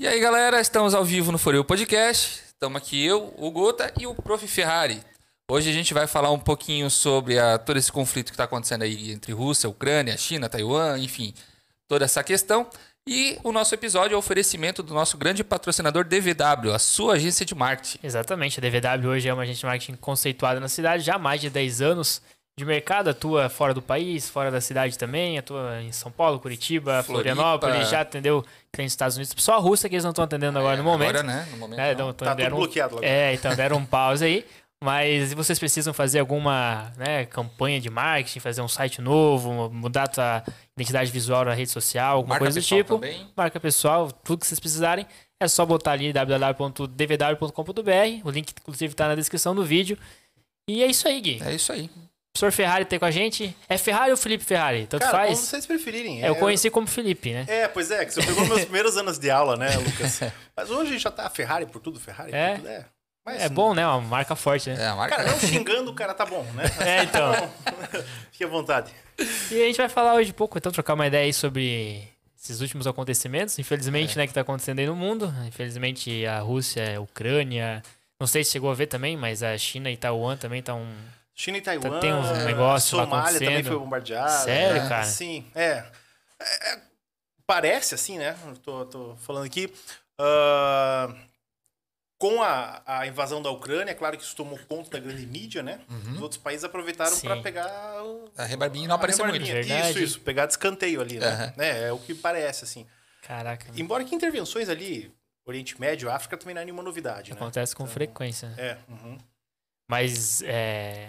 E aí, galera, estamos ao vivo no Foreu Podcast. Estamos aqui eu, o Gota e o Prof. Ferrari. Hoje a gente vai falar um pouquinho sobre a, todo esse conflito que está acontecendo aí entre Rússia, Ucrânia, China, Taiwan, enfim, toda essa questão. E o nosso episódio é o oferecimento do nosso grande patrocinador DVW, a sua agência de marketing. Exatamente, a DVW hoje é uma agência de marketing conceituada na cidade já há mais de 10 anos de mercado, atua fora do país, fora da cidade também, atua em São Paulo, Curitiba, Floripa. Florianópolis, já atendeu clientes dos Estados Unidos, só a Rússia que eles não estão atendendo agora no momento. Agora, né? No momento. É, não. então, Tá tudo deram, bloqueado lá. É, então deram um pause aí. Mas se vocês precisam fazer alguma né, campanha de marketing, fazer um site novo, mudar a tua identidade visual na rede social, alguma Marca coisa do tipo, também. marca pessoal, tudo que vocês precisarem, é só botar ali www.dvw.com.br. O link, inclusive, tá na descrição do vídeo. E é isso aí, Gui. É isso aí. O professor Ferrari tá aí com a gente. É Ferrari ou Felipe Ferrari? Tanto Cara, como faz. vocês preferirem. É, eu conheci como Felipe, né? É, pois é, que você pegou meus primeiros anos de aula, né, Lucas? Mas hoje já tá Ferrari por tudo, Ferrari É. por tudo. É, Mas, É bom, né? Uma marca forte, né? É a marca. Cara, não xingando o cara tá bom, né? É, então. Fique à vontade. E a gente vai falar hoje um pouco, então, trocar uma ideia aí sobre esses últimos acontecimentos, infelizmente, né, que tá acontecendo aí no mundo. Infelizmente, a Rússia, a Ucrânia, não sei se chegou a ver também, mas a China e Taiwan também estão... China e Taiwan. tem uns negócios lá Somália também foi bombardeada. Sério, né? cara? Sim, é. É, é, Parece assim, né? Tô, tô falando aqui. ah, com a, a invasão da Ucrânia, é claro que isso tomou conta da grande mídia, né? Os outros países aproveitaram para pegar o, A rebarbinha não apareceu muito. Verdade. Isso, isso. Pegar de escanteio ali, né? Aham. É, é o que parece, assim. Caraca, Embora que intervenções ali, Oriente Médio, África, também não é nenhuma novidade, né? acontece com Então, frequência. né? É, uhum. Mas é,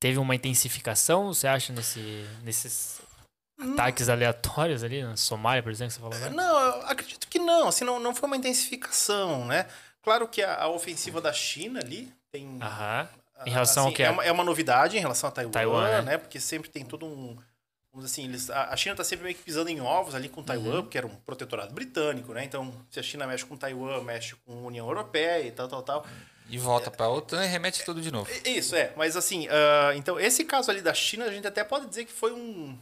teve uma intensificação, você acha, nesse, nesses ataques aleatórios ali, na Somália, por exemplo, que você falou agora? Não, eu acredito que não. Assim, não, não foi uma intensificação, né? Claro que a, a ofensiva da China ali tem. Aham. Em relação ao assim, que é é? uma, é uma novidade em relação a Taiwan, Taiwan, né? né? Porque sempre tem todo um. Assim, eles, a, a China tá sempre meio que pisando em ovos ali com Taiwan, Uhum. porque era um protetorado britânico, né? Então, se a China mexe com Taiwan, mexe com a União Europeia e tal, tal, tal. E volta pra OTAN e remete tudo de novo. I- Isso, é. Mas assim, ah, então, esse caso ali da China, a gente até pode dizer que foi um.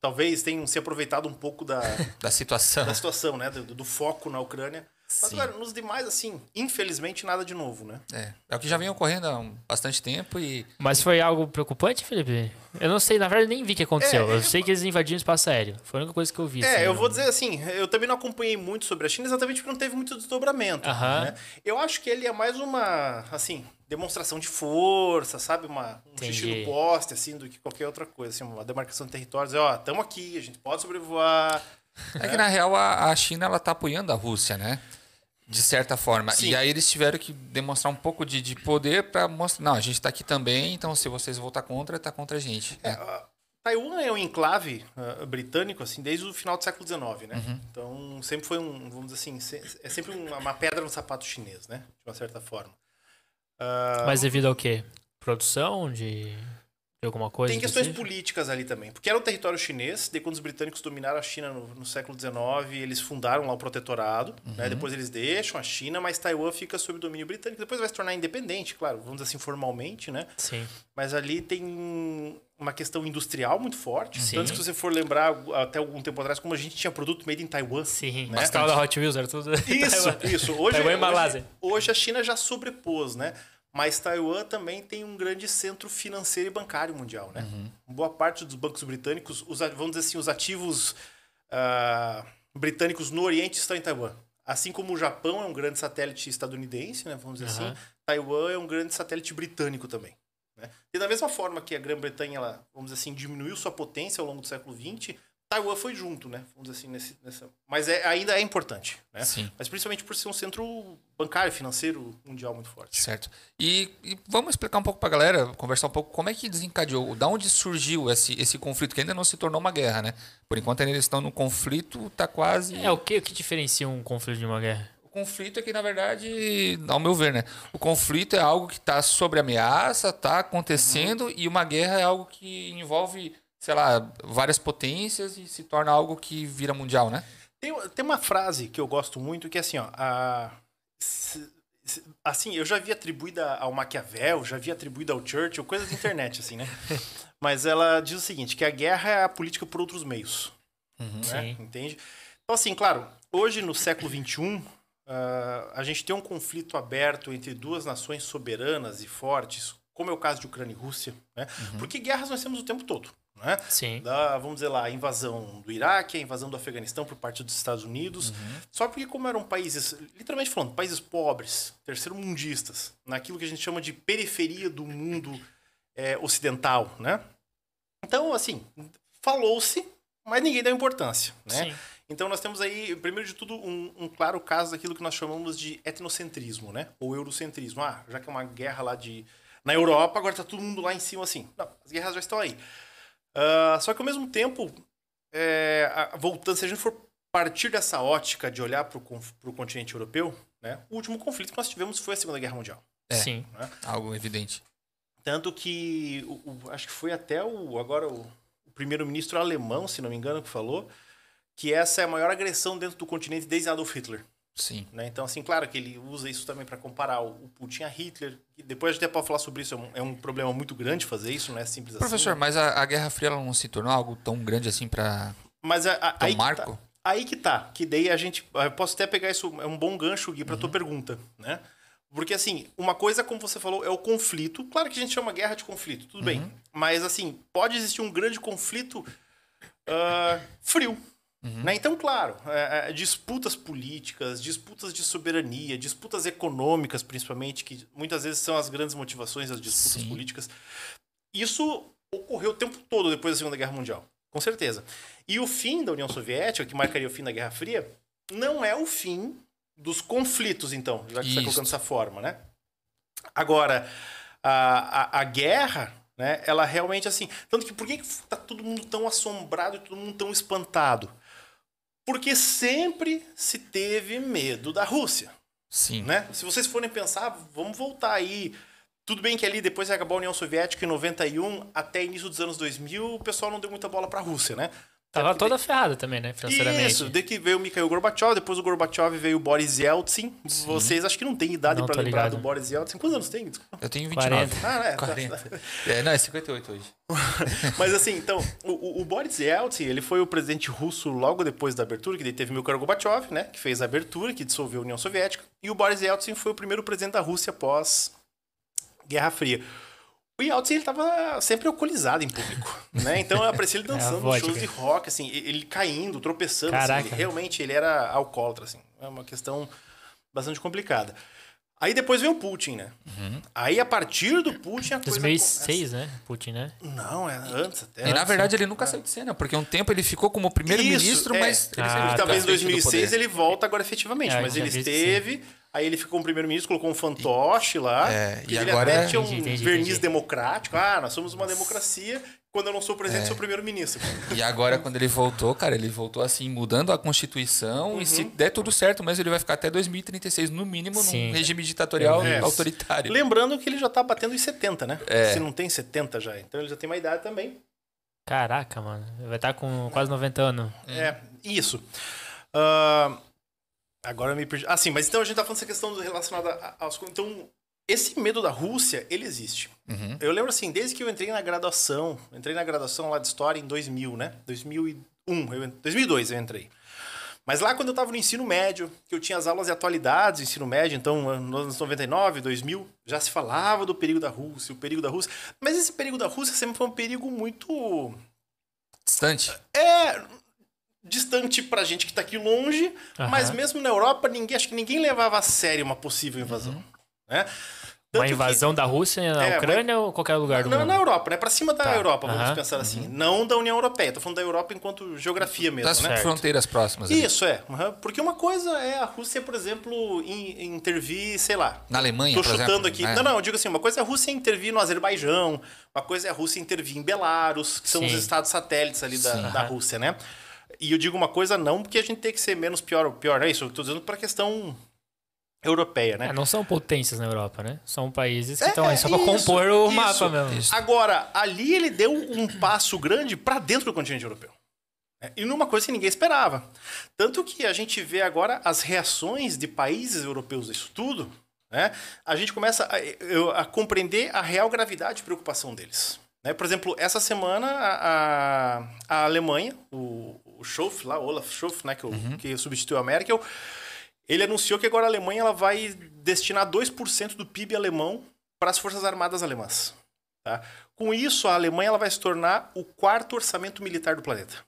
Talvez tenham se aproveitado um pouco da, Da situação. da situação, né? Do, do foco na Ucrânia. Mas, Sim. agora, nos demais, assim, infelizmente, nada de novo, né? É. é o que já vem ocorrendo há um- bastante tempo e Mas foi algo preocupante, Felipe? Eu não sei, na verdade nem vi o que aconteceu. É, eu sei que eles invadiram o espaço aéreo. Foi a única coisa que eu vi. assim, É, eu não- vou dizer assim, eu também não acompanhei muito sobre a China, exatamente porque não teve muito desdobramento. Aham. né? Eu acho que ele é mais uma, assim, demonstração de força, sabe? Uma, um Entendi. xixi no poste, assim, do que qualquer outra coisa. Assim, uma demarcação de territórios. Ó, estamos aqui, a gente pode sobrevoar. É que na real a, a China ela tá apoiando a Rússia, né? De certa forma. Sim. E aí eles tiveram que demonstrar um pouco de, de poder para mostrar, não, a gente tá aqui também, então se vocês votar contra, tá contra a gente. É, né? Taiwan é um enclave ah, britânico, assim, desde o final do século XIX, né? Uhum. Então, sempre foi um, vamos dizer assim, se- é sempre uma, uma pedra no sapato chinês, né? De uma certa forma. Ah, Mas devido ao quê? Produção de, de alguma coisa? Tem questões políticas ali também. Porque era um território chinês, daí quando os britânicos dominaram a China no, no século XIX, eles fundaram lá o protetorado, né? Depois eles deixam a China, mas Taiwan fica sob domínio britânico. Depois vai se tornar independente, claro, vamos dizer assim, formalmente, né? Sim. Mas ali tem uma questão industrial muito forte. Sim. Tanto que se você for lembrar, até algum tempo atrás, como a gente tinha produto made in Taiwan. Sim. Né? Carros da Hot Wheels era tudo. Isso, isso. Hoje, Taiwan e hoje, hoje a China já sobrepôs, né? Mas Taiwan também tem um grande centro financeiro e bancário mundial, né? Boa parte dos bancos britânicos, os, vamos dizer assim, os ativos ah, britânicos no Oriente estão em Taiwan. Assim como o Japão é um grande satélite estadunidense, né? Vamos dizer Aham. assim, Taiwan é um grande satélite britânico também. Né? E da mesma forma que a Grã-Bretanha, vamos dizer assim, diminuiu sua potência ao longo do século XX, Taiwan foi junto, né? Vamos dizer assim, nesse, nessa... mas é, ainda é importante, né? Sim. Mas principalmente por ser um centro bancário, financeiro mundial muito forte. Certo. E, e vamos explicar um pouco pra galera, conversar um pouco como é que desencadeou, da onde surgiu esse, esse conflito, que ainda não se tornou uma guerra, né? Por enquanto ainda eles estão no conflito, tá quase. É, o que, o que diferencia um conflito de uma guerra? O conflito é que, na verdade, ao meu ver, né? O conflito é algo que está sob ameaça, está acontecendo, e uma guerra é algo que envolve, sei lá, várias potências e se torna algo que vira mundial, né? Tem, tem uma frase que eu gosto muito que é assim, ó. A, se- se- assim, eu já vi atribuída ao Maquiavel, já vi atribuída ao Churchill, coisa da internet, assim, né? Mas ela diz o seguinte, que a guerra é a política por outros meios. né? Sim. Entende? Então, assim, claro, hoje, no século XXI, Uh, a gente tem um conflito aberto entre duas nações soberanas e fortes, como é o caso de Ucrânia e Rússia, né? Uhum. Porque guerras nós temos o tempo todo, né? Sim. Da, vamos dizer lá, a invasão do Iraque, a invasão do Afeganistão por parte dos Estados Unidos. Uhum. Só porque como eram países, literalmente falando, países pobres, terceiro mundistas, naquilo que a gente chama de periferia do mundo é, ocidental, né? Então, assim, falou-se, mas ninguém deu importância, né? Sim. Então nós temos aí, primeiro de tudo, um, um, claro caso daquilo que nós chamamos de etnocentrismo, né? Ou eurocentrismo. Ah, já que é uma guerra lá de. Na Europa, agora tá todo mundo lá em cima assim. Não, as guerras já estão aí. Uh, só que ao mesmo tempo, é, a, voltando, se a gente for partir dessa ótica de olhar para o continente europeu, né? O último conflito que nós tivemos foi a Segunda Guerra Mundial. É, Sim. Né? Algo evidente. Tanto que, o, o, acho que foi até o agora o, o primeiro-ministro alemão, se não me engano, que falou que essa é a maior agressão dentro do continente desde Adolf Hitler. Sim. Né? Então, assim, claro que ele usa isso também para comparar o Putin a Hitler. E depois a gente até pode falar sobre isso, é um, é um, problema muito grande fazer isso, não é simples Professor, assim. Professor, mas a, a, Guerra Fria não se tornou algo tão grande assim para. Mas a, a, aí marco? Que tá, aí que tá. Que daí a gente. Eu posso até pegar isso, é um bom gancho, Gui, para uhum. tua pergunta, né? Porque, assim, uma coisa, como você falou, é o conflito. Claro que a gente chama guerra de conflito, tudo uhum. bem. Mas, assim, pode existir um grande conflito uh, frio Uhum. Né? Então, claro, é, é, disputas políticas, disputas de soberania, disputas econômicas, principalmente, que muitas vezes são as grandes motivações das disputas Sim. políticas. Isso ocorreu o tempo todo depois da Segunda Guerra Mundial, com certeza. E o fim da União Soviética, que marcaria o fim da Guerra Fria, não é o fim dos conflitos, então, já que você está colocando dessa forma, né? Agora, a, a, a guerra né? Ela realmente assim. Tanto que por que está todo mundo tão assombrado e todo mundo tão espantado? Porque sempre se teve medo da Rússia. Sim. Né? Se vocês forem pensar, vamos voltar aí. Tudo bem que ali depois acabou a União Soviética em 91 até início dos anos 2000, o pessoal não deu muita bola para a Rússia, né? Tava toda ferrada também, né? Financeiramente. Isso, de que veio o Mikhail Gorbachev, depois o Gorbachev veio o Boris Yeltsin. Sim. Vocês acho que não têm idade para lembrar ligado. do Boris Yeltsin. Quantos anos tem? Eu tenho 29. 40. Ah, é. 40. é, não, é 58 hoje. Mas assim, então, o, o, Boris Yeltsin, ele foi o presidente russo logo depois da abertura, que daí teve Mikhail Gorbachev, né? Que fez a abertura, que dissolveu a União Soviética. E o Boris Yeltsin foi o primeiro presidente da Rússia após Guerra Fria. O Yeltsin ele tava sempre alcoolizado em público, né? Então eu apareci ele é dançando é shows de rock, assim, ele caindo, tropeçando, assim, ele, realmente ele era alcoólatra, assim. É uma questão bastante complicada. Aí depois veio o Putin, né? Uhum. Aí a partir do Putin a 2006, né? Putin, né? Não, é antes até. E antes, na verdade né? ele nunca é. saiu de cena, porque um tempo ele ficou como primeiro-ministro, é. mas... Ele ah, talvez em 2006 ele volta agora efetivamente, é, mas ele esteve... Aí ele ficou como primeiro-ministro, colocou um fantoche lá. É, e ele agora até é... tinha um entendi, verniz entendi. democrático. Ah, nós somos uma democracia. Quando eu não sou presidente, é. sou primeiro-ministro. E agora, quando ele voltou, cara, ele voltou assim, mudando a Constituição. Uhum. E se der tudo certo, mas ele vai ficar até 2036, no mínimo, Sim. num regime ditatorial é. autoritário. Lembrando que ele já tá batendo em 70, né? É. Se não tem 70 já. Então ele já tem uma idade também. Caraca, mano. Vai estar tá com quase 90 anos. É, isso. Uh, Agora eu me perdi. Ah, sim, mas então a gente tá falando essa questão relacionada aos. Então, esse medo da Rússia, ele existe. Uhum. Eu lembro assim, desde que eu entrei na graduação, entrei na graduação lá de História em 2000, né? 2001, eu, 2002 eu entrei. Mas lá quando eu estava no ensino médio, que eu tinha as aulas de atualidades do ensino médio, então nos anos 99, 2000, já se falava do perigo da Rússia, o perigo da Rússia. Mas esse perigo da Rússia sempre foi um perigo muito... Distante? É, distante pra gente que tá aqui longe, uhum. mas mesmo na Europa, ninguém, acho que ninguém levava a sério uma possível invasão. Uhum. Né? Tanto uma invasão que, da Rússia na é, Ucrânia ou qualquer lugar do não, mundo? Na Europa, né? Pra cima da tá. Europa, vamos uhum. pensar assim. Uhum. Não da União Europeia. Tô falando da Europa enquanto geografia mesmo, das né? fronteiras próximas. Ali. Isso, é. Uhum. Porque uma coisa é a Rússia, por exemplo, intervir, sei lá... Na Alemanha, Tô chutando exemplo, aqui. Né? Não, não, eu digo assim, uma coisa é a Rússia intervir no Azerbaijão, uma coisa é a Rússia intervir em Belarus, que são Sim. os estados satélites ali da, da Rússia, né? E eu digo uma coisa não porque a gente tem que ser menos pior, pior é isso, eu tô dizendo para questão europeia, né? É, não são potências na Europa, né? São países que estão é, aí só para compor o isso, mapa mesmo. Isso. Agora, ali ele deu um passo grande para dentro do continente europeu. Né? E numa coisa que ninguém esperava. Tanto que a gente vê agora as reações de países europeus disso tudo, né? A gente começa a, a compreender a real gravidade e preocupação deles. Né? Por exemplo, essa semana a, a, a Alemanha, o, o Schoff lá, Olaf Schoff, né, que, uhum. que substituiu a Merkel, ele anunciou que agora a Alemanha ela vai destinar 2% do PIB alemão para as Forças Armadas Alemãs. Tá? Com isso, a Alemanha ela vai se tornar o quarto orçamento militar do planeta.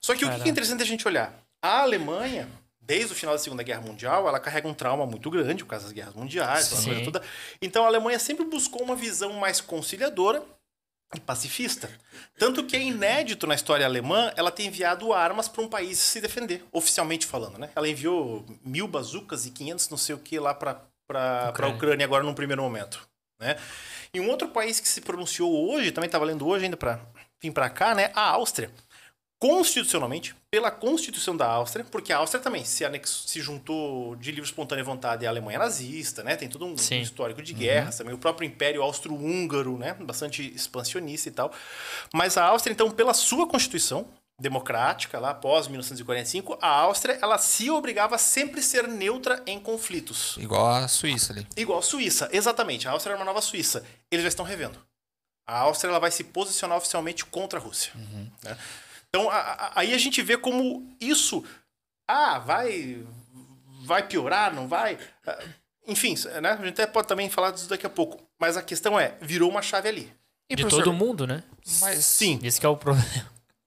Só que Caramba. o que é interessante a gente olhar? A Alemanha, desde o final da Segunda Guerra Mundial, ela carrega um trauma muito grande por causa das guerras mundiais, toda. Então a Alemanha sempre buscou uma visão mais conciliadora e pacifista. Tanto que é inédito na história alemã ela ter enviado armas para um país se defender, oficialmente falando, né? Ela enviou mil bazucas e 500 não sei o que lá para a Ucrânia agora num primeiro momento, né? E um outro país que se pronunciou hoje, também estava lendo hoje ainda para vir para cá, né? A Áustria constitucionalmente, pela Constituição da Áustria, porque a Áustria também se, anexo, se juntou de livre espontânea vontade à Alemanha nazista, né? Tem todo um, um histórico de guerras uhum. também. O próprio Império Austro-Húngaro, né? Bastante expansionista e tal. Mas a Áustria, então, pela sua Constituição democrática, lá após 1945, a Áustria, ela se obrigava a sempre ser neutra em conflitos. Igual a Suíça ali. Igual a Suíça, exatamente. A Áustria era uma nova Suíça. Eles já estão revendo. A Áustria ela vai se posicionar oficialmente contra a Rússia. Uhum. Né? Então, a, a, aí a gente vê como isso. Ah, vai. Vai piorar, não vai? Ah, enfim, né? A gente até pode também falar disso daqui a pouco. Mas a questão é, virou uma chave ali. E, de todo mundo, né? Mas, sim. Esse que é o problema.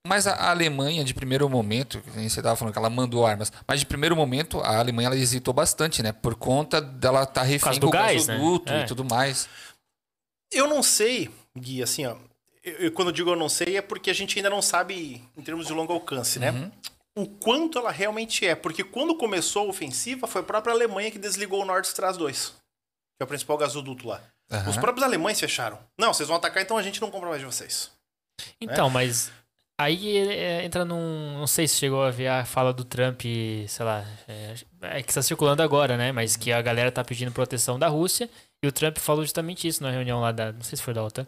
Mas a Alemanha, de primeiro momento, você estava falando que ela mandou armas, mas de primeiro momento a Alemanha ela hesitou bastante, né? Por conta dela estar tá refém do gás, né? é. e tudo mais. Eu não sei, Gui, assim, ó, eu, quando eu digo eu não sei, é porque a gente ainda não sabe, em termos de longo alcance, né? Uhum. O quanto ela realmente é. Porque quando começou a ofensiva, foi a própria Alemanha que desligou o Nord Stream 2, que é o principal gasoduto lá. Uhum. Os próprios alemães fecharam. Não, vocês vão atacar, então a gente não compra mais de vocês. Então, né? mas Aí é, entra num. Não sei se chegou a ver a fala do Trump, sei lá. É, é, que está circulando agora, né? Mas que a galera tá pedindo proteção da Rússia. E o Trump falou justamente isso na reunião lá da. Não sei se foi da OTAN.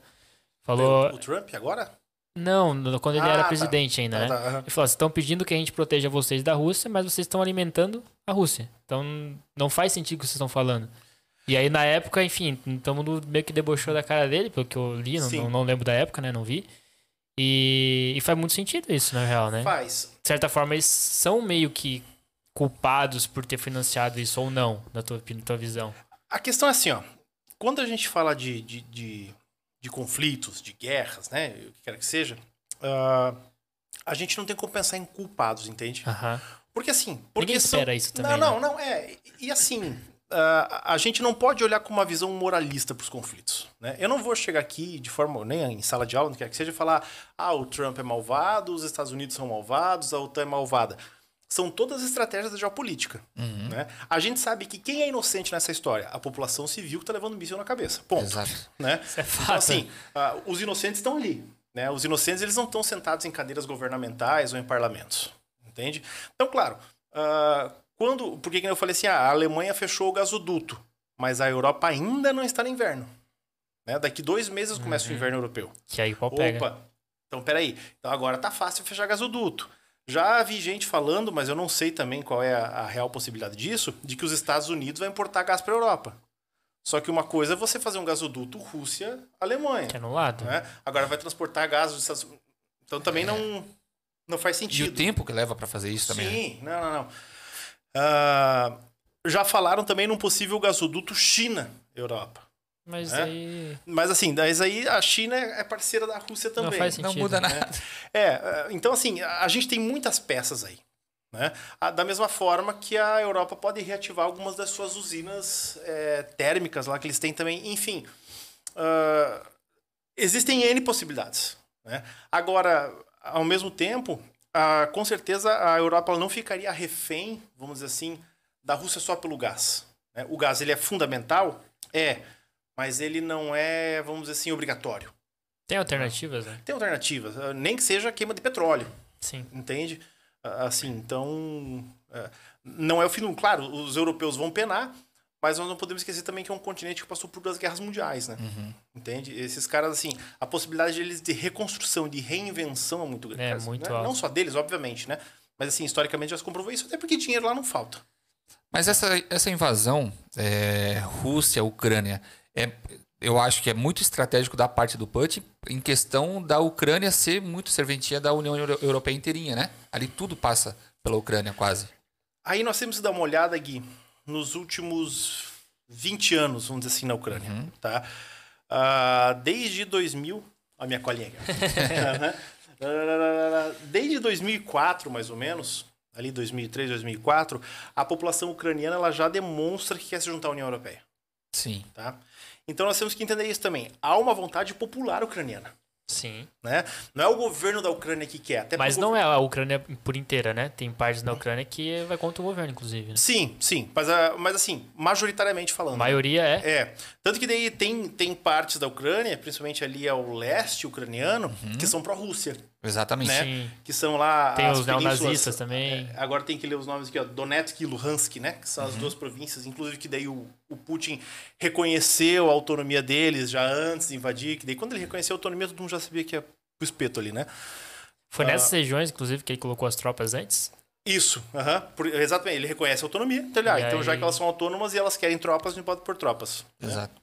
Falou. O Trump agora? Não, quando ele ah, era tá. presidente ainda, tá, né? Tá, uhum. Ele falou: vocês estão pedindo que a gente proteja vocês da Rússia, mas vocês estão alimentando a Rússia. Então não faz sentido o que vocês estão falando. E aí, na época, enfim, todo mundo meio que debochou da cara dele, pelo que eu li, não, não, não, lembro da época, né? Não vi. E, e faz muito sentido isso, na real, né? Faz. De certa forma, eles são meio que culpados por ter financiado isso ou não, na tua, na tua visão. A questão é assim, ó. Quando a gente fala de, de, de de conflitos, de guerras, né? O que quer que seja, uh, a gente não tem como pensar em culpados, entende? Uhum. Porque assim. Porque Ninguém espera isso também. Não, não, né? não. É. E assim. Uh, a gente não pode olhar com uma visão moralista para os conflitos. Né? Eu não vou chegar aqui de forma, nem em sala de aula, não quer que seja, falar: ah, o Trump é malvado, os Estados Unidos são malvados, a OTAN é malvada são todas estratégias da geopolítica. Uhum. Né? A gente sabe que quem é inocente nessa história? A população civil que está levando míssil na cabeça. Ponto. Exato. Né? Isso é Então, assim, uh, os inocentes estão ali. Né? Os inocentes eles não estão sentados em cadeiras governamentais ou em parlamentos. Entende? Então, claro, uh, quando. Por que eu falei assim? Ah, a Alemanha fechou o gasoduto, mas a Europa ainda não está no inverno. Né? Daqui dois meses começa uhum. o inverno europeu. Que aí qual pega. Opa! Então, peraí. Então agora tá fácil fechar gasoduto. Já vi gente falando, mas eu não sei também qual é a, a real possibilidade disso, de que os Estados Unidos vão importar gás para a Europa. Só que uma coisa é você fazer um gasoduto Rússia-Alemanha. Que é no lado. Né? Agora vai transportar gás dos Estados Unidos. Então também é. não, não faz sentido. E o tempo que leva para fazer isso também. Né? Sim, né? não, não, não. Uh, já falaram também num possível gasoduto China-Europa. Mas é? aí. Mas assim, mas aí a China é parceira da Rússia também. Não faz sentido. Não muda nada. É, é então assim, a gente tem muitas peças aí. Né? Da mesma forma que a Europa pode reativar algumas das suas usinas é, térmicas lá que eles têm também. Enfim, uh, existem N possibilidades. Né? Agora, ao mesmo tempo, uh, com certeza a Europa não ficaria refém, vamos dizer assim, da Rússia só pelo gás. Né? O gás ele é fundamental? É mas ele não é, vamos dizer assim, obrigatório. Tem alternativas, né? Tem alternativas, ah, nem que seja queima de petróleo. Sim. Entende? Ah, assim, então. Ah, não é o fim do. Claro, os europeus vão penar, mas nós não podemos esquecer também que é um continente que passou por duas guerras mundiais, né? Uhum. Entende? Esses caras, assim, a possibilidade deles de reconstrução, de reinvenção é muito grande. É, muito né? alto. Não só deles, obviamente, né? Mas, assim, historicamente já se comprovou isso, até porque dinheiro lá não falta. Mas essa, essa invasão, é, Rússia, Ucrânia, é, eu acho que é muito estratégico da parte do Putin em questão da Ucrânia ser muito serventia da União Euro- Europeia inteirinha, né? Ali tudo passa pela Ucrânia quase. Aí nós temos que dar uma olhada, Gui, nos últimos 20 anos, vamos dizer assim, na Ucrânia, tá? Ah, desde 2000... A minha colinha. Aham. Desde 2004, mais ou menos, ali 2003, 2004, a população ucraniana ela já demonstra que quer se juntar à União Europeia, Sim. tá? Então nós temos que entender isso também. Há uma vontade popular ucraniana, Sim. né? Não é o governo da Ucrânia que quer. Até Mas não é a Ucrânia por inteira, né? Tem partes da Ucrânia que vai contra o governo, inclusive. Né? Sim, sim. Mas, ah, mas assim, majoritariamente falando. A maioria é. É. Tanto que daí tem, tem partes da Ucrânia, principalmente ali ao leste ucraniano, que são pró-Rússia. Exatamente. Né? Sim. Que são lá. Tem as os neonazistas também. É, agora tem que ler os nomes aqui, ó. Donetsk e Luhansk, né? Que são as duas províncias. Inclusive que daí o, o Putin reconheceu a autonomia deles já antes de invadir. Que daí quando ele reconheceu a autonomia, todo mundo já sabia que é o espeto ali, né? Foi Ah. nessas regiões, inclusive, que ele colocou as tropas antes. Isso. Por- exatamente. Ele reconhece a autonomia. Então, ele, ah, então já que elas são autônomas e elas querem tropas, não pode por tropas. né? Exato.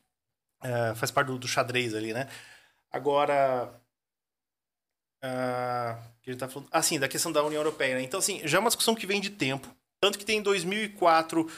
É, faz parte do, do xadrez ali, né? Agora. ah, que ele tá falando. Ah, sim, da questão da União Europeia, né? Então, assim, já é uma discussão que vem de tempo. Tanto que tem em 2004.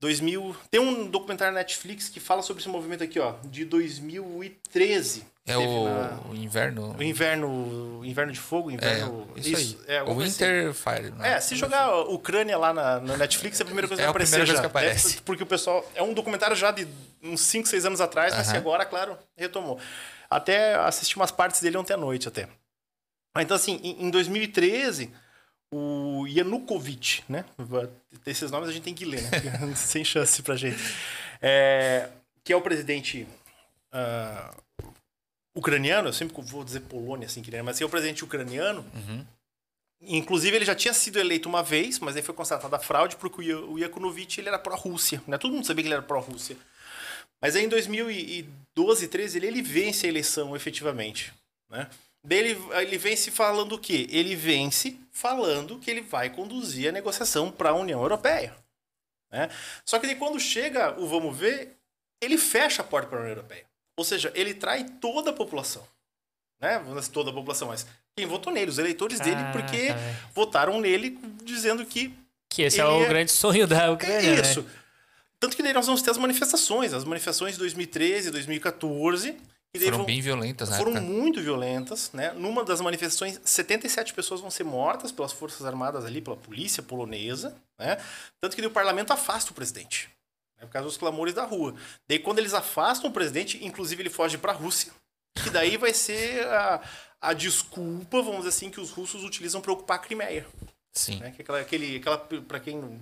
2000. Tem um documentário na Netflix que fala sobre esse movimento aqui, ó, de 2013. É o, na- o inverno. o inverno, inverno de fogo, É, inverno. isso, aí. é, o coisa assim. Winter Fire. né? É, se jogar Ucrânia lá na, na Netflix, é a primeira coisa É que vai aparecer já. que aparece. É, porque o pessoal. É um documentário já de uns 5, 6 anos atrás, mas que Aham. agora, claro, retomou. Até assisti umas partes dele ontem à noite até. Então, assim, em 2013, o Yanukovych, né? Esses nomes a gente tem que ler, né? Sem chance pra gente. É, que é o presidente ah, ucraniano, eu sempre vou dizer Polônia, assim, que mas que é o presidente ucraniano. Uhum. Inclusive, ele já tinha sido eleito uma vez, mas aí foi constatada fraude porque o Ya- o Yakunovich ele era pró-Rússia. Né? Todo mundo sabia que ele era pró-Rússia. Mas aí em 2012, 13, ele, ele vence a eleição efetivamente. Né? Daí ele, ele vence falando o quê? Ele vence falando que ele vai conduzir a negociação para a União Europeia. Né? Só que daí quando chega o vamos ver, ele fecha a porta para a União Europeia. Ou seja, ele trai toda a população. Né? Dizer toda a população, mas quem votou nele? Os eleitores dele, Caraca, porque velho. votaram nele dizendo que Que esse é ele o é- grande sonho da Ucrânia. é né? isso. Tanto que daí nós vamos ter as manifestações, as manifestações de 2013, 2014, que daí Foram vão- bem violentas na foram época. muito violentas, né? Numa das manifestações, 77 pessoas vão ser mortas pelas forças armadas ali, pela polícia polonesa, né? Tanto que o parlamento afasta o presidente, né? por causa dos clamores da rua. Daí quando eles afastam o presidente, inclusive ele foge para a Rússia, que daí vai ser a, a desculpa, vamos dizer assim, que os russos utilizam para ocupar a Crimeia Sim. né? Que é aquela, aquele, aquela, pra quem não.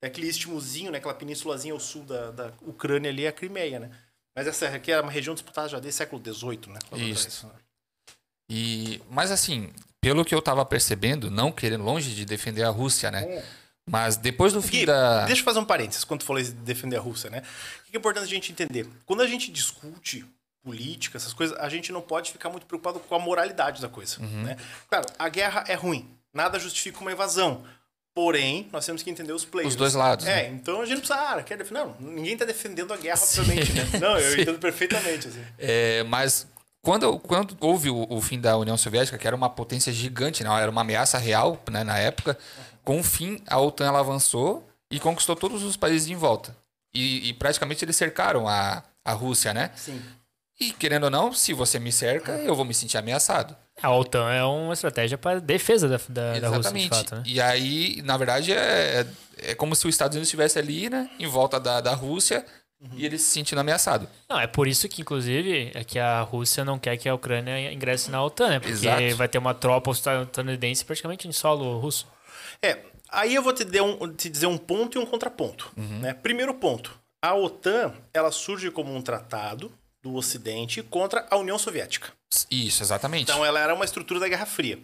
É aquele istmozinho, né? Aquela penínsulazinha ao sul da, da Ucrânia ali é a Crimeia, né? Mas essa aqui é uma região disputada já desde século XVIII, né? Isso. trás, né? E, mas assim, pelo que eu tava percebendo, não querendo longe de defender a Rússia, né? Mas depois do fim Gui, da. Deixa eu fazer um parênteses quando falou de defender a Rússia, né? O que é importante a gente entender? Quando a gente discute política, essas coisas, a gente não pode ficar muito preocupado com a moralidade da coisa, Uhum. né? Claro, a guerra é ruim. Nada justifica uma invasão. Porém, nós temos que entender os players. Os dois lados, É, né? então a gente não precisa, ah, quer defender. Não, ninguém tá defendendo a guerra, obviamente, né? Não, eu entendo perfeitamente, assim. É, mas quando, quando houve o, o fim da União Soviética, que era uma potência gigante, né? era uma ameaça real né, na época, com o fim a OTAN ela avançou e conquistou todos os países em volta. E, e praticamente eles cercaram a, a Rússia, né? Sim. E querendo ou não, se você me cerca, eu vou me sentir ameaçado. A OTAN é uma estratégia para defesa da, da, da Rússia, de Exatamente. fato, né? E aí, na verdade, é, é, é como se os Estados Unidos estivesse ali, né? Em volta da, da Rússia e ele se sentindo ameaçado. Não, é por isso que, inclusive, é que a Rússia não quer que a Ucrânia ingresse na OTAN, né? Porque Exato. vai ter uma tropa estadunidense praticamente em solo russo. É, aí eu vou te, dar um- te dizer um ponto e um contraponto. Né? Primeiro ponto, a OTAN ela surge como um tratado do Ocidente contra a União Soviética. Isso, exatamente. Então ela era uma estrutura da Guerra Fria.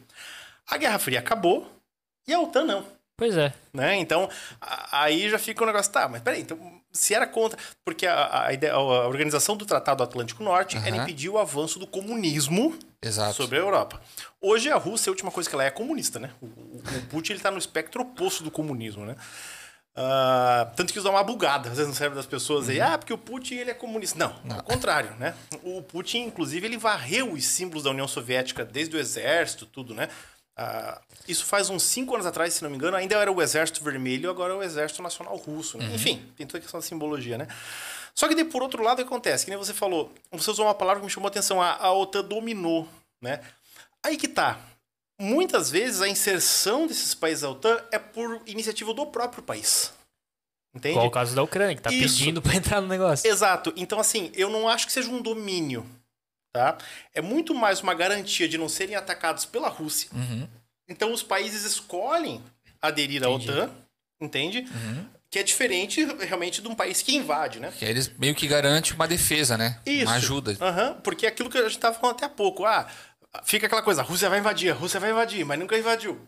A Guerra Fria acabou e a OTAN não. Pois é. Né? Então, a- aí já fica o negócio, tá, mas peraí, então, se era contra. Porque a, a, ideia- a organização do Tratado Atlântico Norte era Aham. impedir o avanço do comunismo Exato. sobre a Europa. Hoje a Rússia, a última coisa que ela é, é comunista, né? O, o- o Putin ele tá no espectro oposto do comunismo, né? Uh, tanto que usar uma bugada, às vezes no cérebro das pessoas aí, ah, porque o Putin ele é comunista. Não, não, ao contrário, né? O Putin, inclusive, ele varreu os símbolos da União Soviética, desde o exército, tudo, né? Uh, isso faz uns cinco anos atrás, se não me engano, ainda era o Exército Vermelho, agora é o Exército Nacional Russo. Né? Uhum. Enfim, tem toda a questão da simbologia, né? Só que daí, por outro lado, o que acontece? Que nem você falou, você usou uma palavra que me chamou a atenção, a, a OTAN dominou, né? Aí que tá. Muitas vezes a inserção desses países da OTAN é por iniciativa do próprio país. Entende? Qual o caso da Ucrânia, que tá Isso. pedindo para entrar no negócio. Exato. Então, assim, eu não acho que seja um domínio. Tá? É muito mais uma garantia de não serem atacados pela Rússia. Uhum. Então, os países escolhem aderir à OTAN, entende? Uhum. Que é diferente realmente de um país que invade, né? Que eles meio que garantem uma defesa, né? Isso. Uma ajuda. Uhum. Porque é aquilo que a gente estava falando até há pouco. Ah, fica aquela coisa, a Rússia vai invadir, a Rússia vai invadir, mas nunca invadiu.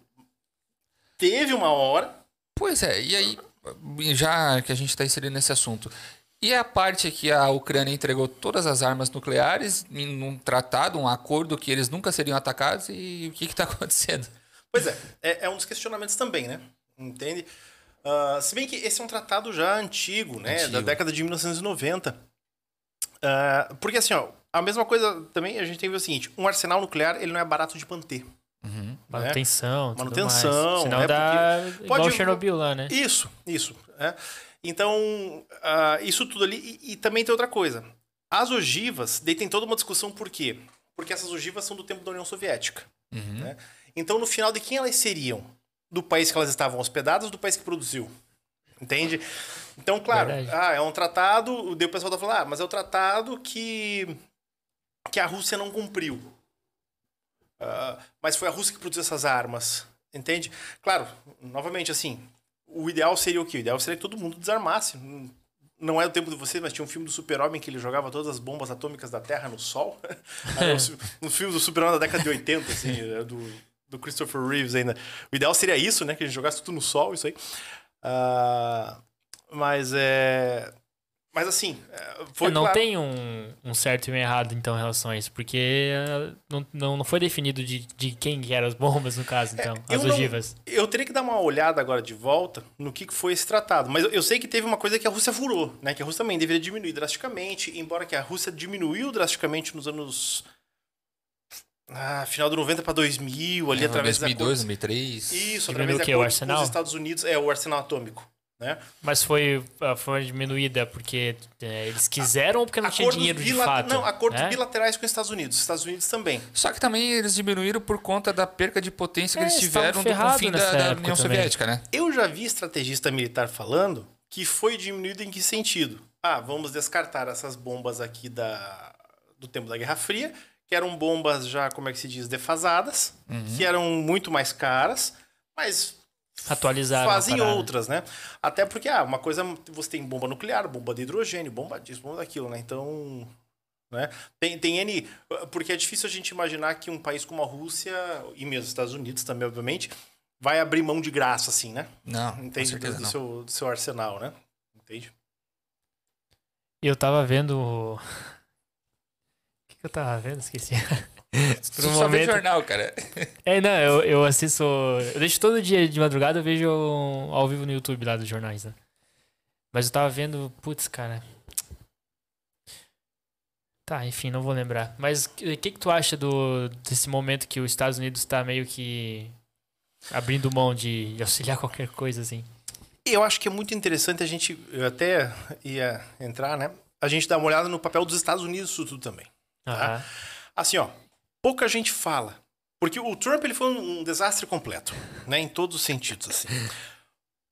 Teve uma hora. Pois é, e aí, já que a gente está inserindo nesse assunto, e a parte que a Ucrânia entregou todas as armas nucleares em um tratado, um acordo que eles nunca seriam atacados, e o que está acontecendo? Pois é, é, é, um dos questionamentos também, né? Entende? Uh, se bem que esse é um tratado já antigo, né? Antigo. Da década de 1990. Uh, ah, porque assim, ó, a mesma coisa também a gente tem que ver o seguinte: um arsenal nuclear ele não é barato de manter. Uhum. Né? Manutenção. Manutenção. Senão né? dá Porque igual pode... Chernobyl lá, né? Isso, isso. É. Então, uh, isso tudo ali. E, e, também tem outra coisa. As ogivas, daí tem toda uma discussão por quê? Porque essas ogivas são do tempo da União Soviética. Uhum. Né? Então, no final, de quem elas seriam? Do país que elas estavam hospedadas ou do país que produziu? Entende? Então, claro, ah, é um tratado. O pessoal tá falando, ah, mas é o um tratado que que a Rússia não cumpriu. Uh, mas foi a Rússia que produziu essas armas, entende? Claro, novamente, assim, o ideal seria o quê? O ideal seria que todo mundo desarmasse. Não é o tempo de vocês, mas tinha um filme do Super-Homem que ele jogava todas as bombas atômicas da Terra no Sol. no filme do Super-Homem da década de 80, assim, é do, do Christopher Reeves ainda. O ideal seria isso, né? Que a gente jogasse tudo no Sol, isso aí. Uh, mas é. Mas assim, é, foi é, Não claro... tem um, um, certo e um errado, então, em relação a isso, porque é, não, não, não foi definido de, de quem eram as bombas, no caso, então, é, as ogivas. Não, eu teria que dar uma olhada agora de volta no que foi esse tratado. Mas eu, eu, sei que teve uma coisa que a Rússia furou, né? Que a Rússia também deveria diminuir drasticamente, embora que a Rússia diminuiu drasticamente nos anos... Ah, final do 90 para 2000, ali é, através 2002, da... 2003. Isso, através da o arsenal? com os Estados Unidos. É, o arsenal atômico. Né? Mas foi a forma diminuída porque é, eles quiseram ou porque não acordos tinha dinheiro de fato? Não, acordos né? bilaterais com os Estados Unidos. Os Estados Unidos também. Só que também eles diminuíram por conta da perca de potência que é, eles tiveram com o fim da, da União Soviética, né? Eu já vi estrategista militar falando que foi diminuído em que sentido? Ah, vamos descartar essas bombas aqui da, do tempo da Guerra Fria, que eram bombas já, como é que se diz, defasadas, uhum. que eram muito mais caras, mas atualizar Fazem outras, né? Até porque, ah, uma coisa, você tem bomba nuclear, bomba de hidrogênio, bomba disso, bomba daquilo, né? Então, né? Tem, tem N... Porque é difícil a gente imaginar que um país como a Rússia, e mesmo os Estados Unidos também, obviamente, vai abrir mão de graça, assim, né? Não, Entende? do, do, seu, do seu arsenal, né? Entende? Eu tava vendo... O que, que eu tava vendo? Esqueci. Por um só momento... vê jornal, cara. É, não, eu, eu assisto. Eu deixo todo dia de madrugada, eu vejo ao vivo no YouTube lá dos jornais, né? Mas eu tava vendo, putz, cara. Tá, enfim, não vou lembrar. Mas o que, que tu acha do, desse momento que os Estados Unidos tá meio que abrindo mão de, de auxiliar qualquer coisa, assim? Eu acho que é muito interessante a gente. Eu até ia entrar, né? A gente dar uma olhada no papel dos Estados Unidos isso tudo também. Tá? Assim, ó, pouca gente fala. Porque o Trump ele foi um, desastre completo, né? Em todos os sentidos, assim.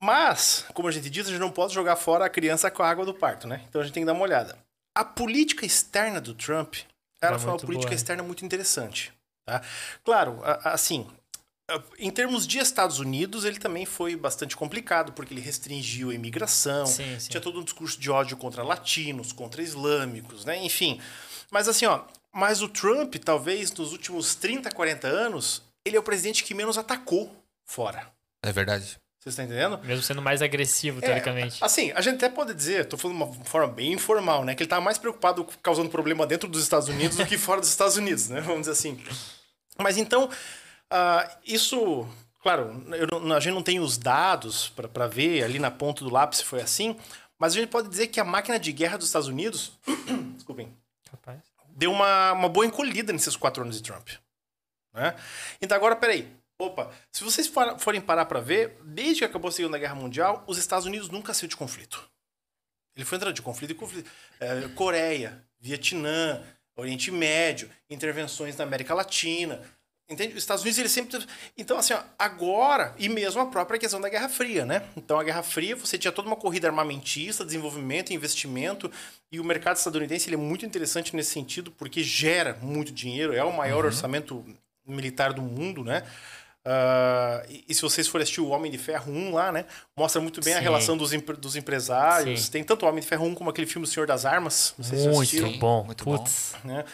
Mas, como a gente diz, a gente não pode jogar fora a criança com a água do parto, né? Então a gente tem que dar uma olhada. A política externa do Trump, ela é foi uma política boa, externa muito interessante, tá? Claro, assim, em termos de Estados Unidos, ele também foi bastante complicado, porque ele restringiu a imigração, sim, sim. tinha todo um discurso de ódio contra latinos, contra islâmicos, né? Enfim. Mas assim, ó, mas o Trump, talvez nos últimos 30, 40 anos, ele é o presidente que menos atacou fora. É verdade. Você está entendendo? Mesmo sendo mais agressivo, é, teoricamente. Assim, a gente até pode dizer, estou falando de uma forma bem informal, né? Que ele está mais preocupado causando problema dentro dos Estados Unidos do que fora dos Estados Unidos, né? Vamos dizer assim. Mas então, uh, isso claro, eu, a gente não tem os dados para ver ali na ponta do lápis se foi assim, mas a gente pode dizer que a máquina de guerra dos Estados Unidos, desculpem, Rapaz. Deu uma, uma boa encolhida nesses quatro anos de Trump. Né? Então agora, peraí. Opa, se vocês forem parar para ver, desde que acabou a Segunda Guerra Mundial, os Estados Unidos nunca saiu de conflito. Ele foi entrando de conflito em conflito. É, Coreia, Vietnã, Oriente Médio, intervenções na América Latina. Entende? Os Estados Unidos, ele sempre. Então, assim, ó, agora, e mesmo a própria questão da Guerra Fria, né? Então, a Guerra Fria, você tinha toda uma corrida armamentista, desenvolvimento, investimento, e o mercado estadunidense ele é muito interessante nesse sentido, porque gera muito dinheiro, é o maior uhum. orçamento militar do mundo, né? Uh, e, e, se vocês forem assistir o Homem de Ferro 1 lá, né? Mostra muito bem Sim. a relação dos, dos empresários. Sim. Tem tanto o Homem de Ferro 1 como aquele filme O Senhor das Armas. Não sei muito se Muito bom, muito Putz. bom. Né?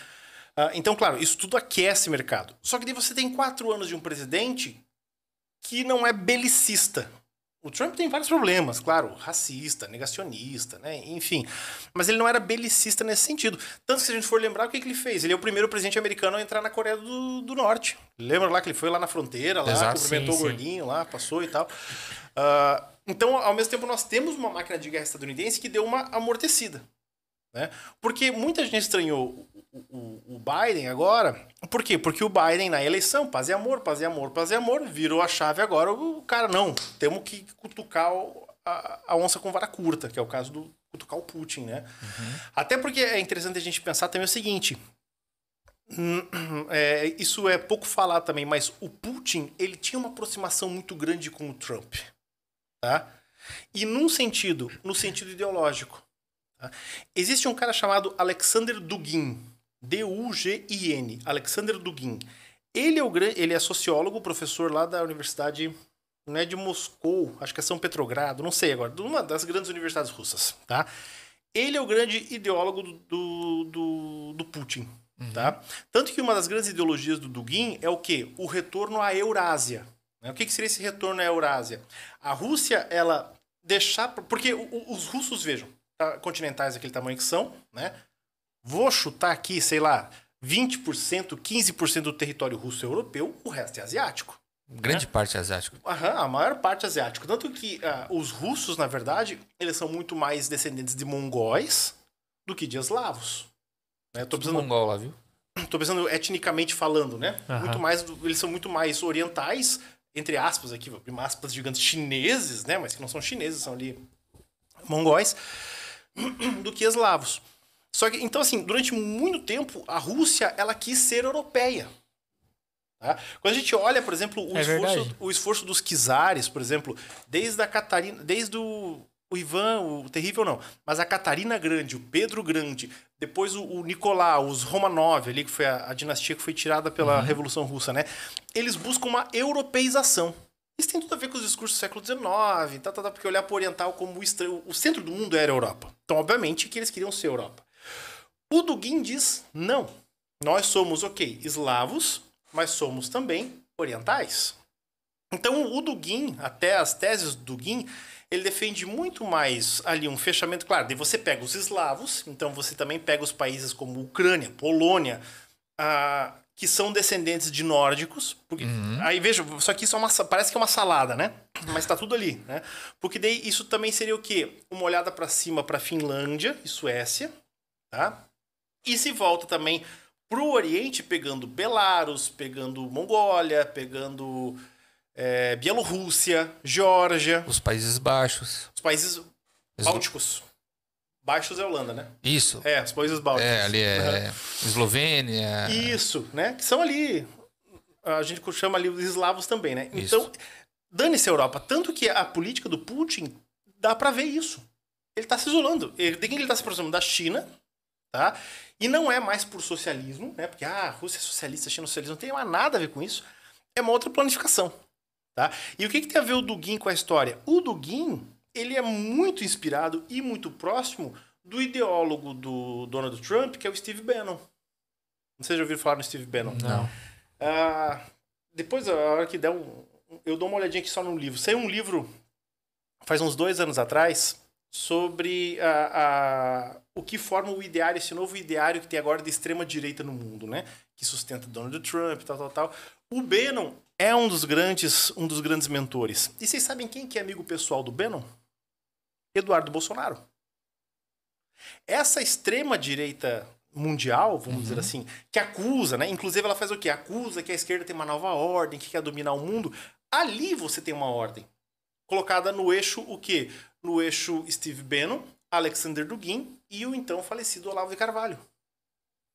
Uh, então, claro, isso tudo aquece o mercado. Só que daí você tem quatro anos de um presidente que não é belicista. O Trump tem vários problemas, claro, racista, negacionista, né? Enfim. Mas ele não era belicista nesse sentido. Tanto que se a gente for lembrar, o que, que ele fez? Ele é o primeiro presidente americano a entrar na Coreia do, do Norte. Lembra lá que ele foi lá na fronteira, lá, Exato, cumprimentou sim, o gordinho sim. lá, passou e tal. Uh, então, ao mesmo tempo, nós temos uma máquina de guerra estadunidense que deu uma amortecida. Né? Porque muita gente estranhou o, o, Biden agora. Por quê? Porque o Biden na eleição, paz e amor, paz e amor, paz e amor, virou a chave agora. O cara, não, temos que cutucar a, a onça com vara curta, que é o caso do cutucar o Putin, né? Uhum. Até porque é interessante a gente pensar também o seguinte. É, isso é pouco falar também, mas o Putin ele tinha uma aproximação muito grande com o Trump, tá? E num sentido, no sentido ideológico, tá? existe um cara chamado Alexander Dugin, D-U-G-I-N, Alexander Dugin. Ele é, o, ele é sociólogo, professor lá da Universidade não é de Moscou, acho que é São Petrogrado, não sei agora, de uma das grandes universidades russas, tá? Ele é o grande ideólogo do, do, do Putin, uhum. tá? Tanto que uma das grandes ideologias do Dugin é o quê? O retorno à Eurásia. Né? O que, que seria esse retorno à Eurásia? A Rússia, ela deixar... Porque os russos, vejam, tá, continentais daquele tamanho que são, né? Vou chutar aqui, sei lá, 20%, 15% do território russo é europeu, o resto é asiático. Grande né? parte é asiático. Aham, a maior parte é asiático. Tanto que uh, os russos, na verdade, eles são muito mais descendentes de mongóis do que de eslavos. Né? Tô pensando, mongol lá, viu? Tô pensando etnicamente falando, né? Uhum. Muito mais, eles são muito mais orientais, entre aspas aqui, vou abrir aspas gigantes, chineses, né? Mas que não são chineses, são ali mongóis, do que eslavos. Só que, então, assim, durante muito tempo, a Rússia, ela quis ser europeia. Tá? Quando a gente olha, por exemplo, o, é esforço, o esforço dos czares, por exemplo, desde a Catarina, desde o, o Ivan, o terrível não, mas a Catarina Grande, o Pedro Grande, depois o, o Nicolau, os Romanov, ali, que foi a, a dinastia que foi tirada pela uhum. Revolução Russa, né? Eles buscam uma europeização. Isso tem tudo a ver com os discursos do século XIX, tá, tá, tá, porque olhar para o oriental como o, o centro do mundo era a Europa. Então, obviamente, que eles queriam ser Europa. O Dugin diz: não. Nós somos, ok, eslavos, mas somos também orientais. Então, o Dugin, até as teses do Dugin, ele defende muito mais ali um fechamento, claro, daí você pega os eslavos, então você também pega os países como Ucrânia, Polônia, ah, que são descendentes de nórdicos. Porque, uhum. Aí veja, só que isso é uma, parece que é uma salada, né? Mas tá tudo ali, né? Porque daí isso também seria o quê? Uma olhada para cima para Finlândia e Suécia, tá? E se volta também pro Oriente, pegando Belarus, pegando Mongólia, pegando é, Bielorrússia, Geórgia. Os Países Baixos. Os países bálticos. Baixos é Holanda, né? Isso. É, os países bálticos. É, ali é uhum. Eslovênia. Isso, né? Que são ali. A gente chama ali os eslavos também, né? Isso. Então, dane-se a Europa. Tanto que a política do Putin dá para ver isso. Ele tá se isolando. Ele, de quem ele tá se aproximando? Da China, tá? E não é mais por socialismo, né? Porque ah, a Rússia é socialista, a China é socialista, não tem mais nada a ver com isso. É uma outra planificação, tá? E o que, que tem a ver o Dugin com a história? O Dugin, ele é muito inspirado e muito próximo do ideólogo do Donald Trump, que é o Steve Bannon. Não sei se já ouviram falar no Steve Bannon. Não. Ah, depois, a hora que der um... Eu dou uma olhadinha aqui só no livro. Saiu um livro faz uns dois anos atrás sobre a, a, o que forma o ideário, esse novo ideário que tem agora de extrema direita no mundo, né? Que sustenta Donald Trump, tal, tal, tal. O Bannon, é um dos grandes, um dos grandes mentores. E vocês sabem quem que é amigo pessoal do Bannon? Eduardo Bolsonaro. Essa extrema direita mundial, vamos uhum. dizer assim, que acusa, né? Inclusive ela faz o quê? Acusa que a esquerda tem uma nova ordem, que quer dominar o mundo. Ali você tem uma ordem colocada no eixo o quê? No eixo Steve Bannon, Alexander Dugin e o então falecido Olavo de Carvalho.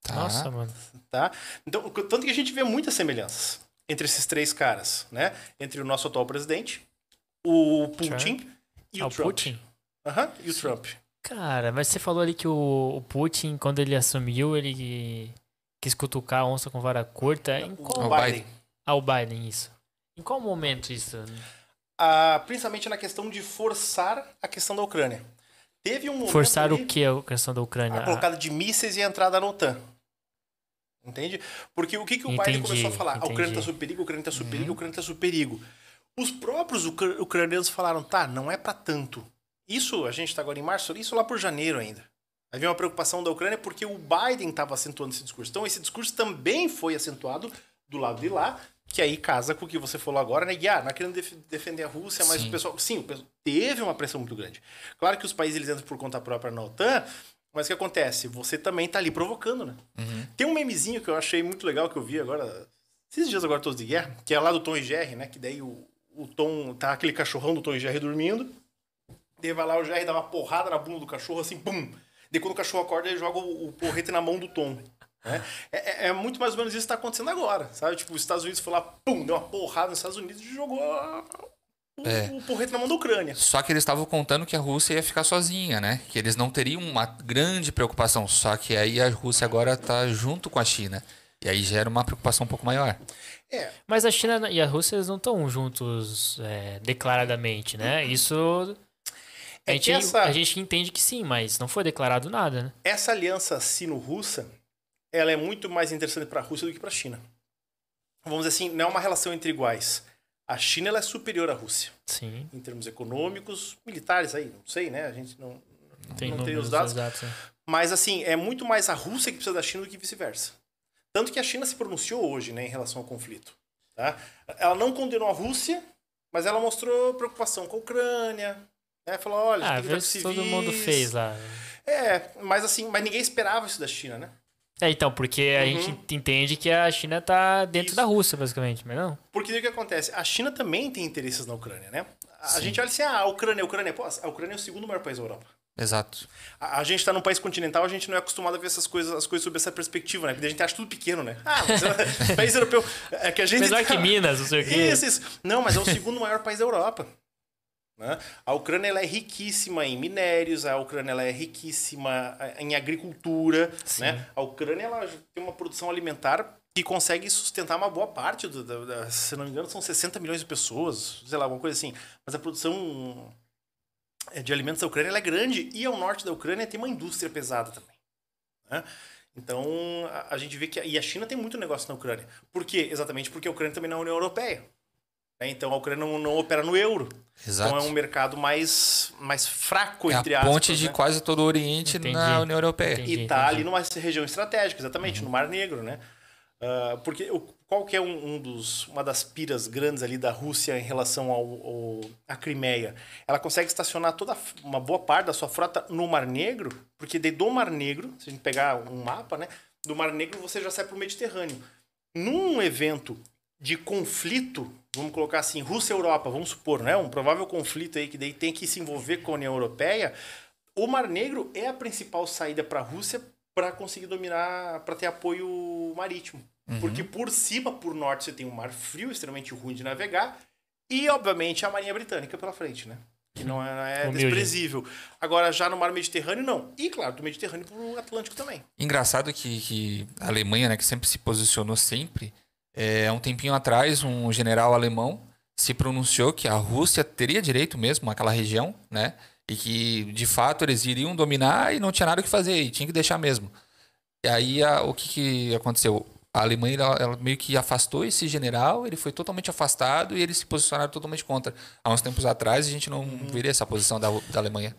Tá. Nossa, mano. Tá? Então, tanto que a gente vê muitas semelhanças entre esses três caras, né? Entre o nosso atual presidente, o Putin Trump. e o ah, Trump. Putin? Aham, uhum, e o. Trump. Cara, mas você falou ali que o, o Putin, quando ele assumiu, ele quis cutucar a onça com vara curta. Em qual... O Biden. Ah, o Biden, isso. Em qual momento isso? Ah, principalmente na questão de forçar a questão da Ucrânia. Teve um Forçar o que a questão da Ucrânia? A colocada de mísseis e a entrada na OTAN. Entende? Porque o que, que o Biden começou a falar? Entendi. A Ucrânia está sob perigo, a Ucrânia está sob uhum. perigo, a Ucrânia está sob perigo. Os próprios ucranianos falaram, tá, não é para tanto. Isso, a gente está agora em março, isso lá por janeiro ainda. Havia uma preocupação da Ucrânia porque o Biden estava acentuando esse discurso. Então, esse discurso também foi acentuado do lado de lá, que aí casa com o que você falou agora, né? E, ah, não é querendo def defender a Rússia, mas sim. o pessoal. Sim, o pessoal teve uma pressão muito grande. Claro que os países eles entram por conta própria na OTAN, mas o que acontece? Você também está ali provocando, né? Uhum. Tem um memezinho que eu achei muito legal que eu vi agora, esses dias agora todos de guerra, que é lá do Tom e Jerry, né? Que daí o, o Tom tá aquele cachorrão do Tom e Jerry dormindo. Daí vai lá o Jerry dá uma porrada na bunda do cachorro, assim, pum. Daí quando o cachorro acorda, ele joga o, o porrete na mão do Tom. Né? É, é, é, muito mais ou menos isso que está acontecendo agora, sabe? Tipo, os Estados Unidos foi lá, pum, deu uma porrada nos Estados Unidos e jogou o, é. o porrete na mão da Ucrânia. Só que eles estavam contando que a Rússia ia ficar sozinha, né? Que eles não teriam uma grande preocupação. Só que aí a Rússia agora está junto com a China. E aí gera uma preocupação um pouco maior. É. Mas a China e a Rússia eles não estão juntos é, declaradamente, né? Isso a, é gente, essa, a gente entende que sim, mas não foi declarado nada, né? Essa aliança sino-russa, ela é muito mais interessante para a Rússia do que para a China. Vamos dizer assim, não é uma relação entre iguais. A China é superior à Rússia. Sim. Em termos econômicos, militares aí, não sei, né? A gente não tem, não tem os dados. dados é. Mas assim, é muito mais a Rússia que precisa da China do que vice-versa. Tanto que a China se pronunciou hoje, né, em relação ao conflito. Tá? Ela não condenou a Rússia, mas ela mostrou preocupação com a Ucrânia, né? Falou, olha, ah, tem que todo mundo fez lá. É, mas assim, mas ninguém esperava isso da China, né? É, então, porque a uhum. gente entende que a China tá dentro isso. da Rússia, basicamente, mas não. Porque o que acontece? A China também tem interesses na Ucrânia, né? A Sim. gente olha assim, ah, a Ucrânia, a Ucrânia, pô, a Ucrânia é o segundo maior país da Europa. Exato. A, a gente está num país continental, a gente não é acostumado a ver essas coisas, as coisas sob essa perspectiva, né? Porque a gente acha tudo pequeno, né? Ah, mas é, país europeu. É que a gente. Menor tá... que Minas, não sei o quê. Isso, isso. Não, mas é o segundo maior país da Europa. Né? A Ucrânia ela é riquíssima em minérios, a Ucrânia ela é riquíssima eh, em agricultura. Né? A Ucrânia ela tem uma produção alimentar que consegue sustentar uma boa parte, do, se não me engano, são 60 milhões de pessoas, sei lá, alguma coisa assim. Mas a produção eh, de alimentos da Ucrânia é grande e ao norte da Ucrânia tem uma indústria pesada também. Né? Então a, a, gente vê que. A, e a China tem muito negócio na Ucrânia. Por quê? Exatamente porque a Ucrânia também não é a União Europeia. Né? Então a Ucrânia não, não, opera no euro. Exato. Então é um mercado mais, mais fraco, é entre a aspas. ponte de né? quase todo o Oriente entendi. na União Europeia. Entendi, e está ali numa região estratégica, exatamente, uhum. no Mar Negro, né? Uh, porque o, qual que é um, um, dos, uma das piras grandes ali da Rússia em relação ao, ao, à Crimeia? Ela consegue estacionar toda uma boa parte da sua frota no Mar Negro, porque de do Mar Negro, se a gente pegar um mapa, né? Do Mar Negro você já sai para o Mediterrâneo. Num evento de conflito, vamos colocar assim, Rússia-Europa, vamos supor, né? Um provável conflito aí que daí tem que se envolver com a União Europeia. O Mar Negro é a principal saída para a Rússia para conseguir dominar, para ter apoio marítimo. Uhum. Porque por cima, por norte, você tem um mar frio, extremamente ruim de navegar, e obviamente a Marinha Britânica pela frente, né? Que não é, é desprezível. Agora, já no mar Mediterrâneo, não. E, claro, do Mediterrâneo para o Atlântico também. Engraçado que, que a Alemanha, né, que sempre se posicionou sempre, é, um tempinho atrás, um general alemão se pronunciou que a Rússia teria direito mesmo àquela região, né? E que, de fato, eles iriam dominar e não tinha nada o que fazer, e tinha que deixar mesmo. E aí, a, o que, que aconteceu? A Alemanha ela, ela, meio que afastou esse general, ele foi totalmente afastado e eles se posicionaram totalmente contra. Há uns tempos atrás, a gente não uhum. viria essa posição da, da Alemanha.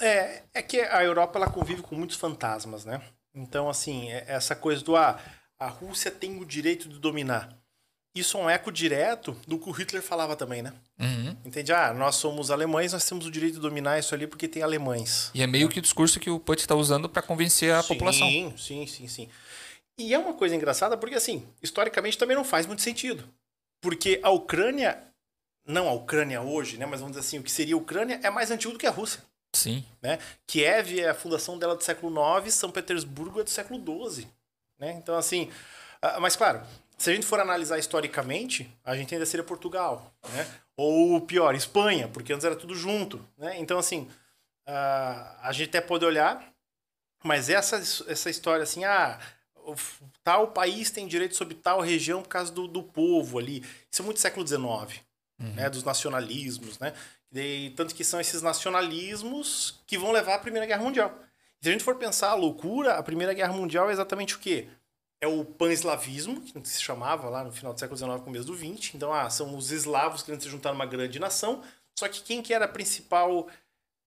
É, é que a Europa ela convive com muitos fantasmas, né? Então, assim, é essa coisa do... Ah, a Rússia tem o direito de dominar. isso é um eco direto do que o Hitler falava também, né? Uhum. Entende? Ah, nós somos alemães, nós temos o direito de dominar isso ali porque tem alemães. E é meio que o discurso que o Putin está usando para convencer a sim, população. Sim, sim, sim. E é uma coisa engraçada porque, assim, historicamente também não faz muito sentido. Porque a Ucrânia, não a Ucrânia hoje, né? Mas vamos dizer assim, o que seria a Ucrânia é mais antigo do que a Rússia. Sim. Né? Kiev é a fundação dela do século IX, São Petersburgo é do século XII. Né? Então, assim. ah, Mas, claro, se a gente for analisar historicamente, a gente ainda seria Portugal. Né? Ou pior, Espanha, porque antes era tudo junto. Né? Então, assim, ah, a gente até pode olhar, mas essa, essa história assim, ah, tal país tem direito sobre tal região por causa do, do povo ali. Isso é muito século XIX, né? Dos nacionalismos, né? E, tanto que são esses nacionalismos que vão levar à Primeira Guerra Mundial. Se a gente for pensar a loucura, a Primeira Guerra Mundial é exatamente o quê? É o pan-eslavismo, que se chamava lá no final do século XIX, começo do XX. Então, ah, são os eslavos querendo se juntar numa grande nação. Só que quem que era a principal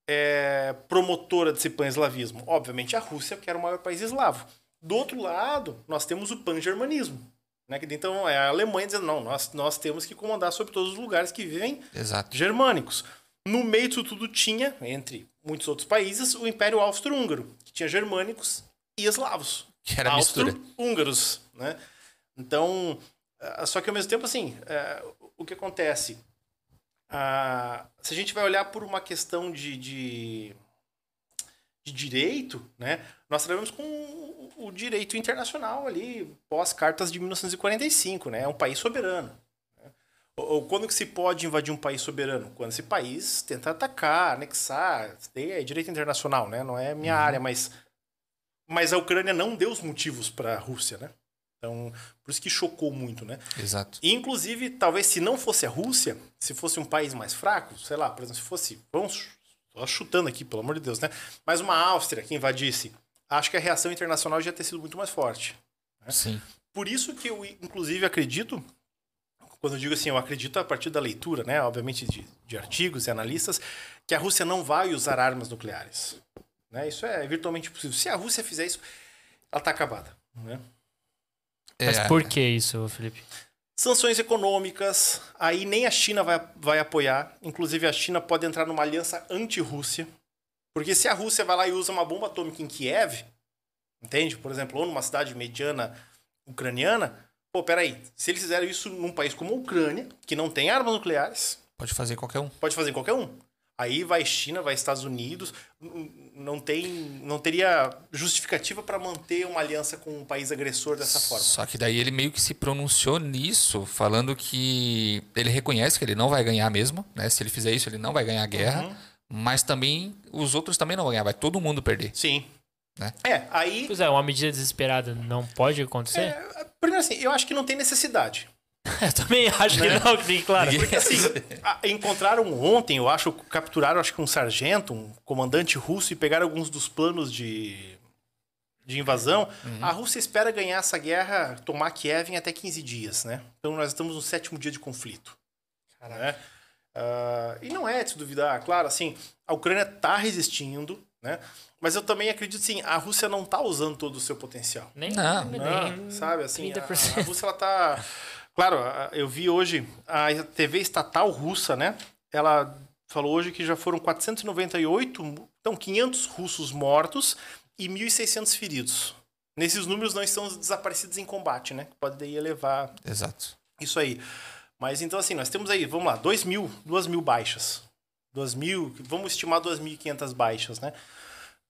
é, promotora desse pan-eslavismo? Obviamente a Rússia, que era o maior país eslavo. Do outro lado, nós temos o pan-germanismo. Né? Então é a Alemanha dizendo, não, nós, nós temos que comandar sobre todos os lugares que vivem Exato. germânicos. No meio disso tudo tinha, entre muitos outros países, o Império Austro-Húngaro, que tinha germânicos e eslavos. Que era mistura. Austro-húngaros, né? Então, ah, só que ao mesmo tempo, assim, eh, o que acontece? Ah, se a gente vai olhar por uma questão de, de, de direito, né? Nós trabalhamos com o- o direito internacional ali, pós-cartas de 1945, né? É um país soberano. Né? Ou, quando que se pode invadir um país soberano? Quando esse país tenta atacar, anexar, é direito internacional, né? Não é minha área, mas mas a Ucrânia não deu os motivos para a Rússia, né? Então, por isso que chocou muito, né? Exato. E, inclusive, talvez se não fosse a Rússia, se fosse um país mais fraco, sei lá, por exemplo, se fosse, vamos só chutando aqui, pelo amor de Deus, né? Mas uma Áustria que invadisse, acho que a reação internacional já ter sido muito mais forte. Sim. Por isso que eu, inclusive, acredito, quando eu digo assim, eu acredito a partir da leitura, né, obviamente de, de artigos e analistas, que a Rússia não vai usar armas nucleares. Né? Isso é virtualmente impossível. Se a Rússia fizer isso, ela está acabada. Né? Mas É, por que isso, Felipe? Sanções econômicas, aí nem a China vai, vai apoiar. Inclusive, a China pode entrar numa aliança anti-Rússia. Porque se a Rússia vai lá e usa uma bomba atômica em Kiev, entende? Por exemplo, ou numa cidade mediana ucraniana, pô, peraí. Se eles fizeram isso num país como a Ucrânia, que não tem armas nucleares, Pode fazer qualquer um. pode fazer em qualquer um. Aí vai China, vai Estados Unidos, não tem, não teria justificativa para manter uma aliança com um país agressor dessa forma. Só que daí ele meio que se pronunciou nisso, falando que ele reconhece que ele não vai ganhar mesmo, né? Se ele fizer isso, ele não vai ganhar a guerra. Uhum. Mas também os outros também não vão ganhar, vai todo mundo perder. Sim. Né? É, aí Pois é, uma medida desesperada não pode acontecer? É, primeiro assim, eu acho que não tem necessidade. Eu também acho Né? que não, que fique claro. Porque assim, encontraram ontem, eu acho, capturaram acho que um sargento, um comandante russo e pegaram alguns dos planos de, de invasão. A Rússia espera ganhar essa guerra, tomar Kiev em até 15 dias, né? Então nós estamos no sétimo dia de conflito. Né? Ah, e não é de se duvidar, claro, assim, a Ucrânia está resistindo, né? Mas eu também acredito, assim, a Rússia não está usando todo o seu potencial. Nem, Não. nem, Não, sabe, assim, a, 30%. a Rússia, ela tá... Claro, eu vi hoje a TV estatal russa, né? Ela falou hoje que já foram 498, então 500 russos mortos e 1.600 feridos. Nesses números não estão os desaparecidos em combate, né? Pode daí elevar Exato. isso aí. Mas então assim, nós temos aí, vamos lá, 2 mil, 2 mil baixas. 2 mil, vamos estimar 2.500 baixas, né?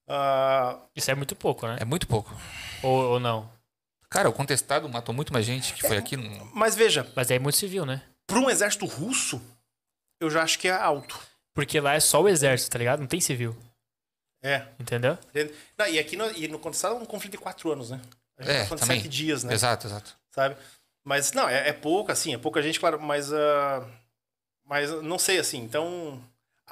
Ah, Isso é muito pouco, né? É muito pouco. Ou, ou não? Cara, o contestado matou muito mais gente que foi aqui. No... mas veja, Mas é muito civil, né? para um exército russo, eu já acho que é alto. Porque lá é só o exército, tá ligado? Não tem civil. É. Entendeu? Não, e aqui no, e no contestado é um conflito de quatro anos, né? A gente É, tá falando também. sete dias, né? Exato, exato. Sabe? Mas, não, é, é pouco, assim, é pouca gente, claro, mas. ah, mas não sei, assim, então.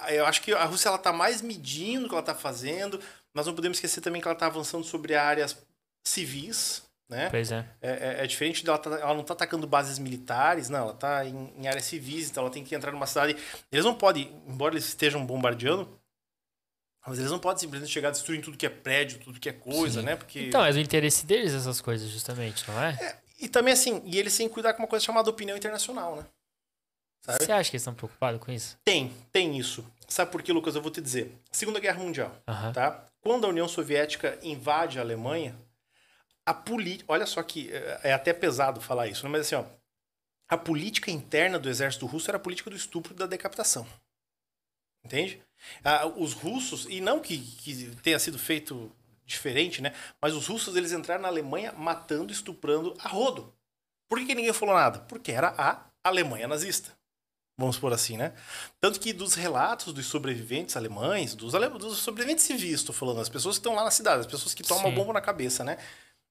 Eu acho que a Rússia ela tá mais medindo o que ela tá fazendo. Nós não podemos esquecer também que ela tá avançando sobre áreas civis, né? Pois é. É, é- é diferente dela, tá- ela não tá atacando bases militares, não, ela tá em, em áreas civis, então ela tem que entrar numa cidade. Eles não podem, embora eles estejam bombardeando, mas eles não podem simplesmente chegar destruindo tudo que é prédio, tudo que é coisa, Sim. né? Porque. Então, é do interesse deles essas coisas, justamente, não é? E também assim, e eles têm que cuidar com uma coisa chamada opinião internacional, né? Sabe? Você acha que eles estão preocupados com isso? Tem, tem isso. Sabe por quê, Lucas? Eu vou te dizer. Segunda Guerra Mundial, tá? Quando a União Soviética invade a Alemanha, a política... Olha só que é é até pesado falar isso, né? mas assim, ó, a política interna do exército russo era a política do estupro e da decapitação. Entende? Ah, os russos, e não que, que tenha sido feito diferente, né? Mas os russos, eles entraram na Alemanha matando, estuprando a rodo. Por que, que ninguém falou nada? Porque era a Alemanha nazista. Vamos por assim, né? Tanto que dos relatos dos sobreviventes alemães, dos, ale... dos sobreviventes civis, estou falando, as pessoas que estão lá na cidade, as pessoas que tomam Sim. bomba na cabeça, né?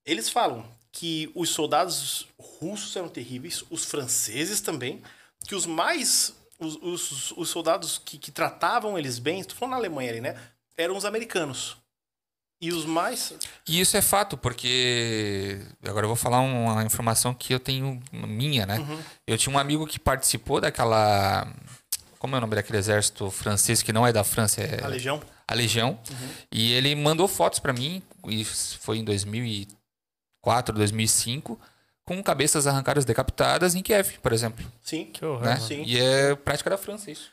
Eles falam que os soldados russos eram terríveis, os franceses também, que os mais. Os, os, os soldados que, que tratavam eles bem, estou falando na Alemanha ali, né? Eram os americanos. E os mais. E isso é fato, porque. Agora eu vou falar uma informação que eu tenho minha, né? Uhum. Eu tinha um amigo que participou daquela. Como é o nome daquele exército francês que não é da França? É A legião. a Legião. E ele mandou fotos pra mim, isso foi em 2004, 2005, com cabeças arrancadas decapitadas em Kiev, por exemplo. Sim. Que horror. Né? Sim. E é prática da França isso.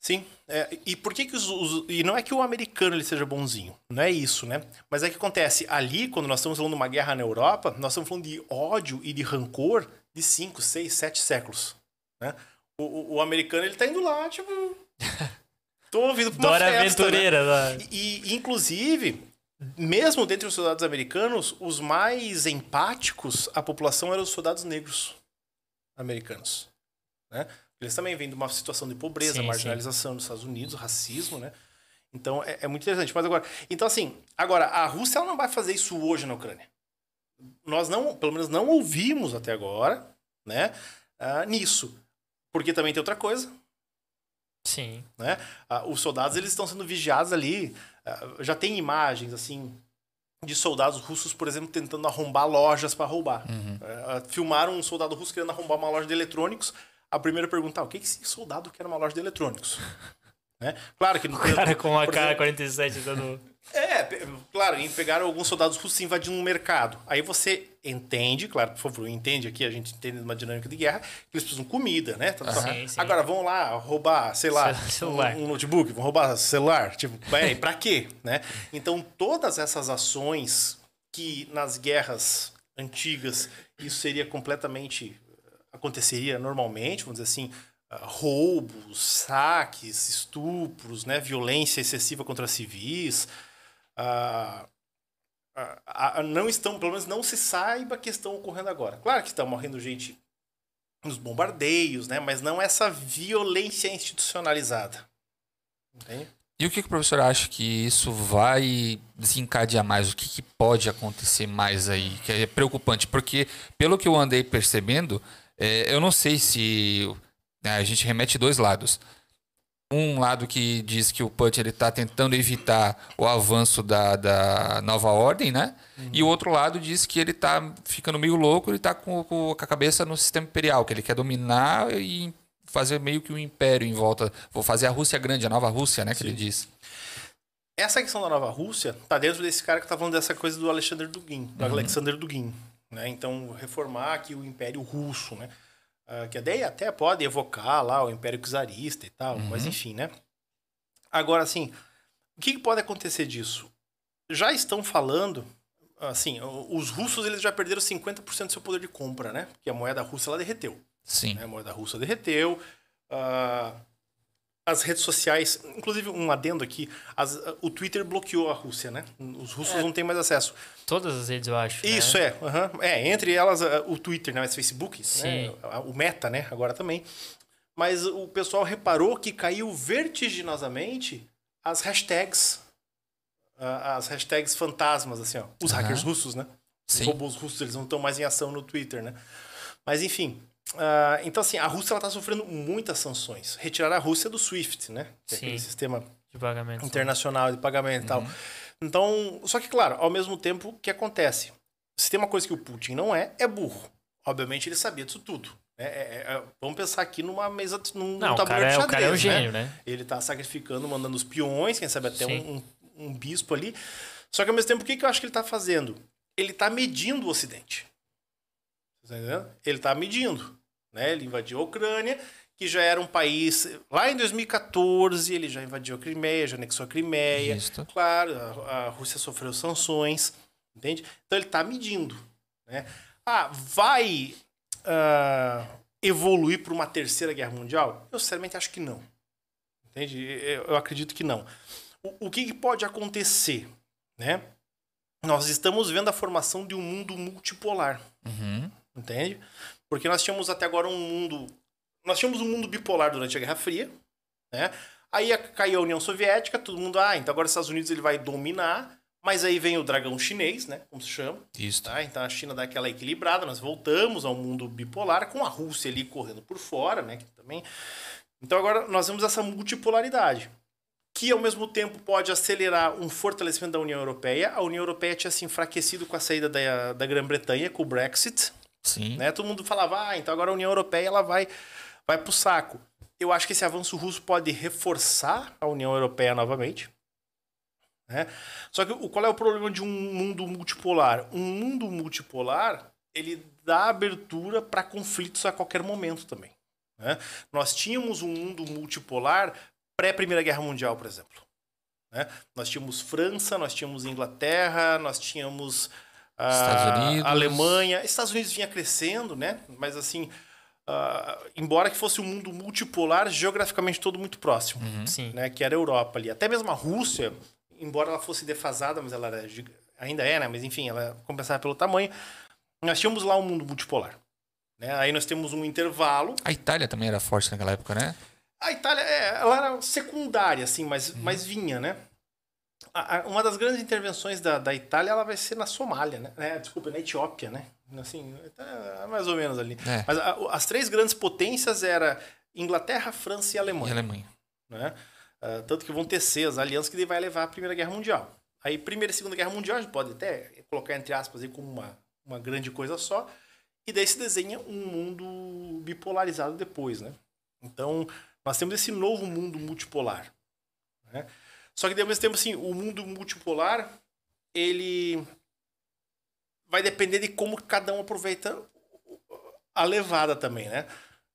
Sim. É, e por que, que os, os- E não é que o americano ele seja bonzinho. Não é isso, né? Mas é que acontece. Ali, quando nós estamos falando de uma guerra na Europa, nós estamos falando de ódio e de rancor de 5, 6, 7 séculos. Né? O, o, o americano, ele tá indo lá, tipo. Tô ouvindo pra uma Dora festa, né? Aventureira. lá. E, e, inclusive, mesmo dentre os soldados americanos, os mais empáticos à população eram os soldados negros americanos. Né? Eles também vêm de uma situação de pobreza, Sim, sim. marginalização nos Estados Unidos, racismo, né? Então é, é muito interessante. Mas agora, então assim, agora a Rússia ela não vai fazer isso hoje na Ucrânia. Nós não, pelo menos não ouvimos até agora, né? ah, nisso, porque também tem outra coisa Sim. né? Ah, os soldados eles estão sendo vigiados ali. Ah, já tem imagens assim de soldados russos, por exemplo, tentando arrombar lojas para roubar. Ah, filmaram um soldado russo querendo arrombar uma loja de eletrônicos. A primeira pergunta, ah, o que que esse soldado quer numa loja de eletrônicos? né? Claro que não tem Cara com a por cara exemplo, 47 dando. é, claro, e pegaram alguns soldados russos invadindo um mercado. Aí você entende, claro, por favor, entende aqui, a gente entende uma dinâmica de guerra, que eles precisam de comida, né? Tá- Sim, sim. Agora vão lá roubar, sei lá. Um, um notebook, vão roubar celular, tipo, é, pra quê, né? Então todas essas ações que nas guerras antigas isso seria completamente aconteceria normalmente, vamos dizer assim, ah, roubos, saques, estupros, né, violência excessiva contra civis, ah, ah, ah, não estão, pelo menos não se saiba que estão ocorrendo agora. Claro que está morrendo gente nos bombardeios, né, mas não essa violência institucionalizada. Entende? E o que, que o professor acha que isso vai desencadear mais? O que, que pode acontecer mais aí? Que é preocupante, porque pelo que eu andei percebendo, é, eu não sei se né, a gente remete dois lados. Um lado que diz que o Putin ele está tentando evitar o avanço da, da nova ordem, né? E o outro lado diz que ele está ficando meio louco, ele está com, com a cabeça no sistema imperial, que ele quer dominar e fazer meio que um império em volta. Vou fazer a Rússia grande, a nova Rússia, né? Que ele diz. Essa questão da Nova Rússia tá dentro desse cara que tá falando dessa coisa do Alexander Dugin, do Alexander Dugin, né? Então reformar aqui o Império Russo, né? Ah, que daí até pode evocar lá o Império Czarista e tal, mas enfim, né? Agora, assim, o que, que pode acontecer disso? Já estão falando, assim, os russos eles já perderam 50% do seu poder de compra, né? Porque a moeda russa ela derreteu Sim. né? A moeda russa derreteu. ah, as redes sociais, inclusive um adendo aqui, as- o Twitter bloqueou a Rússia, né? Os russos não têm mais acesso. Todas as redes, eu acho. Isso né? é, aham. é, entre elas ah, o Twitter, né? Mas Facebook, né? O Meta, né? Agora também. Mas o pessoal reparou que caiu vertiginosamente as hashtags, as hashtags fantasmas, assim, ó. Os hackers russos, né? Os Sim. robôs russos, eles não estão mais em ação no Twitter, né? Mas enfim. Ah, então, assim, a Rússia ela tá sofrendo muitas sanções. Retirar a Rússia do SWIFT, né? Que é Sim. aquele sistema De pagamento. internacional de pagamento e tal. Então, só que, claro, ao mesmo tempo, o que acontece? Se tem uma coisa que o Putin não é, é burro. Obviamente ele sabia disso tudo. né? É- é- é- vamos pensar aqui numa mesa, num, Não, num o tabuleiro cara, é, de o cara é um xadrez, né? gênio, né? Ele tá sacrificando, mandando os peões, quem sabe até um, um, um bispo ali. Só que ao mesmo tempo, o que, que eu acho que ele tá fazendo? Ele tá medindo o Ocidente. Tá entendendo? Ele está medindo. Né? Ele invadiu a Ucrânia, que já era um país. Lá em 2014, ele já invadiu a Crimeia, já anexou a Crimeia. Isto. Claro, a, a Rússia sofreu sanções. Entende? Então ele está medindo. Né? Ah, vai ah, evoluir para uma terceira guerra mundial? Eu sinceramente acho que não. Entende? Eu, eu acredito que não. O, o que, que pode acontecer? Né? Nós estamos vendo a formação de um mundo multipolar. Uhum. Entende? Porque nós tínhamos até agora um mundo. Nós tínhamos um mundo bipolar durante a Guerra Fria. Né? Aí caiu a União Soviética, todo mundo, ah, então agora os Estados Unidos ele vai dominar. Mas aí vem o dragão chinês, né? Como se chama. Isso. Tá? Então a China dá aquela equilibrada, nós voltamos ao mundo bipolar, com a Rússia ali correndo por fora, né? Que também. Então agora nós vemos essa multipolaridade, que ao mesmo tempo pode acelerar um fortalecimento da União Europeia. A União Europeia tinha se enfraquecido com a saída da, da Grã-Bretanha, com o Brexit. Sim. Né? Todo mundo falava, ah, então agora a União Europeia ela vai, vai pro saco. Eu acho que esse avanço russo pode reforçar a União Europeia novamente. Né? Só que qual é o problema de um mundo multipolar? Um mundo multipolar ele dá abertura para conflitos a qualquer momento também. né? Nós tínhamos um mundo multipolar pré-Primeira Guerra Mundial, por exemplo. né? Nós tínhamos França, nós tínhamos Inglaterra, nós tínhamos Estados Unidos. Alemanha. Estados Unidos vinha crescendo, né? Mas assim, ah, embora que fosse um mundo multipolar, geograficamente todo muito próximo Sim. né, que era a Europa ali. Até mesmo a Rússia, embora ela fosse defasada, mas ela era, ainda é, né? Mas enfim, ela compensava pelo tamanho. Nós tínhamos lá um mundo multipolar. Né? Aí nós temos um intervalo. A Itália também era forte naquela época, né? A Itália, é, ela era secundária, assim, mas, mas vinha, né? A- a- uma das grandes intervenções da, da Itália, ela vai ser na Somália, né? É, desculpa, na Etiópia, né? Assim, é mais ou menos ali. É. Mas a- as três grandes potências eram Inglaterra, França e E Alemanha Alemanha. né? Ah, tanto que vão tecer as alianças que vai levar à Primeira Guerra Mundial. Aí, Primeira e Segunda Guerra Mundial, a gente pode até colocar entre aspas aí como uma, uma grande coisa só. E daí se desenha um mundo bipolarizado depois, né? Então, nós temos esse novo mundo multipolar. Né? Só que, ao mesmo tempo, assim, o mundo multipolar, ele vai depender de como cada um aproveita a levada também, né?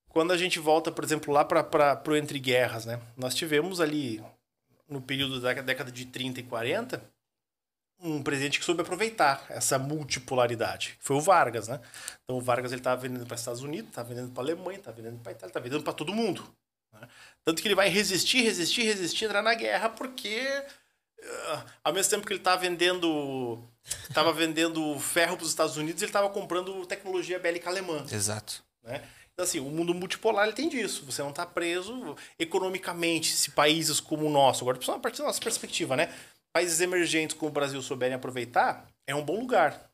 Quando a gente volta, por exemplo, lá para o Entre Guerras, né? Nós tivemos ali, no período da década de 30 e 40, um presidente que soube aproveitar essa multipolaridade. Foi o Vargas, né? Então o Vargas ele estava vendendo para os Estados Unidos, estava vendendo para a Alemanha, estava vendendo para Itália, estava vendendo para todo mundo. Né? Tanto que ele vai resistir, resistir, resistir, entrar na guerra, porque ah, ao mesmo tempo que ele estava vendendo, estava vendendo ferro para os Estados Unidos, ele estava comprando tecnologia bélica alemã Exato. né? Então, assim, o mundo multipolar ele tem disso. Você não está preso economicamente. Se países como o nosso, agora, a partir da nossa perspectiva, né? Países emergentes como o Brasil souberem aproveitar, é um bom lugar.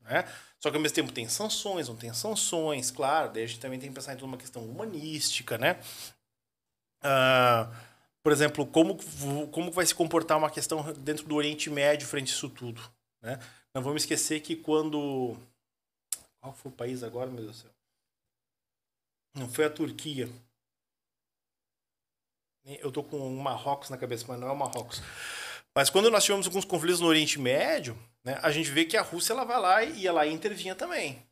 Né? Só que ao mesmo tempo tem sanções, não tem sanções, claro. Daí a gente também tem que pensar em toda uma questão humanística, né? Ah, por exemplo, como, como vai se comportar uma questão dentro do Oriente Médio frente a isso tudo, né? Não vamos esquecer que quando... Qual foi o país agora, meu Deus do céu? Não foi a Turquia. Eu tô com o Marrocos na cabeça, mas não é o Marrocos. Mas quando nós tivemos alguns conflitos no Oriente Médio, né, a gente vê que a Rússia ela vai lá e ia lá e intervinha também.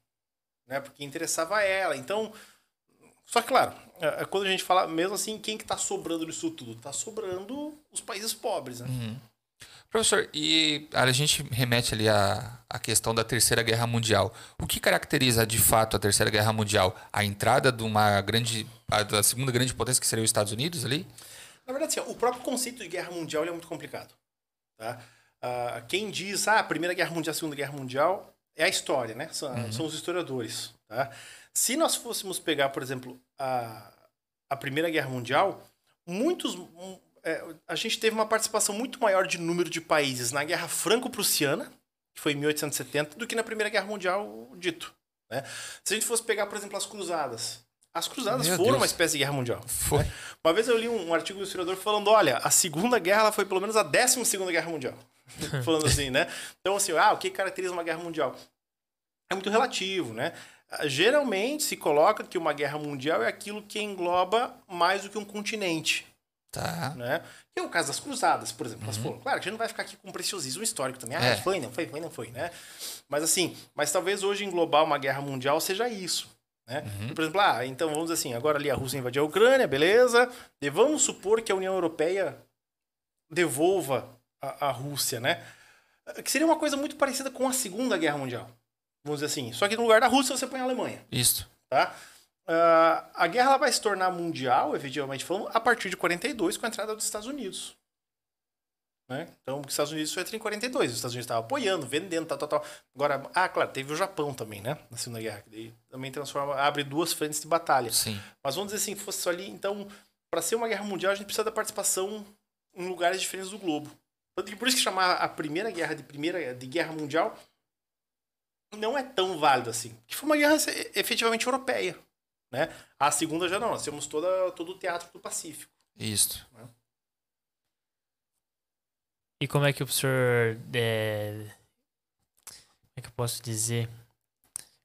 Né, porque interessava ela. Então, só que claro, é, é quando a gente fala, mesmo assim, quem que tá sobrando disso tudo? Tá sobrando os países pobres, né? Professor, e a gente remete ali à, à questão da Terceira Guerra Mundial. O que caracteriza de fato a Terceira Guerra Mundial? A entrada de uma grande. da segunda grande potência, que seria os Estados Unidos ali? Na verdade, assim, o próprio conceito de guerra mundial é muito complicado. Tá? Ah, quem diz, ah, a Primeira Guerra Mundial, a Segunda Guerra Mundial, é a história, né? São, são os historiadores. Tá? Se nós fôssemos pegar, por exemplo, a, a Primeira Guerra Mundial, muitos. um, é, a gente teve uma participação muito maior de número de países na Guerra Franco-Prussiana, que foi em 1870, do que na Primeira Guerra Mundial dito. Né? Se a gente fosse pegar, por exemplo, as Cruzadas. As Cruzadas Meu foram Deus. uma espécie de guerra mundial. Foi. Uma vez eu li um, um artigo do historiador falando, olha, a Segunda Guerra ela foi pelo menos a 12 Segunda Guerra Mundial. falando assim, né? Então, assim, ah, o que caracteriza uma guerra mundial? É muito relativo, né? Geralmente se coloca que uma guerra mundial é aquilo que engloba mais do que um continente. Tá. Né? Que é o caso das cruzadas, por exemplo. Pô, claro a gente não vai ficar aqui com preciosismo histórico também. Ah, É. foi, não foi, foi, não foi, né? Mas assim, mas talvez hoje englobar uma guerra mundial seja isso. Né? Por exemplo, ah, então vamos dizer assim, agora ali a Rússia invadiu a Ucrânia, beleza. E vamos supor que a União Europeia devolva a, a Rússia, né? Que seria uma coisa muito parecida com a Segunda Guerra Mundial. Vamos dizer assim. Só que no lugar da Rússia você põe a Alemanha Isso. tá? Ah, a guerra ela vai se tornar mundial, efetivamente falando, a partir de 42, com a entrada dos Estados Unidos. Né? Então, os Estados Unidos só entra em 42. Os Estados Unidos estavam apoiando, vendendo, tal, tal, tal. Agora, ah, claro, teve o Japão também, né? Na Segunda Guerra. Que também transforma, abre duas frentes de batalha. Sim. Mas vamos dizer assim, fosse só ali. Então, para ser uma guerra mundial, a gente precisa da participação em lugares diferentes do globo. Por isso que chamar a primeira guerra de primeira de guerra mundial não é tão válido assim. Que foi uma guerra efetivamente europeia. Né? A segunda já não, nós temos toda, todo o teatro do Pacífico. Isso. E como é que o professor. é, Como é que eu posso dizer?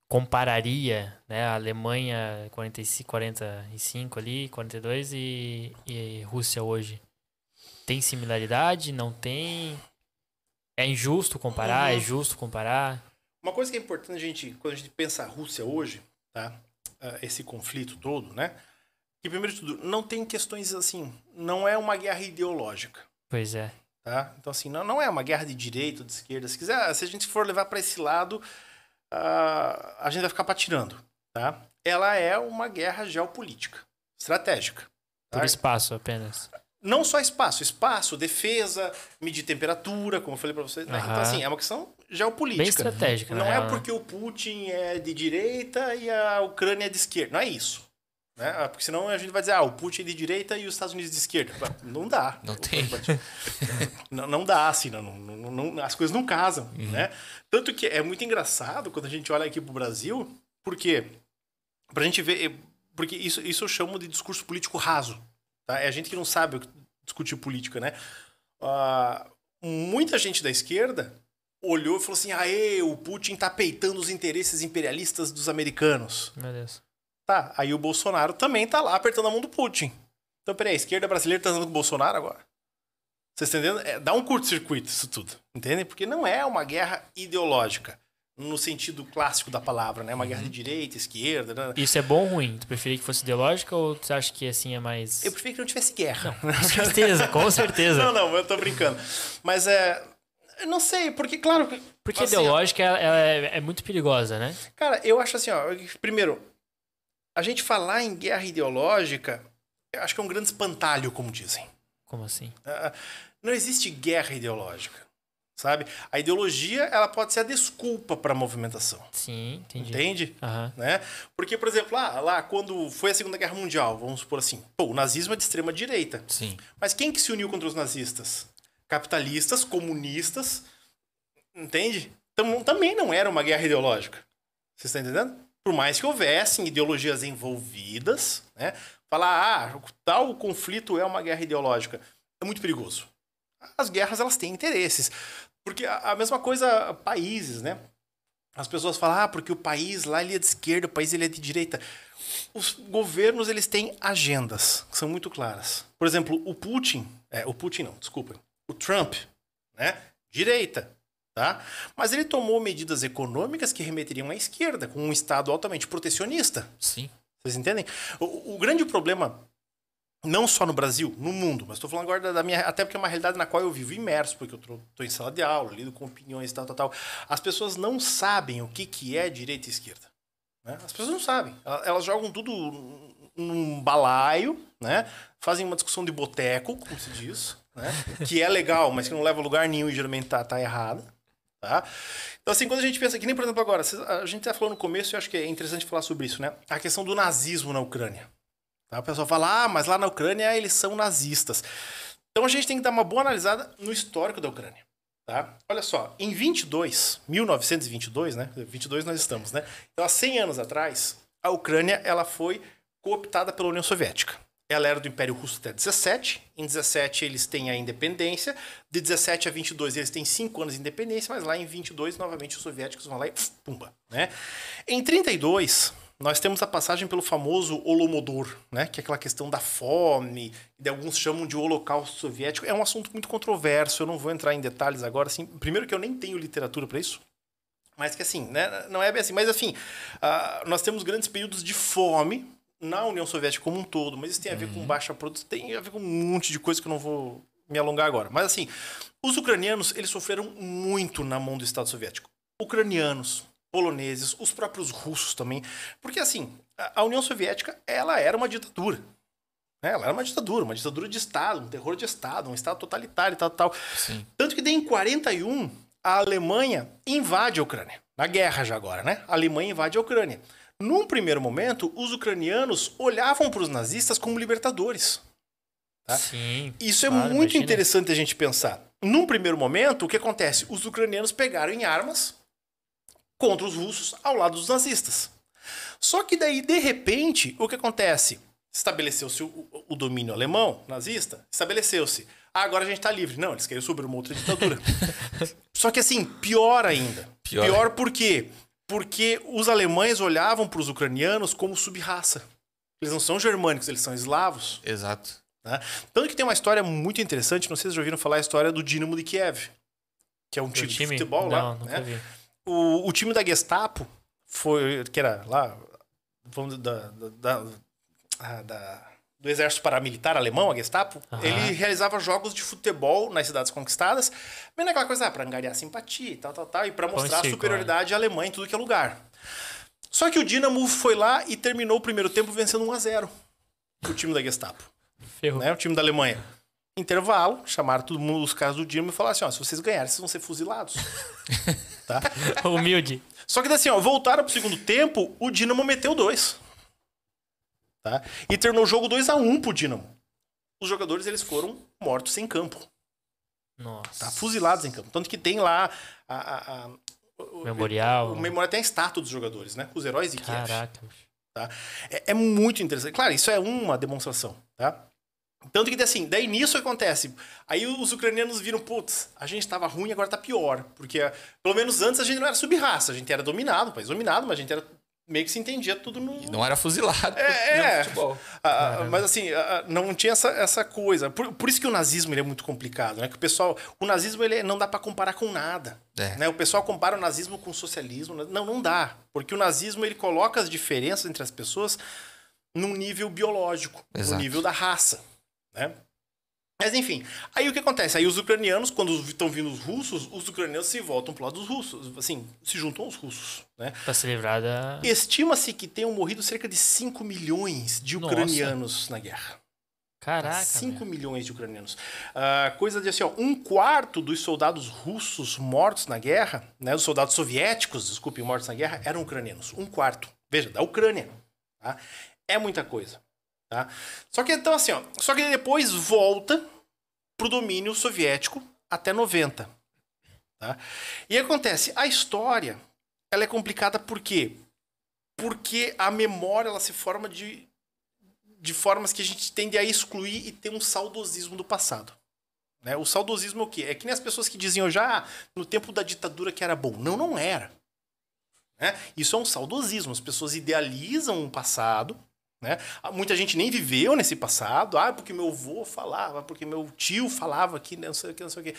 Compararia né, a Alemanha 45, 45 ali, 42 e, e Rússia hoje? Tem similaridade? Não tem? É injusto comparar? É Uhum. justo comparar? Uma coisa que é importante a gente, quando a gente pensa a Rússia hoje, tá? Ah, esse conflito todo, né? Que primeiro de tudo, não tem questões assim, não é uma guerra ideológica. Pois é. Tá? Então, assim, não, não é uma guerra de direita ou de esquerda. Se, quiser, se a gente for levar para esse lado, ah, a gente vai ficar patinando. Tá? Ela é uma guerra geopolítica, estratégica. Por tá? espaço apenas. Não só espaço, espaço, defesa, medir temperatura, como eu falei para vocês. né? Então, assim, é uma questão geopolítica. Bem estratégica, Não na é real, né? porque o Putin é de direita e a Ucrânia é de esquerda. Não é isso. Né? Ah, Porque senão a gente vai dizer, ah, o Putin é de direita e os Estados Unidos de esquerda. Não dá. Não tem. Não, não dá, assim, não, não- não- as coisas não casam, né? Tanto que é muito engraçado quando a gente olha aqui pro Brasil, porque pra gente ver, porque isso, isso eu chamo de discurso político raso, tá? É a gente que não sabe discutir política, né? Ah, muita gente da esquerda olhou e falou assim, aê, o Putin tá peitando os interesses imperialistas dos americanos. Meu Deus. Tá, aí o Bolsonaro também tá lá apertando a mão do Putin. Então, peraí, a esquerda brasileira tá andando com o Bolsonaro agora? Vocês entendendo? É, dá um curto-circuito isso tudo, entende? Porque não é uma guerra ideológica, no sentido clássico da palavra, né? Uma guerra de direita, esquerda, né? Isso é bom ou ruim? Tu preferia que fosse ideológica ou tu acha que assim é mais. Eu preferia que não tivesse guerra. Com certeza, com certeza. Não, não, eu tô brincando. Mas é... Eu não sei, porque, claro... que- Porque assim, ó, ideológica ela, ela é, é muito perigosa, né? Cara, eu acho assim, ó. Primeiro, a gente falar em guerra ideológica, eu acho que é um grande espantalho, como dizem. Como assim? Ah, Não existe guerra ideológica, sabe? A ideologia ela pode ser a desculpa para a movimentação, Sim, entendi. entende? Aham. Né? Porque, por exemplo, lá, lá quando foi a Segunda Guerra Mundial, vamos supor assim, pô, o nazismo é de extrema direita. Sim. Mas quem que se uniu contra os nazistas? Capitalistas, comunistas, entende? Então, também não era uma guerra ideológica. Você está entendendo? Por mais que houvessem ideologias envolvidas, né? Falar, ah, tal conflito é uma guerra ideológica. É muito perigoso. As guerras, elas têm interesses. Porque a, a mesma coisa, países, né? As pessoas falam, ah, porque o país lá ele é de esquerda, o país ele é de direita. Os governos, eles têm agendas, que são muito claras. Por exemplo, o Putin, é, o Putin não, desculpa, o Trump, né? Direita, tá? Mas ele tomou medidas econômicas que remeteriam à esquerda, com um Estado altamente protecionista. Sim. Vocês entendem? O, o grande problema, não só no Brasil, no mundo, mas estou falando agora da, minha. Até porque é uma realidade na qual eu vivo imerso, porque eu estou em sala de aula, lido com opiniões e tal, tal, tal. As pessoas não sabem o que, que é direita e esquerda. Né? As pessoas não sabem. Elas, elas jogam tudo num balaio, né? Fazem uma discussão de boteco, como se diz, né? Que é legal, mas que não leva a lugar nenhum e geralmente tá, tá errada. Tá? Então, assim, quando a gente pensa, que nem, por exemplo, agora, a gente tá falando no começo, e acho que é interessante falar sobre isso, né? A questão do nazismo na Ucrânia. Tá? O pessoal fala, ah, mas lá na Ucrânia eles são nazistas. Então a gente tem que dar uma boa analisada no histórico da Ucrânia. Tá? Olha só, em 22, 1922, né? 22 nós estamos, né? Então, há 100 anos atrás, a Ucrânia ela foi cooptada pela União Soviética. Ela era do Império Russo até 17. Em 17 eles têm a independência. De 17 a 22 eles têm 5 anos de independência, mas lá em 22 novamente os soviéticos vão lá e pumba, né? Em 32, nós temos a passagem pelo famoso Holomodor, né? Que é aquela questão da fome, que alguns chamam de Holocausto Soviético. É um assunto muito controverso, eu não vou entrar em detalhes agora. Assim, primeiro que eu nem tenho literatura para isso, mas que assim, né? Não é bem assim. Mas assim, uh, nós temos grandes períodos de fome na União Soviética como um todo, mas isso tem a ver uhum. com baixa produção, tem a ver com um monte de coisa que eu não vou me alongar agora. Mas assim, os ucranianos, eles sofreram muito na mão do Estado Soviético. Ucranianos, poloneses, os próprios russos também. Porque assim, a União Soviética, ela era uma ditadura. Né? Ela era uma ditadura, uma ditadura de Estado, um terror de Estado, um Estado totalitário e tal, tal. Sim. Tanto que daí em 41, a Alemanha invade a Ucrânia. Na guerra já agora, né? A Alemanha invade a Ucrânia. Num primeiro momento, os ucranianos olhavam para os nazistas como libertadores. Tá? Sim, Isso é claro, muito imagina. interessante a gente pensar. Num primeiro momento, o que acontece? Os ucranianos pegaram em armas contra os russos ao lado dos nazistas. Só que daí, de repente, o que acontece? Estabeleceu-se o, o, domínio alemão, nazista, estabeleceu-se. Ah, agora a gente está livre. Não, eles querem subir uma outra ditadura. Só que assim, pior ainda. Pior, pior por quê? Porque os alemães olhavam para os ucranianos como subraça. Eles não são germânicos, eles são eslavos. Exato. Né? Tanto que tem uma história muito interessante, não sei se vocês já ouviram falar a história do Dinamo de Kiev, que é um time, time, de futebol não, lá. Né? O, o time da Gestapo foi, que era lá, vamos da, da, da, ah, da do exército paramilitar alemão, a Gestapo, uhum. ele realizava jogos de futebol nas cidades conquistadas, bem naquela coisa, ah, para angariar simpatia e tal, tal, tal, e para mostrar a superioridade é. alemã em tudo que é lugar. Só que o Dinamo foi lá e terminou o primeiro tempo vencendo 1 a 0 o time da Gestapo. Ferrou. Né? O time da Alemanha. Intervalo, chamaram todo mundo, os caras do Dinamo e falaram assim: ó, se vocês ganharem, vocês vão ser fuzilados. tá? Humilde. Só que assim, ó, voltaram pro segundo tempo, o Dinamo meteu dois. Tá? E terminou o jogo 2 a 1 um pro Dinamo. Os jogadores eles foram mortos em campo. Nossa. Tá? Fuzilados em campo. Tanto que tem lá a, a, a o, memorial. O, o memorial tem a estátua dos jogadores, né? Os heróis de Kiev. Caraca. Tá? É, é, muito interessante. Claro, isso é uma demonstração, tá? Tanto que, assim, daí nisso acontece. Aí os ucranianos viram, putz, a gente estava ruim, agora tá pior. Porque, pelo menos antes, a gente não era sub-raça, a gente era dominado, país dominado, mas a gente era meio que se entendia tudo no. E não era fuzilado. É, é. futebol. Ah, ah mas assim, ah, ah, não tinha essa, essa coisa. Por, por isso que o nazismo ele é muito complicado, né? Que o pessoal. O nazismo ele não dá para comparar com nada. É. Né? O pessoal compara o nazismo com o socialismo. Né? Não, não dá. Porque o nazismo ele coloca as diferenças entre as pessoas num nível biológico, Exato. no nível da raça. Né? Mas enfim, aí o que acontece? Aí os ucranianos, quando estão vindo os russos, os ucranianos se voltam pro lado dos russos, assim, se juntam aos russos, né? Pra se livrar da... Estima-se que tenham morrido cerca de 5 milhões de ucranianos Nossa. na guerra. Caraca. 5 milhões de ucranianos. Uh, coisa de assim, ó, um quarto dos soldados russos mortos na guerra, né? Os soldados soviéticos, desculpe, mortos na guerra, eram ucranianos. Um quarto. Veja, da Ucrânia. Tá? É muita coisa. Tá? Só que então assim, ó, só que depois volta pro domínio soviético até 90. Tá? E acontece, a história ela é complicada por quê? Porque a memória ela se forma de, de formas que a gente tende a excluir e ter um saudosismo do passado. Né? O saudosismo é o quê? É que nem as pessoas que diziam já ah, no tempo da ditadura que era bom. Não, não era. Né? Isso é um saudosismo. As pessoas idealizam um passado né? Muita gente nem viveu nesse passado. Ah, porque meu avô falava, porque meu tio falava que não sei o que, não sei o que.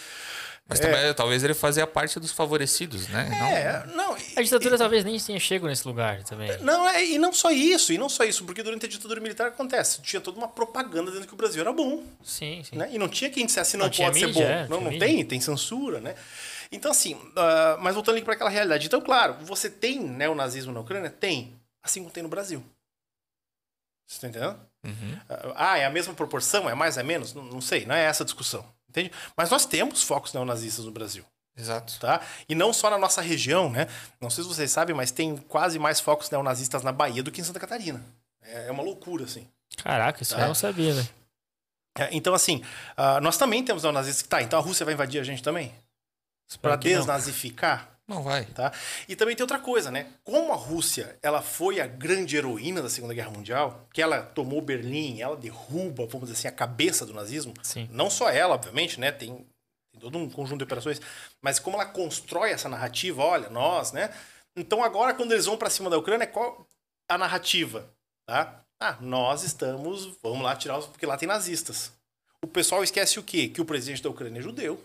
Mas é... também, talvez ele fazia parte dos favorecidos, né? É, não. não a ditadura e, talvez nem tenha chego nesse lugar também. Não, é, e não só isso, e não só isso, porque durante a ditadura militar acontece, tinha toda uma propaganda dizendo que o Brasil era bom. Sim, sim. Né? E não tinha quem dissesse não, não pode ser bom. É, não, não tem, tem censura, né? Então, assim, uh, mas voltando para aquela realidade. Então, claro, você tem neonazismo na Ucrânia? Tem. Assim como tem no Brasil. Você tá entendendo? Uhum. Ah, é a mesma proporção? É mais, é menos? Não, não, sei, não é essa a discussão. Entende? Mas nós temos focos neonazistas no Brasil. Exato. Tá? E não só na nossa região, né? Não sei se vocês sabem, mas tem quase mais focos neonazistas na Bahia do que em Santa Catarina. É, é uma loucura, assim. Caraca, isso tá? eu não sabia, né? É, então, assim, uh, nós também temos neonazistas que tá. Então a Rússia vai invadir a gente também? Para desnazificar? Não vai. Tá? E também tem outra coisa, né? Como a Rússia ela foi a grande heroína da Segunda Guerra Mundial, que ela tomou Berlim, ela derruba, vamos dizer assim, a cabeça do nazismo. Sim. Não só ela, obviamente, né? Tem, tem todo um conjunto de operações, mas como ela constrói essa narrativa, olha, nós, né? Então agora quando eles vão para cima da Ucrânia, qual, a narrativa, tá? Ah, nós estamos, vamos lá tirar os, porque lá tem nazistas. O pessoal esquece o quê? Que o presidente da Ucrânia é judeu.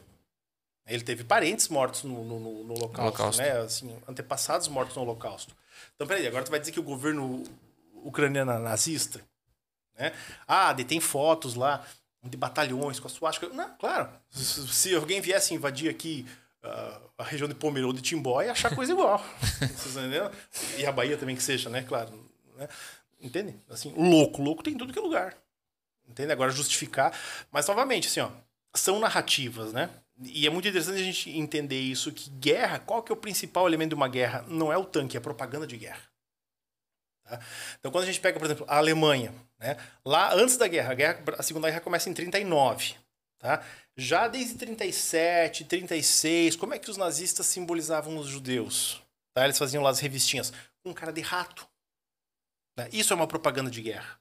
Ele teve parentes mortos no, no, no, no holocausto, Holocausto. né? Assim, antepassados mortos no holocausto. Então, peraí, agora tu vai dizer que o governo ucraniano é nazista? Né? Ah, daí tem fotos lá de batalhões com a suástica. Não, claro. Se, alguém viesse invadir aqui ah, a região de Pomerode ou de Timbó, ia achar coisa igual. Vocês entenderam? E a Bahia também que seja, né? Claro. Né? Entende? Assim, louco, louco tem em tudo que é lugar. Entende? Agora justificar. Mas, novamente, assim, ó, são narrativas, né? E é muito interessante a gente entender isso, que guerra, qual que é o principal elemento de uma guerra? Não é o tanque, é a propaganda de guerra. Tá? Então, quando a gente pega, por exemplo, a Alemanha, né? lá antes da guerra, a, guerra, a Segunda Guerra começa em 39, tá? Já desde 37, 36, como é que os nazistas simbolizavam os judeus? Tá? Eles faziam lá as revistinhas com cara de rato. né? Isso é uma propaganda de guerra.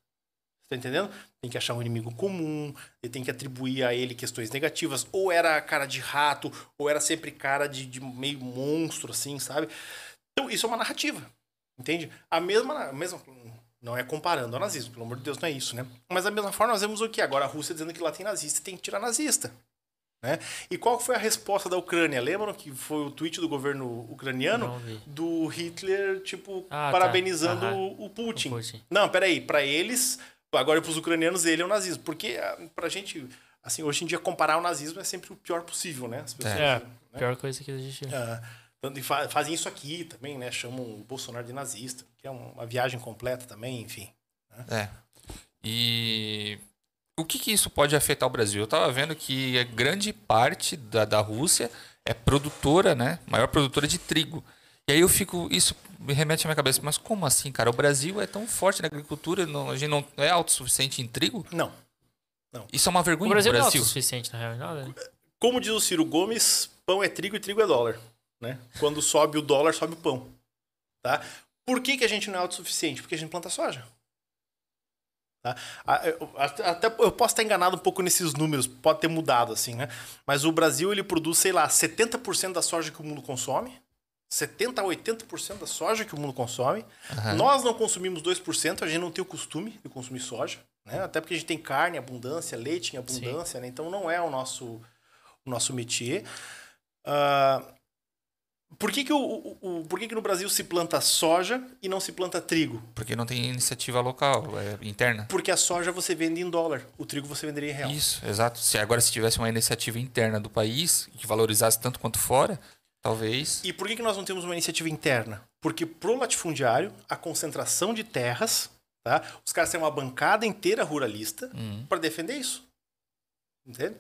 Tá entendendo? Tem que achar um inimigo comum, ele tem que atribuir a ele questões negativas. Ou era cara de rato, ou era sempre cara de, de meio monstro, assim, sabe? Então, isso é uma narrativa. Entende? A mesma, a mesma. Não é comparando ao nazismo, pelo amor de Deus, não é isso, né? Mas da mesma forma, nós vemos o que? Agora a Rússia dizendo que lá tem nazista e tem que tirar nazista. Né? E qual foi a resposta da Ucrânia? Lembram que foi o tweet do governo ucraniano do Hitler, tipo, Ah, tá. parabenizando Aham. o, Putin. O Putin. Não, peraí, pra eles, agora pros ucranianos, ele é o nazismo. Porque ah, pra gente, assim, hoje em dia, comparar o nazismo é sempre o pior possível, né? As pessoas, É, né? pior coisa que a gente. Ah, tanto- e fa- fazem isso aqui também, né? Chamam o Bolsonaro de nazista, que é uma viagem completa também, enfim. É. E o que, que isso pode afetar o Brasil? Eu tava vendo que a grande parte da, da Rússia é produtora, né? Maior produtora de trigo. E aí eu fico, isso me remete à minha cabeça, mas como assim, cara? O Brasil é tão forte na agricultura, não, a gente não é autossuficiente em trigo? Não. Isso é uma O vergonha Brasil no não é Brasil. autossuficiente, na real. Não, né? Como diz o Ciro Gomes, pão é trigo e trigo é dólar. Né? Quando sobe o dólar, sobe o pão. Tá? Por que, que a gente não é autossuficiente? Porque a gente planta soja. Tá? Eu- Até eu posso estar enganado um pouco nesses números, pode ter mudado assim, né? Mas o Brasil ele produz, sei lá, 70% da soja que o mundo consome. 70 a 80% da soja que o mundo consome. Aham. Nós não consumimos 2%, a gente não tem o costume de consumir soja, né? Até porque a gente tem carne em abundância, leite em abundância, né? Então não é o nosso, o nosso métier. Ah, por que, que, o, o- o- por que, que no Brasil se planta soja e não se planta trigo? Porque não tem iniciativa local, é interna. Porque a soja você vende em dólar, o trigo você venderia em real. Isso, exato. Se agora se tivesse uma iniciativa interna do país que valorizasse tanto quanto fora, talvez. E por que, que nós não temos uma iniciativa interna? Porque pro latifundiário, a concentração de terras, tá? Os caras têm uma bancada inteira ruralista Hum. para defender isso. Entende?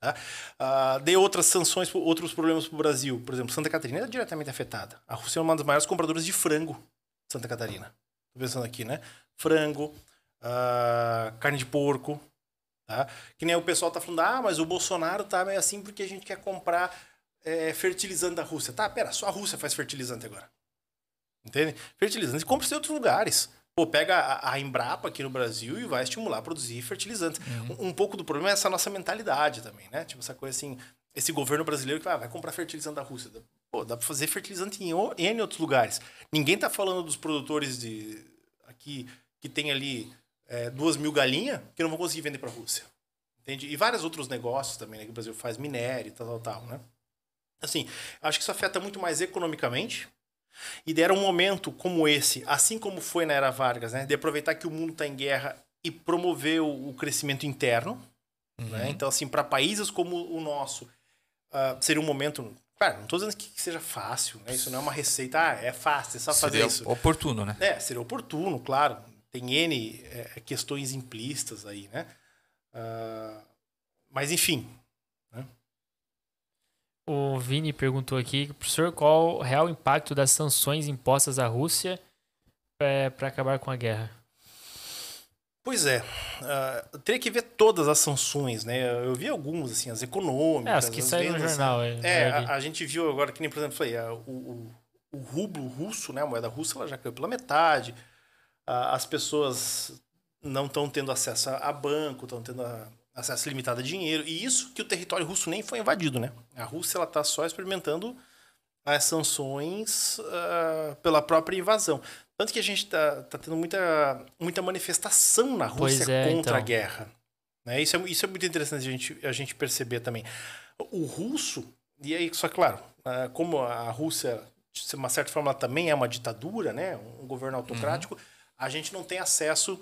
Tá? Ah, dei outras sanções, outros problemas para o Brasil. Por exemplo, Santa Catarina é diretamente afetada. A Rússia é uma das maiores compradoras de frango Santa Catarina. Tô pensando aqui, né? Frango, ah, carne de porco. Tá? Que nem o pessoal tá falando, ah, mas o Bolsonaro tá meio assim porque a gente quer comprar é, fertilizante da Rússia. Tá, pera, só a Rússia faz fertilizante agora. Entende? Fertilizante compra em outros lugares. Pô, pega a, a Embrapa aqui no Brasil e vai estimular a produzir fertilizantes. Um, um pouco do problema é essa nossa mentalidade também, né? Tipo, essa coisa assim, esse governo brasileiro que ah, vai comprar fertilizante da Rússia. Pô, dá pra fazer fertilizante em, em outros lugares. Ninguém tá falando dos produtores de aqui que tem ali é, duas mil galinhas que não vão conseguir vender pra Rússia. Entende? E vários outros negócios também, né? Que o Brasil faz minério e tal, tal, tal, né? Assim, acho que isso afeta muito mais economicamente. E deram um momento como esse, assim como foi na era Vargas, né? De aproveitar que o mundo está em guerra e promover o, o crescimento interno. Né? Então, assim, para países como o nosso, ah, seria um momento. Claro, não estou dizendo que seja fácil, né? Isso não é uma receita, ah, é fácil, é só fazer Seria isso. oportuno, né? É, seria oportuno, claro. Tem N é, questões implícitas aí, né? Ah, mas, enfim, O Vini perguntou aqui, professor, qual o real impacto das sanções impostas à Rússia para acabar com a guerra? Pois é, ah, teria que ver todas as sanções, né? Eu vi algumas, assim, as econômicas. É, as que saíram no vendas, jornal. É, É, a, a gente viu agora que nem, por exemplo, foi, o, o, o rublo russo, né? A moeda russa, ela já caiu pela metade. Ah, as pessoas não estão tendo acesso a, a banco, estão tendo a- acesso limitado a dinheiro. E isso que o território russo nem foi invadido, né? A Rússia, ela tá só experimentando as sanções ah, pela própria invasão. Tanto que a gente tá, tá tendo muita, muita manifestação na Rússia é, contra a então. guerra. Né? Isso, é, isso é muito interessante a gente, a gente perceber também. O russo, e aí, só claro, ah, como a Rússia, de uma certa forma, também é uma ditadura, né? um governo autocrático, a gente não tem acesso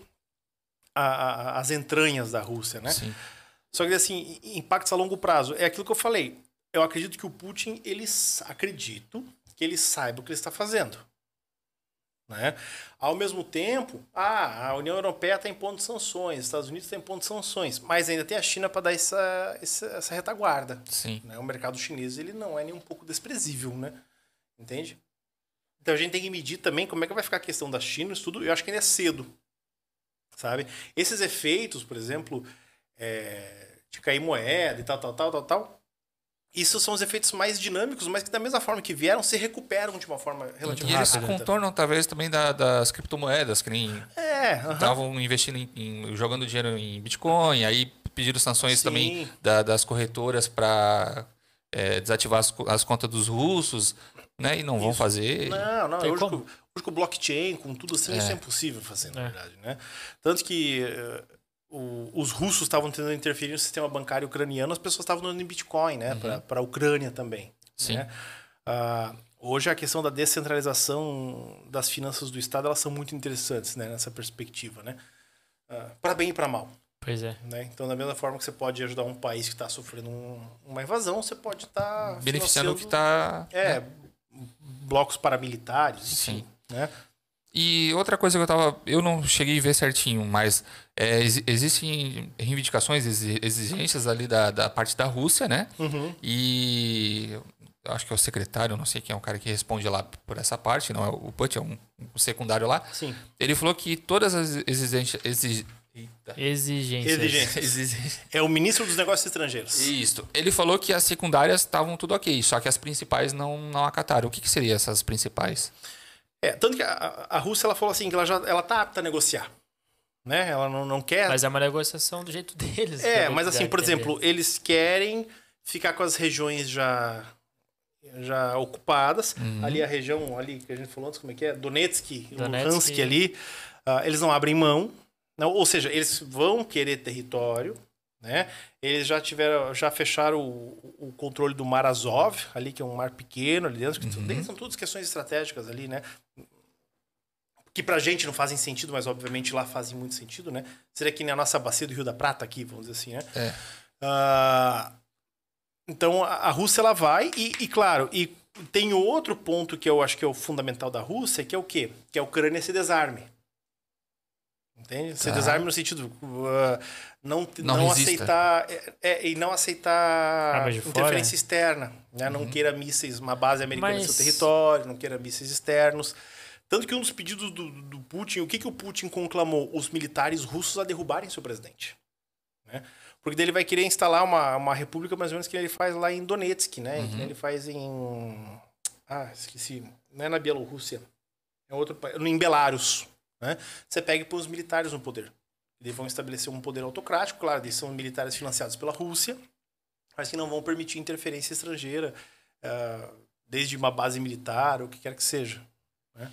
a- a- às entranhas da Rússia, né? Sim. Só que assim, impactos a longo prazo. É aquilo que eu falei. Eu acredito que o Putin, ele acredito que ele saiba o que ele está fazendo. Né? Ao mesmo tempo, ah, a União Europeia está impondo sanções, os Estados Unidos está impondo sanções, mas ainda tem a China para dar essa, essa, essa retaguarda. Sim. Né? O mercado chinês ele não é nem um pouco desprezível, né? Entende? Então a gente tem que medir também como é que vai ficar a questão da China, isso tudo. Eu acho que ainda é cedo, sabe? Esses efeitos, por exemplo, é, de cair moeda e tal, tal, tal, tal, tal. Isso são os efeitos mais dinâmicos, mas que da mesma forma que vieram, se recuperam de uma forma E relativamente eles rápida. contornam, talvez, também da- das criptomoedas, que nem É, estavam investindo em, em- jogando dinheiro em Bitcoin, aí pediram sanções Sim. também da- das corretoras para desativar as, as contas dos russos, né? E não vão Isso. fazer. Não, não. Tem Hoje, como? Com, blockchain, com tudo assim, É. isso é impossível fazer, na É. verdade, né? Tanto que eh, o- os russos estavam tentando interferir no sistema bancário ucraniano, as pessoas estavam dando em Bitcoin, né? Para a Ucrânia também. Sim. né? Ah, hoje a questão da descentralização das finanças do Estado, elas são muito interessantes, né? Nessa perspectiva, né? para bem e para mal. Pois é. Né? Então, da mesma forma que você pode ajudar um país que está sofrendo um- uma invasão, você pode estar Beneficiando o que está. é, blocos paramilitares, enfim, Sim. Né? E outra coisa que eu tava. Eu não cheguei a ver certinho, mas é, exi- existem reivindicações, exi- exigências ali da, da parte da Rússia, né? Uhum. E eu acho que é o secretário, não sei quem é o cara que responde lá por essa parte, não é o Put, é um, um secundário lá. Sim. Ele falou que todas as exigências. Exi, eita. Exigências. Exigências. Exigências. É o ministro dos Negócios Estrangeiros. Isso. Ele falou que as secundárias estavam tudo ok, só que as principais não, não acataram. O que, que seriam essas principais? É, tanto que a, a- Rússia ela falou assim que ela já ela tá apta a negociar, né? Ela não, não quer. Mas é uma negociação do jeito deles. é, mas assim, por entender. exemplo, eles querem ficar com as regiões já já ocupadas. Ali a região ali que a gente falou antes, como é que é? Donetsk, Donetsk. Luhansk ali, ah, eles não abrem mão. Não, ou seja, eles vão querer território, né? Eles já tiveram, já fecharam o, o controle do Mar Azov, ali que é um mar pequeno ali dentro. que daí São todas questões estratégicas ali, né? Que pra gente não fazem sentido, mas obviamente lá fazem muito sentido, né? Seria que nem a nossa bacia do Rio da Prata aqui, vamos dizer assim, né? É. Ah, então a, Rússia ela vai e, e, claro, e tem outro ponto que eu acho que é o fundamental da Rússia, que é o quê? Que a Ucrânia se desarme. Entende? Se Tá. desarme no sentido ah, não, Não não, aceitar é, é, e não aceitar interferência externa, né? Não queira mísseis, uma base americana no Mas- seu território, não queira mísseis externos. Tanto que um dos pedidos do, do Putin, o que, que o Putin conclamou? Os militares russos a derrubarem seu presidente. Né? Porque daí ele vai querer instalar uma, uma república mais ou menos que ele faz lá em Donetsk, né? Que ele faz em. Ah, esqueci. Não é na Bielorrússia. É outro país. Em Belarus. Né? Você pega e põe os militares no poder. Eles vão estabelecer um poder autocrático, claro, eles são militares financiados pela Rússia, mas que não vão permitir interferência estrangeira, ah, desde uma base militar, ou o que quer que seja. né?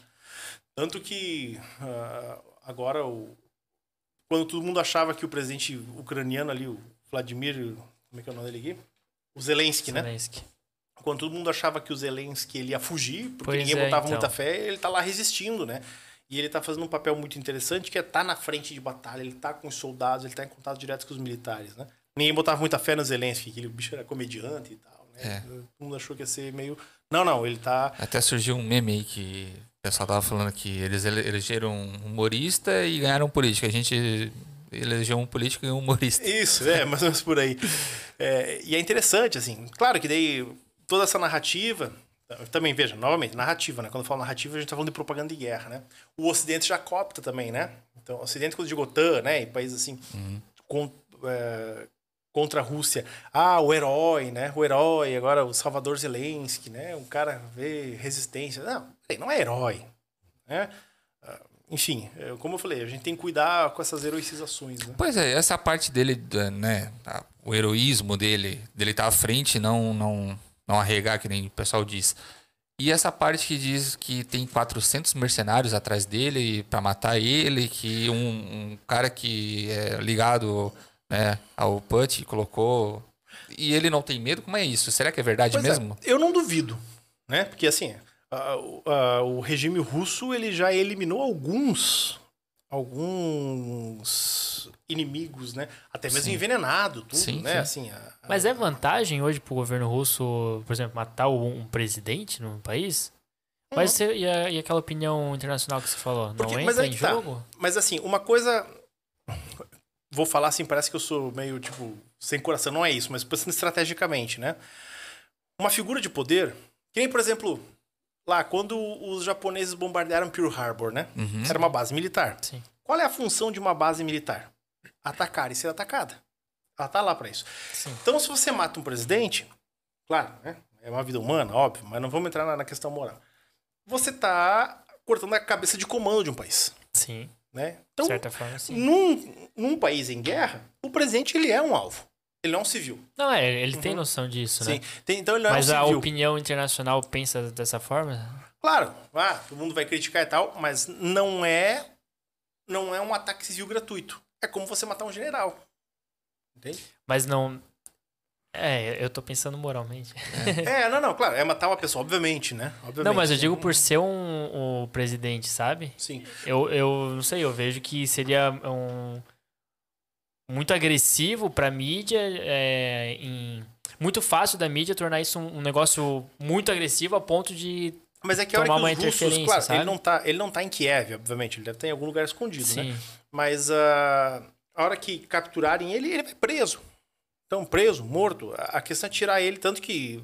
Tanto que ah, agora, o, quando todo mundo achava que o presidente ucraniano ali, o Vladimir, como é que é o nome dele aqui? O Zelensky, né? Zelensky. Quando todo mundo achava que o Zelensky ele ia fugir, porque Pois ninguém é, botava então. muita fé, ele tá lá resistindo, né? E ele tá fazendo um papel muito interessante, que é estar tá na frente de batalha, ele tá com os soldados, ele tá em contato direto com os militares, né? Ninguém botava muita fé no Zelensky, que o bicho era comediante e tal, né? É. Todo mundo achou que ia ser meio... Não, não, ele tá... Até surgiu um meme aí que o pessoal tava falando que eles ele- elegeram um humorista e ganharam um político. A gente elegeu um político e um humorista. Isso, é, mais ou menos por aí. É, e é interessante, assim. Claro que daí toda essa narrativa. Também, veja, novamente, narrativa, né? Quando eu falo narrativa, a gente tá falando de propaganda de guerra, né? O Ocidente já copta também, né? Então, o Ocidente, quando digo OTAN, né? E países assim, con- é, contra a Rússia. Ah, o herói, né? O herói, agora o Salvador Zelensky, né? Um cara vê resistência. Não, não é herói, né? Ah, Enfim, é, como eu falei, a gente tem que cuidar com essas heroicizações, né? Pois é, essa parte dele, né? O heroísmo dele, dele estar à frente, não, não, não arregar, que nem o pessoal diz. E essa parte que diz que tem 400 mercenários atrás dele para matar ele, que um, um, cara que é ligado né, ao Put colocou. E ele não tem medo? Como é isso? Será que é verdade Pois é, mesmo? eu não duvido, né? Porque assim, a- a- o regime russo ele já eliminou alguns alguns inimigos, né? Até mesmo Sim. envenenado, tudo, Sim, né? sim. Assim, a- a- Mas é vantagem hoje pro governo russo, por exemplo, matar um presidente num país? Mas você, e, a- e aquela opinião internacional que você falou? Não Porque- entra mas aí em tá. jogo? Mas assim, uma coisa. Vou falar assim, parece que eu sou meio, tipo, sem coração. Não é isso, mas pensando estrategicamente, né? Uma figura de poder, que nem, por exemplo, lá, quando os japoneses bombardearam Pearl Harbor, né? Uhum. Era uma base militar. Sim. Qual é a função de uma base militar? Atacar e ser atacada. Ela tá lá pra isso. Sim. Então, se você mata um presidente, claro, né? É uma vida humana, óbvio, mas não vamos entrar na, na questão moral. Você tá cortando a cabeça de comando de um país, Sim, né? de Então, certa forma, sim. num, num país em guerra, o presidente ele é um alvo. Ele não é um civil. Não, é, ele tem Uhum. noção disso, Sim. né? Tem- então ele não Mas é um a civil. opinião internacional pensa dessa forma? Claro, ah, todo mundo vai criticar e tal, mas não é não é um ataque civil gratuito. É como você matar um general. Entende? Mas não. É, eu tô pensando moralmente. é, não, não, claro, é matar uma pessoa, obviamente, né? Obviamente. Não, mas eu digo por ser um, um presidente, sabe? Sim. Eu, eu não sei, eu vejo que seria um muito agressivo pra mídia, é, em, muito fácil da mídia tornar isso um, um negócio muito agressivo a ponto de. Mas é que a hora que os russos, claro, sabe? ele não, tá, ele não tá em Kiev, obviamente, ele deve estar em algum lugar escondido, né? Mas ah, a hora que capturarem ele, ele vai preso. Então, preso, morto. A questão é tirar ele, tanto que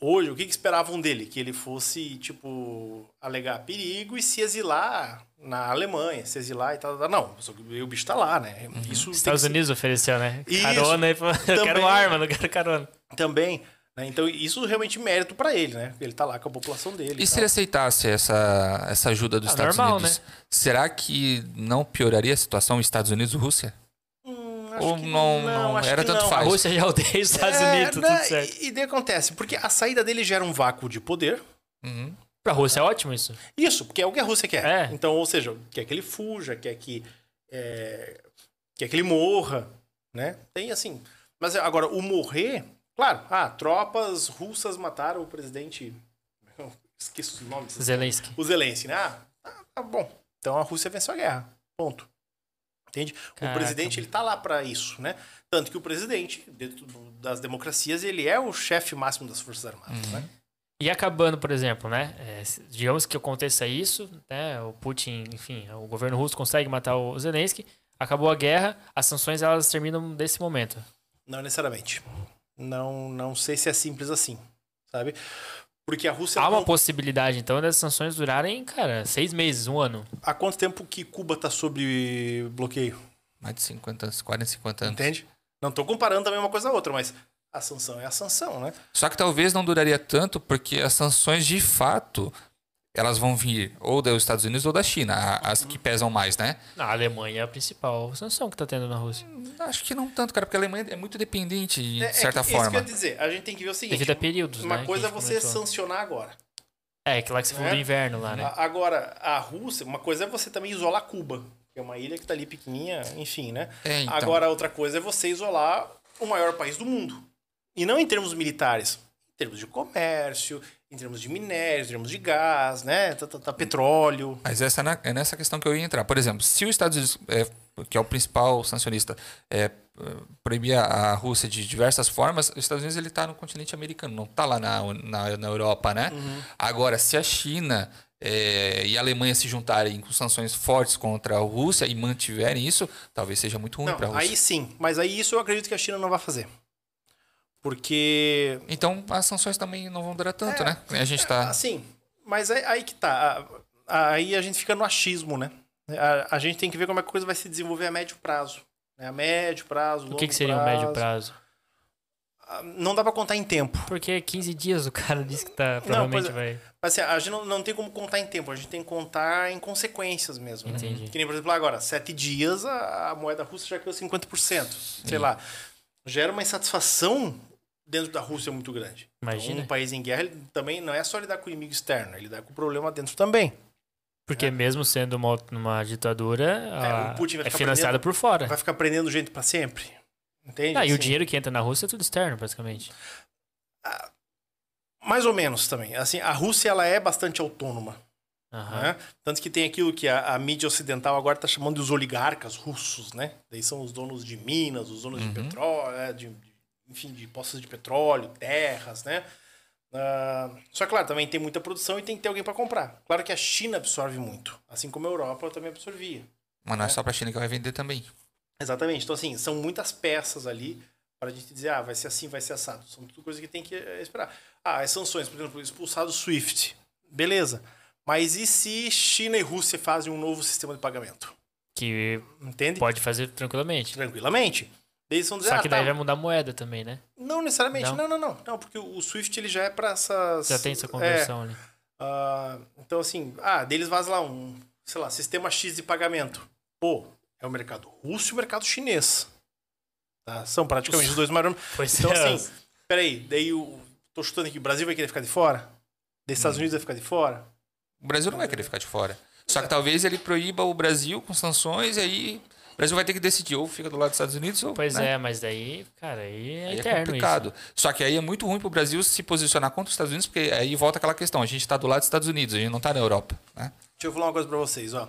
hoje, o que, que esperavam dele? Que ele fosse, tipo, alegar perigo e se exilar na Alemanha, se exilar e tal. tal. Não, o bicho tá lá, né? Isso tem Estados que ser- Unidos ofereceu, né? Isso, Carona e eu também. quero arma, não quero carona. também. Né? Então, isso realmente é mérito pra ele, né? Ele tá lá com a população dele. E e se tal. ele aceitasse essa, essa ajuda dos Ah, Estados normal, Unidos, será que não pioraria a situação Estados Unidos e Rússia? Hum, acho Ou que não- não, acho era que tanto não. A. Rússia já odeia os Estados É, Unidos, né, tudo certo. E, e daí acontece, porque a saída dele gera um vácuo de poder. Uhum. Pra Rússia é ótimo isso. Isso, porque é o que a Rússia quer. É. Então, ou seja, quer que ele fuja, quer que, é, quer que ele morra, né? Tem assim. Mas agora, o morrer, claro, ah, tropas russas mataram o presidente. eu Esqueço os nomes. Zelensky. O Zelensky, né? Ah, tá, bom. Então a Rússia venceu a guerra. Ponto. Entende? Caraca. O presidente, ele tá lá pra isso, né? Tanto que o presidente, dentro das democracias, ele é o chefe máximo das Forças Armadas, né? E acabando, por exemplo, né? é, digamos que aconteça isso, né? O Putin, enfim, o governo russo consegue matar o Zelensky, acabou a guerra, as sanções elas terminam desse momento. Não necessariamente. Não, não sei se é simples assim, sabe? Porque a Rússia. Há uma não- possibilidade, então, das sanções durarem, cara, seis meses, um ano. Há quanto tempo que Cuba tá sob bloqueio? Mais de 50, 40, 50 anos. Entende? Não tô comparando também uma coisa a outra, mas a sanção é a sanção, né? Só que talvez não duraria tanto, porque as sanções de fato elas vão vir ou dos Estados Unidos ou da China, as que pesam mais, né? A Alemanha é a principal sanção que tá tendo na Rússia. Acho que não tanto, cara, porque a Alemanha é muito dependente, de É- é certa que- Isso que eu forma. ia dizer. A gente tem que ver o seguinte. Devido a períodos, uma né? coisa é você comentou. sancionar agora. É, que lá que você falou né? do inverno lá, né? Agora, a Rússia, uma coisa é você também isolar Cuba, que é uma ilha que tá ali pequenininha, enfim, né? É, então. Agora, outra coisa é você isolar o maior país do mundo. E não em termos militares, em termos de comércio, em termos de minério, em termos de gás, né? Tá, tá- tá petróleo. Mas essa é na- é nessa questão que eu ia entrar. Por exemplo, se os Estados Unidos, é, que é o principal sancionista, é, proibir a Rússia de diversas formas, os Estados Unidos ele está no continente americano, não está lá na, na, na Europa, né? Agora, se a China é, e a Alemanha se juntarem com sanções fortes contra a Rússia e mantiverem isso, talvez seja muito ruim para a Rússia. aí sim. Mas aí isso eu acredito que a China não vai fazer. Porque Então, as sanções também não vão durar tanto, É, né? A gente está... Assim, mas aí, aí que tá. Aí a gente fica no achismo, né? A, a gente tem que ver como é que a coisa vai se desenvolver a médio prazo. né? A médio prazo, O longo que, que seria um médio prazo? Ah, Não dá pra contar em tempo. Porque 15 dias o cara disse que tá, provavelmente é. vai. Mas assim, a gente não, não tem como contar em tempo, a gente tem que contar em consequências mesmo. né? Entendi. Que nem, por exemplo, agora, sete dias a, a moeda russa já caiu 50%. Sei lá. Gera uma insatisfação dentro da Rússia é muito grande. Imagina. Então, um país em guerra também não é só lidar com o inimigo externo, ele lidar com o problema dentro também. Porque mesmo sendo uma, uma ditadura, a- o Putin vai é financiada prendendo- por fora. Vai ficar prendendo gente pra sempre. Entende? Ah, e o Assim, dinheiro que entra na Rússia é tudo externo, basicamente. Mais ou menos também. Assim, a Rússia ela é bastante autônoma. Aham. né? Tanto que tem aquilo que a, a mídia ocidental agora está chamando de os oligarcas russos, né? Daí são os donos de minas, os donos de petróleo, é, de, de- enfim, de poços de petróleo, terras, né? Ah, só que, claro, também tem muita produção e tem que ter alguém para comprar. Claro que a China absorve muito, assim como a Europa também absorvia. Mas não é só pra China que vai vender também. Exatamente. Então, assim, são muitas peças ali para a gente dizer, ah, vai ser assim, vai ser assado. São tudo coisas que tem que eh, esperar. Ah, as sanções, por exemplo, expulsar do SWIFT. Beleza. Mas e se China e Rússia fazem um novo sistema de pagamento? Que Entende? pode fazer tranquilamente. Tranquilamente. Daí eles vão dizer, Só ah, que daí tá. vai mudar a moeda também, né? Não necessariamente. Não? Não? não, não, não. porque o SWIFT ele já é para essas. Já tem essa É, conversão ali. ah, então, assim, ah, deles vazam lá um, sei lá, sistema X de pagamento. Pô, é o mercado russo e o mercado chinês. Tá? São praticamente os dois maiores. Pois Então, é. assim, peraí, daí o. Tô chutando aqui, o Brasil vai querer ficar de fora? Daí os Estados Unidos vai ficar de fora? O Brasil não vai querer ficar de fora. Só que talvez ele proíba o Brasil com sanções e aí o Brasil vai ter que decidir ou fica do lado dos Estados Unidos ou. Pois né? é, mas daí, cara, aí é Aí é complicado. Só que aí é muito ruim pro Brasil se posicionar contra os Estados Unidos, porque aí volta aquela questão: a gente tá do lado dos Estados Unidos, a gente não tá na Europa. Né? Deixa eu falar uma coisa pra vocês, ó.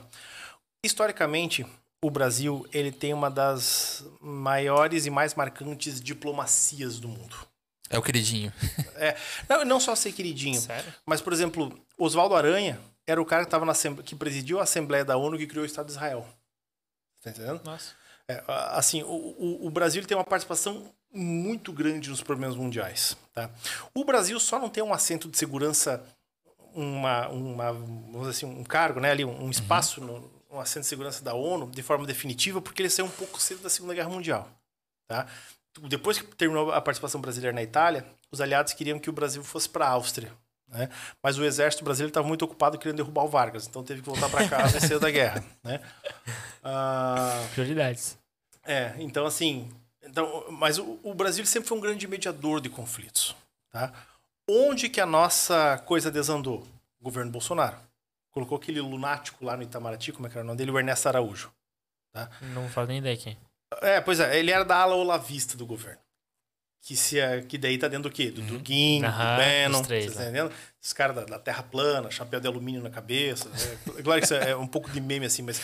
Historicamente, o Brasil ele tem uma das maiores e mais marcantes diplomacias do mundo. É o queridinho. É, não, não só ser queridinho, isso. Sério? mas por exemplo, Oswaldo Aranha era o cara que tava na que presidiu a Assembleia da ONU que criou o Estado de Israel. Tá entendendo? Nossa. É, a- assim, o, o, o Brasil tem uma participação muito grande nos problemas mundiais. Tá? O Brasil só não tem um assento de segurança, uma, uma, vamos dizer assim, um cargo, né, ali, um espaço no, um assento de segurança da ONU de forma definitiva, porque ele saiu um pouco cedo da Segunda Guerra Mundial. Tá? Depois que terminou a participação brasileira na Itália, os aliados queriam que o Brasil fosse para a Áustria. Né? Mas o exército brasileiro estava muito ocupado querendo derrubar o Vargas, então teve que voltar para casa e saiu da guerra. Né? Ah, Prioridades. é, então assim. Então, mas o, o Brasil sempre foi um grande mediador de conflitos. Tá? Onde que a nossa coisa desandou? O governo Bolsonaro. Colocou aquele lunático lá no Itamaraty, como é que era o nome dele? O Ernesto Araújo. Não faz nem ideia quem. É, pois é, ele era da ala olavista do governo. Que, se, é- que daí tá dentro do quê? Do Durguinho, Aham, do Bannon, os três, tá né? entendendo? Esses caras da, da terra plana, chapéu de alumínio na cabeça. É, claro que isso é um pouco de meme assim, mas.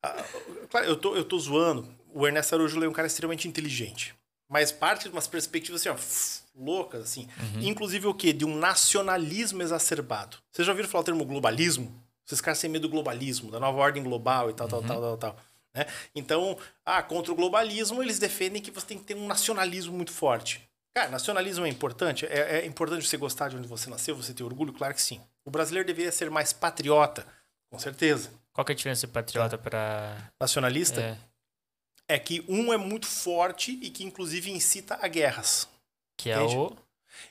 ah, claro, eu tô, eu tô zoando. O Ernesto Araújo é um cara extremamente inteligente. Mas parte de umas perspectivas assim, ó, loucas, assim. Inclusive o quê? De um nacionalismo exacerbado. Vocês já ouviram falar o termo globalismo? Esses caras têm medo do globalismo, da nova ordem global e tal, tal, tal, tal, tal. Né? Então, ah, contra o globalismo, eles defendem que você tem que ter um nacionalismo muito forte. Cara, nacionalismo é importante? É, é importante você gostar de onde você nasceu, você ter orgulho? Claro que sim. O brasileiro deveria ser mais patriota, com certeza. Qual que é a diferença de patriota pra. Nacionalista É, é que um é muito forte e que, inclusive, incita a guerras. que é Entende? o.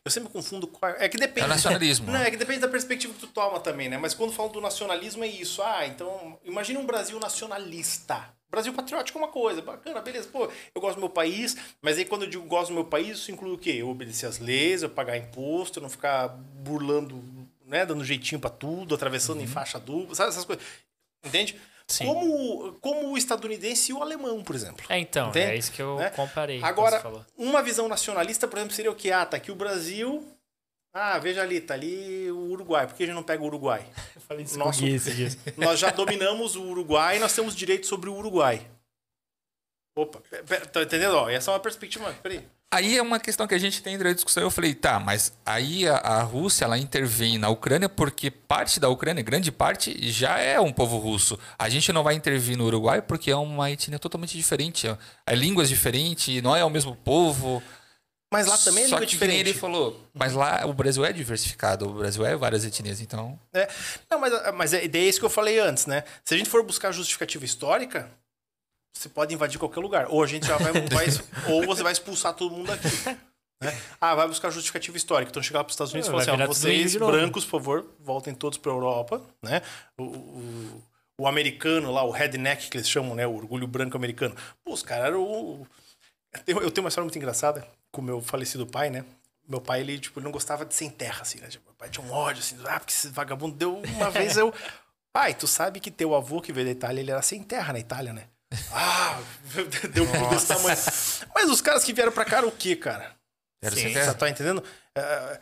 Eu sempre confundo. qual- É que depende. É nacionalismo. Não, é que depende da perspectiva que tu toma também, né? Mas quando falam do nacionalismo é isso. Ah, então, imagina um Brasil nacionalista. Brasil patriótico é uma coisa, bacana, beleza. Pô, eu gosto do meu país, mas aí quando eu digo gosto do meu país, isso inclui o quê? Eu obedecer às leis, eu pagar imposto, eu não ficar burlando, né? Dando jeitinho pra tudo, atravessando em faixa dupla, sabe essas coisas. Entende? Sim. Como, como o estadunidense e o alemão, por exemplo. É, então, Entende? é isso que eu Né? comparei. Agora, uma visão nacionalista, por exemplo, seria o que? Ah, tá aqui o Brasil. Ah, veja ali, tá ali o Uruguai. Por que a gente não pega o Uruguai? Eu falei isso Nossa, com o Gui esses dias. Nós já dominamos o Uruguai e nós temos direito sobre o Uruguai. Opa, tá entendendo? Ó, essa é uma perspectiva. Peraí. Aí é uma questão que a gente tem entre a discussão. Eu falei, tá, mas aí a, a Rússia ela intervém na Ucrânia porque parte da Ucrânia, grande parte, já é um povo russo. A gente não vai intervir no Uruguai porque é uma etnia totalmente diferente. É, é línguas diferentes, não é o mesmo povo. Mas lá também é Só língua que que diferente. ele falou, mas lá o Brasil é diversificado, o Brasil é várias etnias, então. É. Não, mas, mas é, é isso que eu falei antes, né? Se a gente for buscar justificativa histórica, você pode invadir qualquer lugar. Ou a gente já vai, vai ou você vai expulsar todo mundo aqui. né? Ah, vai buscar justificativa histórica. Então chegar para os Estados Unidos e Vai falar assim: ó, vocês, brancos, por favor, voltem todos para Europa, né? O, o, o americano lá, o redneck que eles chamam, né? O orgulho branco americano. Pô, os caras eram. o- Eu tenho- eu tenho uma história muito engraçada. com meu falecido pai, né? Meu pai, ele, tipo, ele não gostava de sem terra, assim, né? Tipo, meu pai tinha um ódio, assim, ah, porque esse vagabundo deu uma vez eu. Pai, tu sabe que teu avô que veio da Itália, ele era sem terra na Itália, né? Ah, deu um desse tamanho. Mas os caras que vieram pra cá eram o quê, cara? Era Sim. Você tá entendendo? É,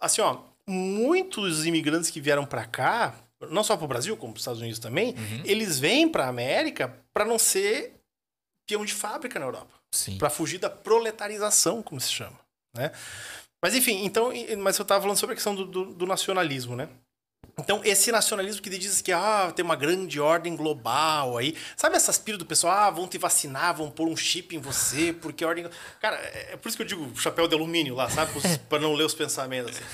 assim, ó, muitos imigrantes que vieram pra cá, não só pro Brasil, como pros Estados Unidos também, Uhum. eles vêm pra América pra não ser peão de fábrica na Europa. Sim. Pra fugir da proletarização, como se chama, né? Mas enfim, então, mas eu tava falando sobre a questão do, do- do nacionalismo, né? Então, esse nacionalismo que diz que ah, tem uma grande ordem global aí. Sabe essas piras do pessoal? Ah, vão te vacinar, vão pôr um chip em você, porque a ordem. Cara, é é por isso que eu digo chapéu de alumínio lá, sabe? Pra não ler os pensamentos. assim.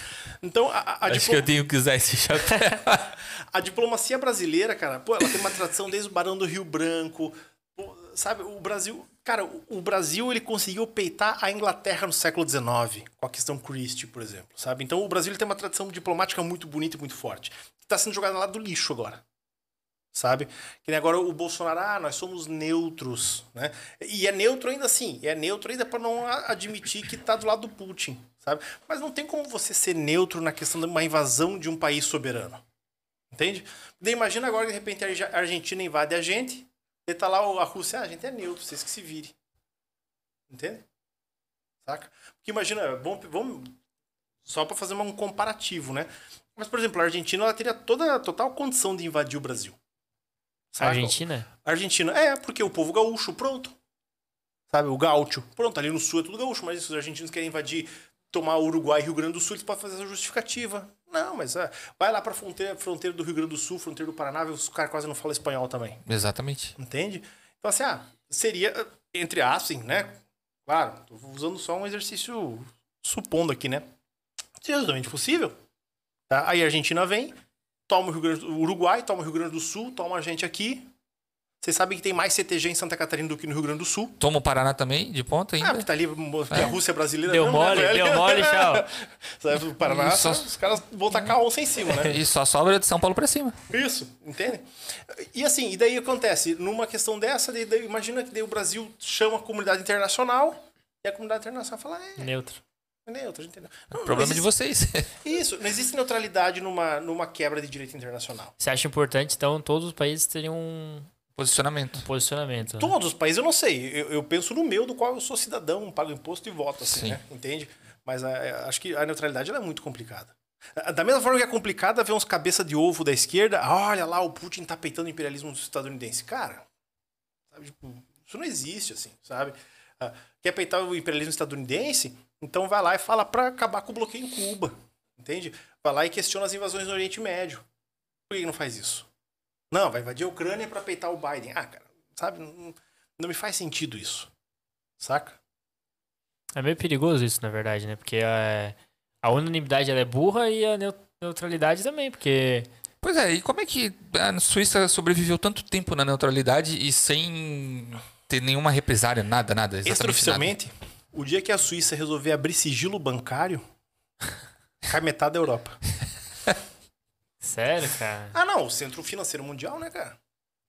Então, a, a, Acho que eu tenho que usar esse chapéu. a diplomacia brasileira, cara, pô, ela tem uma tradição desde o Barão do Rio Branco. pô, sabe, o Brasil. Cara, o, Brasil ele conseguiu peitar a Inglaterra no século XIX, com a questão Christie, por exemplo, sabe? Então o Brasil ele tem uma tradição diplomática muito bonita e muito forte. Que tá sendo jogada lá do lixo agora. Sabe? Que nem agora o Bolsonaro, ah, nós somos neutros, né? E é neutro ainda assim, é neutro ainda para não admitir que tá do lado do Putin, sabe? Mas não tem como você ser neutro na questão de uma invasão de um país soberano. Entende? Daí imagina agora, de repente, a Argentina invade a gente, e tá lá a Rússia, ah, a gente é neutro, vocês que se virem. Entende? Saca? Porque imagina, vamos, vamos só para fazer um comparativo, né? Mas, por exemplo, a Argentina ela teria toda a total condição de invadir o Brasil. Saca? Argentina? Argentina, é, porque o povo gaúcho, pronto. Sabe, o gaúcho, pronto, ali no sul é tudo gaúcho, mas os argentinos querem invadir, tomar Uruguai e Rio Grande do Sul, eles podem fazer essa justificativa. Não, mas é, vai lá pra fronteira, fronteira do Rio Grande do Sul, fronteira do Paraná, os caras quase não falam espanhol também. Exatamente. Entende? Então, assim, ah, seria, entre aspas, né? Claro, tô usando só um exercício supondo aqui, né? Seria totalmente possível. Tá? Aí a Argentina vem, toma o Rio Grande, o Uruguai, toma o Rio Grande do Sul, toma a gente aqui. Vocês sabem que tem mais CTG em Santa Catarina do que no Rio Grande do Sul. Toma o Paraná também, de ponta Ah, ainda. porque tá ali, porque a Rússia é brasileira. Deu mesmo, né, mole, velho? deu mole, tchau. Sabe, o Paraná, Só- os caras vão tacar onça em cima, né? E só sobra de São Paulo pra cima. Isso, entende? E assim, e daí acontece, numa questão dessa, daí, daí imagina que daí o Brasil chama a comunidade internacional e a comunidade internacional fala, é, Neutro. é neutro, entendeu? Não, não Problema de existe- vocês. Isso, não existe neutralidade numa, numa quebra de direito internacional. Você acha importante, então, todos os países teriam um Posicionamento. posicionamento? né? Todos os países eu não sei, eu, eu penso no meu, do qual eu sou cidadão, pago imposto e voto, assim, Sim. né? Entende? Mas é, acho que a neutralidade ela é muito complicada. Da mesma forma que é complicada ver uns cabeça de ovo da esquerda, olha lá, o Putin tá peitando o imperialismo estadunidense. Cara, sabe, tipo, isso não existe, assim, sabe? Ah, quer peitar o imperialismo estadunidense? Então vai lá e fala pra acabar com o bloqueio em Cuba, entende? Vai lá e questiona as invasões no Oriente Médio. Por que não faz isso? Não, vai invadir a Ucrânia pra peitar o Biden. Ah, cara, sabe? Não, não me faz sentido isso. Saca? É meio perigoso isso, na verdade, né? Porque a, a unanimidade ela é burra e a neu- neutralidade também, porque Pois é, e como é que a Suíça sobreviveu tanto tempo na neutralidade e sem ter nenhuma represária, nada, nada? Exatamente Extraoficialmente, o dia que a Suíça resolver abrir sigilo bancário, cai metade da Europa. Sério, cara. Ah, não, o centro financeiro mundial, né, cara?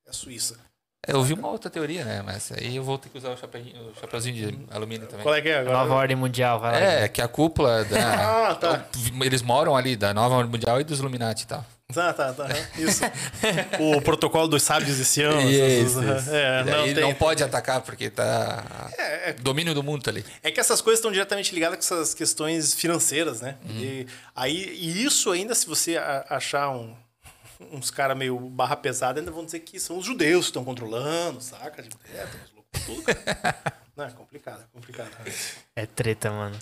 É a Suíça. Nada. Eu vi uma outra teoria, né? Mas aí eu vou ter que usar o, chapeuzinho, o chapeuzinho de alumínio também. Qual é que é A agora? nova ordem mundial, vai lá. É, que a cúpula da. Ah, tá. Eles moram ali, da nova ordem mundial e dos Illuminati e tal. Tá, tá, tá. Isso. o protocolo dos sábios de Sião. Isso, essas- isso. É, E não, tem. não pode atacar porque tá. É, é Domínio do mundo tá ali. É que essas coisas estão diretamente ligadas com essas questões financeiras, né? E, aí, e isso ainda, se você achar um- uns caras meio barra pesada, ainda vão dizer que são os judeus que estão controlando, saca? Tipo, é, tem uns loucos tudo, cara. Não, é complicado, é complicado. É treta, mano.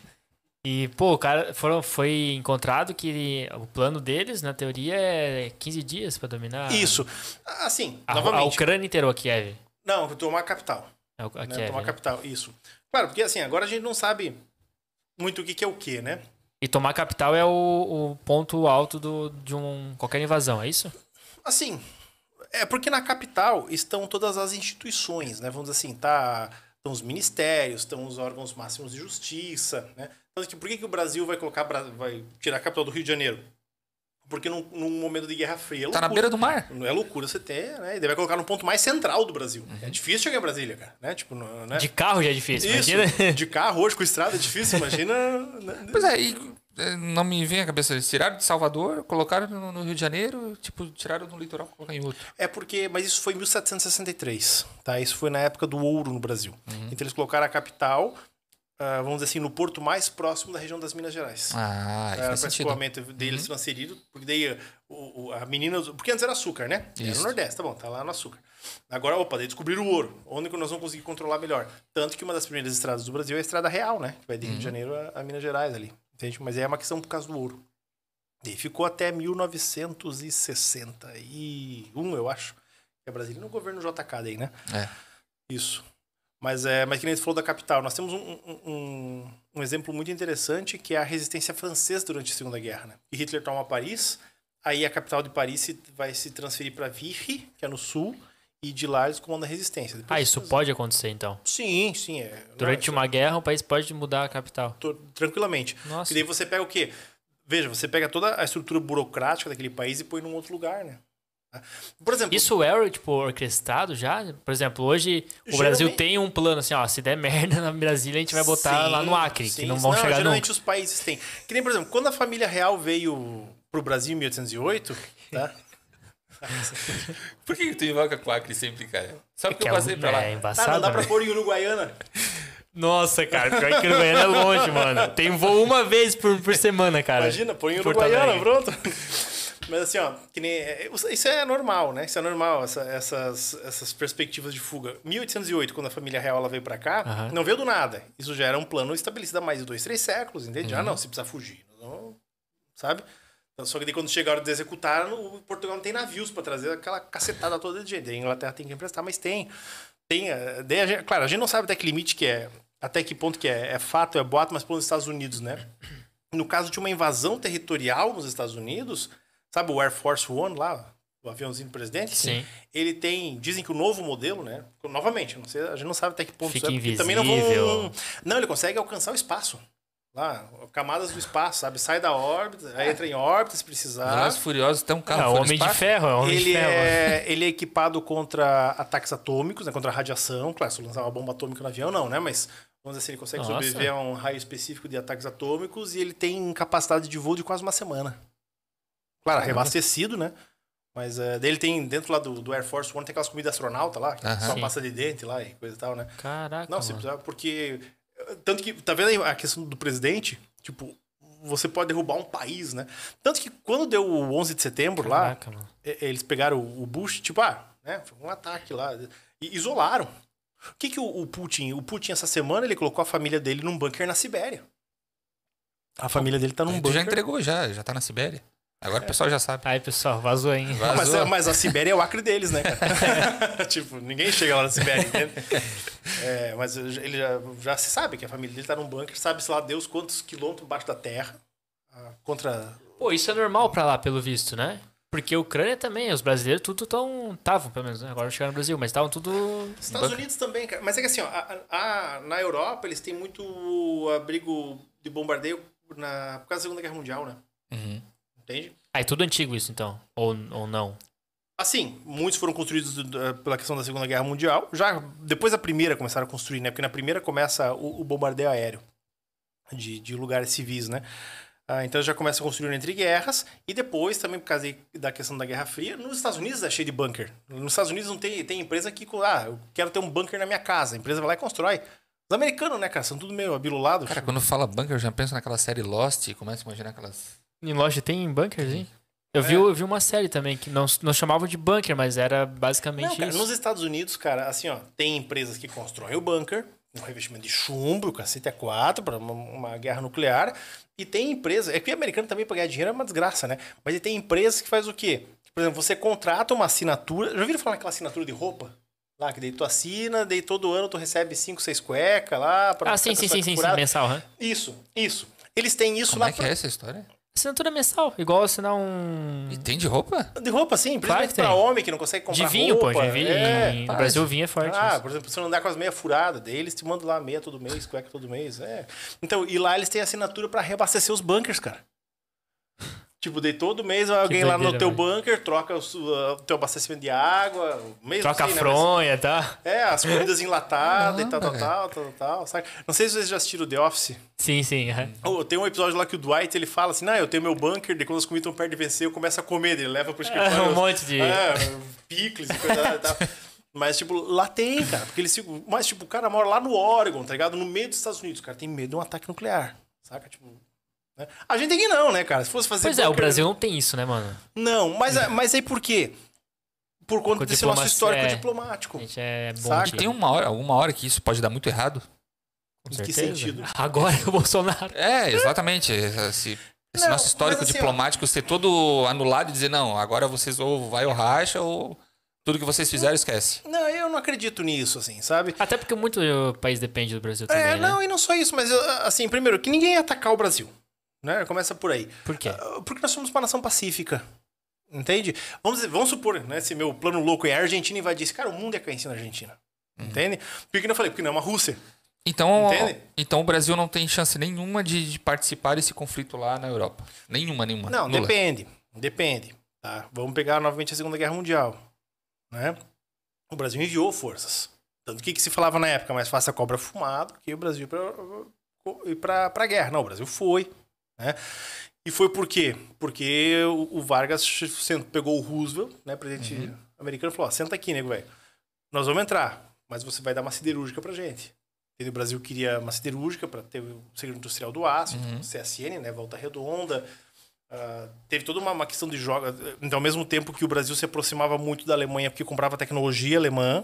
E, pô, o cara foram, foi encontrado que o plano deles, na teoria, é 15 dias pra dominar. Isso. Assim, A, a novamente. Ucrânia inteira, ou a Kiev. Não, tomar a capital. A, a né? Kiev. tomar a né? capital, isso. Claro, porque assim, agora a gente não sabe muito o que, que é o que, né? E tomar capital é o, o ponto alto do, de um, qualquer invasão, é isso? Assim, é porque na capital estão todas as instituições, né? Vamos dizer assim, tá, estão os ministérios, estão os órgãos máximos de justiça, né? Então, assim, por que, que o Brasil vai colocar, vai tirar a capital do Rio de Janeiro? Porque num, num momento de Guerra Fria é Tá na loucura. beira do mar. Não é loucura você ter, né? E daí vai colocar no ponto mais central do Brasil. É difícil chegar em Brasília, cara. Né? Tipo, não- né? De carro já é difícil, Isso, imagina. de carro hoje com estrada é difícil, imagina. né? Pois é, e é, não me vem à cabeça. Eles tiraram de Salvador, colocaram no, no Rio de Janeiro, tipo, tiraram do litoral colocaram em outro. É porque, mas isso foi em 1763, tá? Isso foi na época do ouro no Brasil. Então eles colocaram a capital, ah, vamos dizer assim, no porto mais próximo da região das Minas Gerais. Ah, aí Era faz para sentido. escoamento deles transferido, porque daí o, o- a menina. Porque antes era açúcar, né? Era Isso. no Nordeste, tá bom, tá lá no açúcar. Agora, opa, daí descobriram o ouro. Onde que nós vamos conseguir controlar melhor? Tanto que uma das primeiras estradas do Brasil é a estrada real, né? Que vai de Rio de Janeiro a, a Minas Gerais ali. Entende? Mas é uma questão por causa do ouro. E ficou até 1961, eu acho. É Brasília no governo JK daí, né? É. Isso. Mas, é, mas que nem você falou da capital, nós temos um, um, um, exemplo muito interessante que é a resistência francesa durante a Segunda Guerra. Né? E Hitler toma Paris, aí a capital de Paris se- vai se transferir para Vichy, que é no sul, e de lá eles comandam a resistência. Depois Ah, isso pode acontecer então. Sim, sim. É, Durante não, uma guerra, o país pode mudar a capital. tranquilamente. Nossa. E daí você pega o quê? Veja, você pega toda a estrutura burocrática daquele país e põe num outro lugar, né? Por exemplo, Isso é, tipo, orquestrado já? Por exemplo, hoje o Brasil tem um plano assim, ó, se der merda na Brasília, a gente vai botar Sim, lá no Acre, sim. que não vão chegar geralmente nunca. os países têm. Que nem, por exemplo, quando a família real veio pro Brasil em 1808, tá? Por que que tu invoca com Acre sempre, cara? Sabe que Que eu é, passei pra lá? é Ah, embaçado, não dá pra né? pôr em Uruguaiana. Nossa, cara, pior que Uruguaiana é longe, mano. Tem voo uma vez por, por semana, cara. Imagina, põe em Porto Uruguaiana, Alegre. pronto. Mas assim, ó, que nem, é, isso é normal, né? Isso é normal, essa- essas, essas perspectivas de fuga. 1808, quando a família real ela veio pra cá, Aham. não veio do nada. Isso já era um plano estabelecido há mais de dois, três séculos, entende? Uhum. Ah, não, se precisar fugir. vamos- sabe? Então, só que daí quando chegaram de executar, o Portugal não tem navios pra trazer aquela cacetada toda de gente. A Inglaterra tem que emprestar, mas tem. tem eh, daí a gente- claro, a gente não sabe até que limite que é, até que ponto que é, é fato, é boato, mas pelos Estados Unidos, né? No caso de uma invasão territorial nos Estados Unidos, sabe o Air Force One lá, o aviãozinho do presidente? Sim. Ele tem, dizem que o novo modelo, né? Novamente, não sei, a gente não sabe até que ponto Fica isso é, porque também não vão. invisível. Não, ele consegue alcançar o espaço. Lá, camadas do espaço, sabe? Sai da órbita, aí entra em órbita se precisar. Velozes Furiosos tem um carro É, o Homem de? Ferro, é o Homem de Ele Ferro. é, ele é equipado contra ataques atômicos, né, contra a radiação. Claro, se eu lançar uma bomba atômica no avião, não, né? Mas, vamos dizer assim, ele consegue Nossa. sobreviver a um raio específico de ataques atômicos e ele tem capacidade de voo de quase uma semana. Claro, Caramba. reabastecido, né? Mas é, daí ele tem, dentro lá do, do Air Force One, tem aquelas comidas astronauta lá, que Aham. só Sim. passa de dente lá e coisa e tal, né? Caraca, Não, você mano. precisa, porque. Tanto que, tá vendo aí a questão do presidente? Tipo, você pode derrubar um país, né? Tanto que quando deu o 11 de setembro lá, Caraca, mano. e- eles pegaram o Bush, tipo, ah, né? Foi um ataque lá. E isolaram. O que, que o, o Putin. O Putin, essa semana, ele colocou a família dele num bunker na Sibéria. A família dele tá num Tu bunker. já entregou, já. Já tá na Sibéria. Agora o pessoal já sabe. Aí, pessoal, vazou, hein? Vazou. Mas, é- mas a Sibéria é o acre deles, né, cara? tipo, ninguém chega lá na Sibéria, entende? É, mas ele já, já se sabe que a família dele tá num bunker, sabe-se lá Deus quantos quilômetros embaixo da terra. ah, Contra. Pô, isso é normal pra lá, pelo visto, né? Porque a Ucrânia também, os brasileiros tudo tão. Estavam, pelo menos, né? Agora chegaram no Brasil, mas estavam tudo. Estados Unidos também, cara. Mas é que assim, ó, a- a- a- na Europa eles têm muito abrigo de bombardeio na, por causa da Segunda Guerra Mundial, né? Uhum. Entende? Ah, é tudo antigo isso, então. Ou, ou não. Assim, muitos foram construídos eh, pela questão da Segunda Guerra Mundial. Já depois da primeira começaram a construir, né? Porque na primeira começa o, o bombardeio aéreo de, de lugares civis, né? Ah, então já começa a construir entre guerras. E depois, também por causa da questão da Guerra Fria, nos Estados Unidos é cheio de bunker. Nos Estados Unidos não tem, tem empresa que, ah, eu quero ter um bunker na minha casa. A empresa vai lá e constrói. Os americanos, né, cara? São tudo meio abilulados. Cara, quando fala bunker, eu já penso naquela série Lost e começo a imaginar aquelas. Em loja tem bunkers, hein? Eu, vi, eu vi uma série também que não, não chamavam de bunker, mas era basicamente Não, cara, isso. nos Estados Unidos, cara, assim, ó, tem empresas que constroem o bunker, um revestimento de chumbo, o cacete é 4 para uma, uma guerra nuclear, e tem empresa, é que o americano também pra ganhar dinheiro é uma desgraça, né? Mas ele tem empresas que faz o quê? Por exemplo, você contrata uma assinatura, já ouviram falar naquela assinatura de roupa? Lá, que daí tu assina, daí todo ano tu recebe 5, 6 cuecas lá. Pra Ah, sim, sim, sim, sim, mensal, né? Isso, isso. Eles têm isso Como lá é que pra- é essa história? Assinatura mensal, igual assinar um. E tem de roupa? de roupa, sim, principalmente pra homem que não consegue comprar De vinho, roupa. pô, de vinho. É, no. Brasil, vinho é forte. Ah, isso. por exemplo, você não andar com as meias furadas, daí eles te mandam lá meia todo mês, cueca todo mês. É. Então, e lá eles têm assinatura pra reabastecer os bunkers, cara. Tipo, daí todo mês alguém lá no doideira, teu velho. bunker troca o, o teu abastecimento de água. Mesmo Troca a assim, né, fronha, tá? mas- É, as comidas enlatadas e tal, tal, tal, tal, tal, sabe? Não sei se vocês já assistiram The Office. Sim, sim. aham. Oh, tem um episódio lá que o Dwight ele fala assim: Não, eu tenho meu bunker, daí quando as comidas estão perto de vencer, eu começo a comer. Ele leva pro escritório. um monte de- É, picles e coisa e tal. Mas, tipo, lá tem, cara. Porque eles ficam. Mas, tipo, o cara mora lá no Oregon, tá ligado? No meio dos Estados Unidos. O cara tem medo de um ataque nuclear. Saca? Tipo. Né? A gente aqui não, né, cara? Se fosse fazer. Pois é, o Brasil não tem isso, né, mano? Não, mas, mas aí por quê? Por conta Com desse nosso histórico é. diplomático. A gente é bom Saca? E tem uma hora, alguma hora que isso pode dar muito errado? Com Em que certeza. sentido? Agora é o Bolsonaro. É, exatamente. Esse, esse Não, nosso histórico assim, diplomático ser todo anulado e dizer, não, agora vocês ou vai ou racha ou tudo que vocês fizeram esquece. Não, eu não acredito nisso, assim, sabe? Até porque muito o país depende do Brasil também, É, né? não, e não só isso, mas assim, primeiro, que ninguém ia atacar o Brasil. Né? Começa por aí. Por quê? Ah, Porque nós somos uma nação pacífica. Entende? Vamos, dizer- vamos supor, né? Se meu plano louco é a Argentina invadisse. Cara, o mundo ia cair em cima da Argentina. Entende? Por que eu falei? Porque não é uma Rússia. Então, Entende? então o Brasil não tem chance nenhuma de, de participar desse conflito lá na Europa. Nenhuma, nenhuma. Não, depende. Depende. Tá? Vamos pegar novamente a Segunda Guerra Mundial. Né? O Brasil enviou forças. Tanto que, que se falava na época, mais fácil a cobra fumar do que o Brasil ir pra, pra guerra. Não, o Brasil foi. Né? E foi por quê? Porque o, Vargas pegou o Roosevelt, né, presidente americano, e falou: ó, senta aqui, nego, velho. Nós vamos entrar, mas você vai dar uma siderúrgica pra gente. O Brasil queria uma siderúrgica para ter o segredo industrial do aço, Uhum. CSN, né, Volta Redonda. Ah, teve toda uma, uma questão de joga. Então, ao mesmo tempo que o Brasil se aproximava muito da Alemanha porque comprava tecnologia alemã,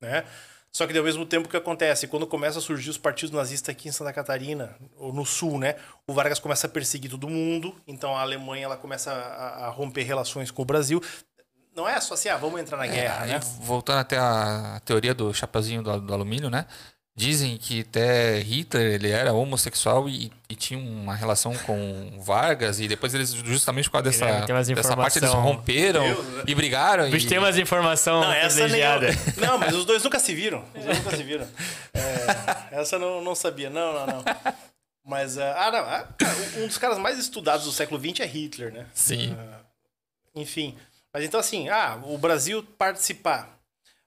né? Só que ao mesmo tempo o que acontece, quando começa a surgir os partidos nazistas aqui em Santa Catarina, ou no sul, né? O Vargas começa a perseguir todo mundo, então a Alemanha ela começa a, a romper relações com o Brasil. Não é só assim, ah, vamos entrar na É, guerra, né? voltando até a teoria do chapeuzinho do, do alumínio, né? Dizem que até Hitler ele era homossexual e, e tinha uma relação com Vargas e depois eles justamente por causa dessa, dessa parte eles informação- romperam Deus, e brigaram. Bicho e... tem umas informações Não, essa nem eu... privilegiadas. Não, mas os dois nunca se viram. Os dois nunca se viram. É, essa eu não, não sabia. Não, não, não. Mas, ah, ah, não. ah, um dos caras mais estudados do século XX é Hitler, né? Sim. Ah, enfim. Mas então, assim, ah, o Brasil participar.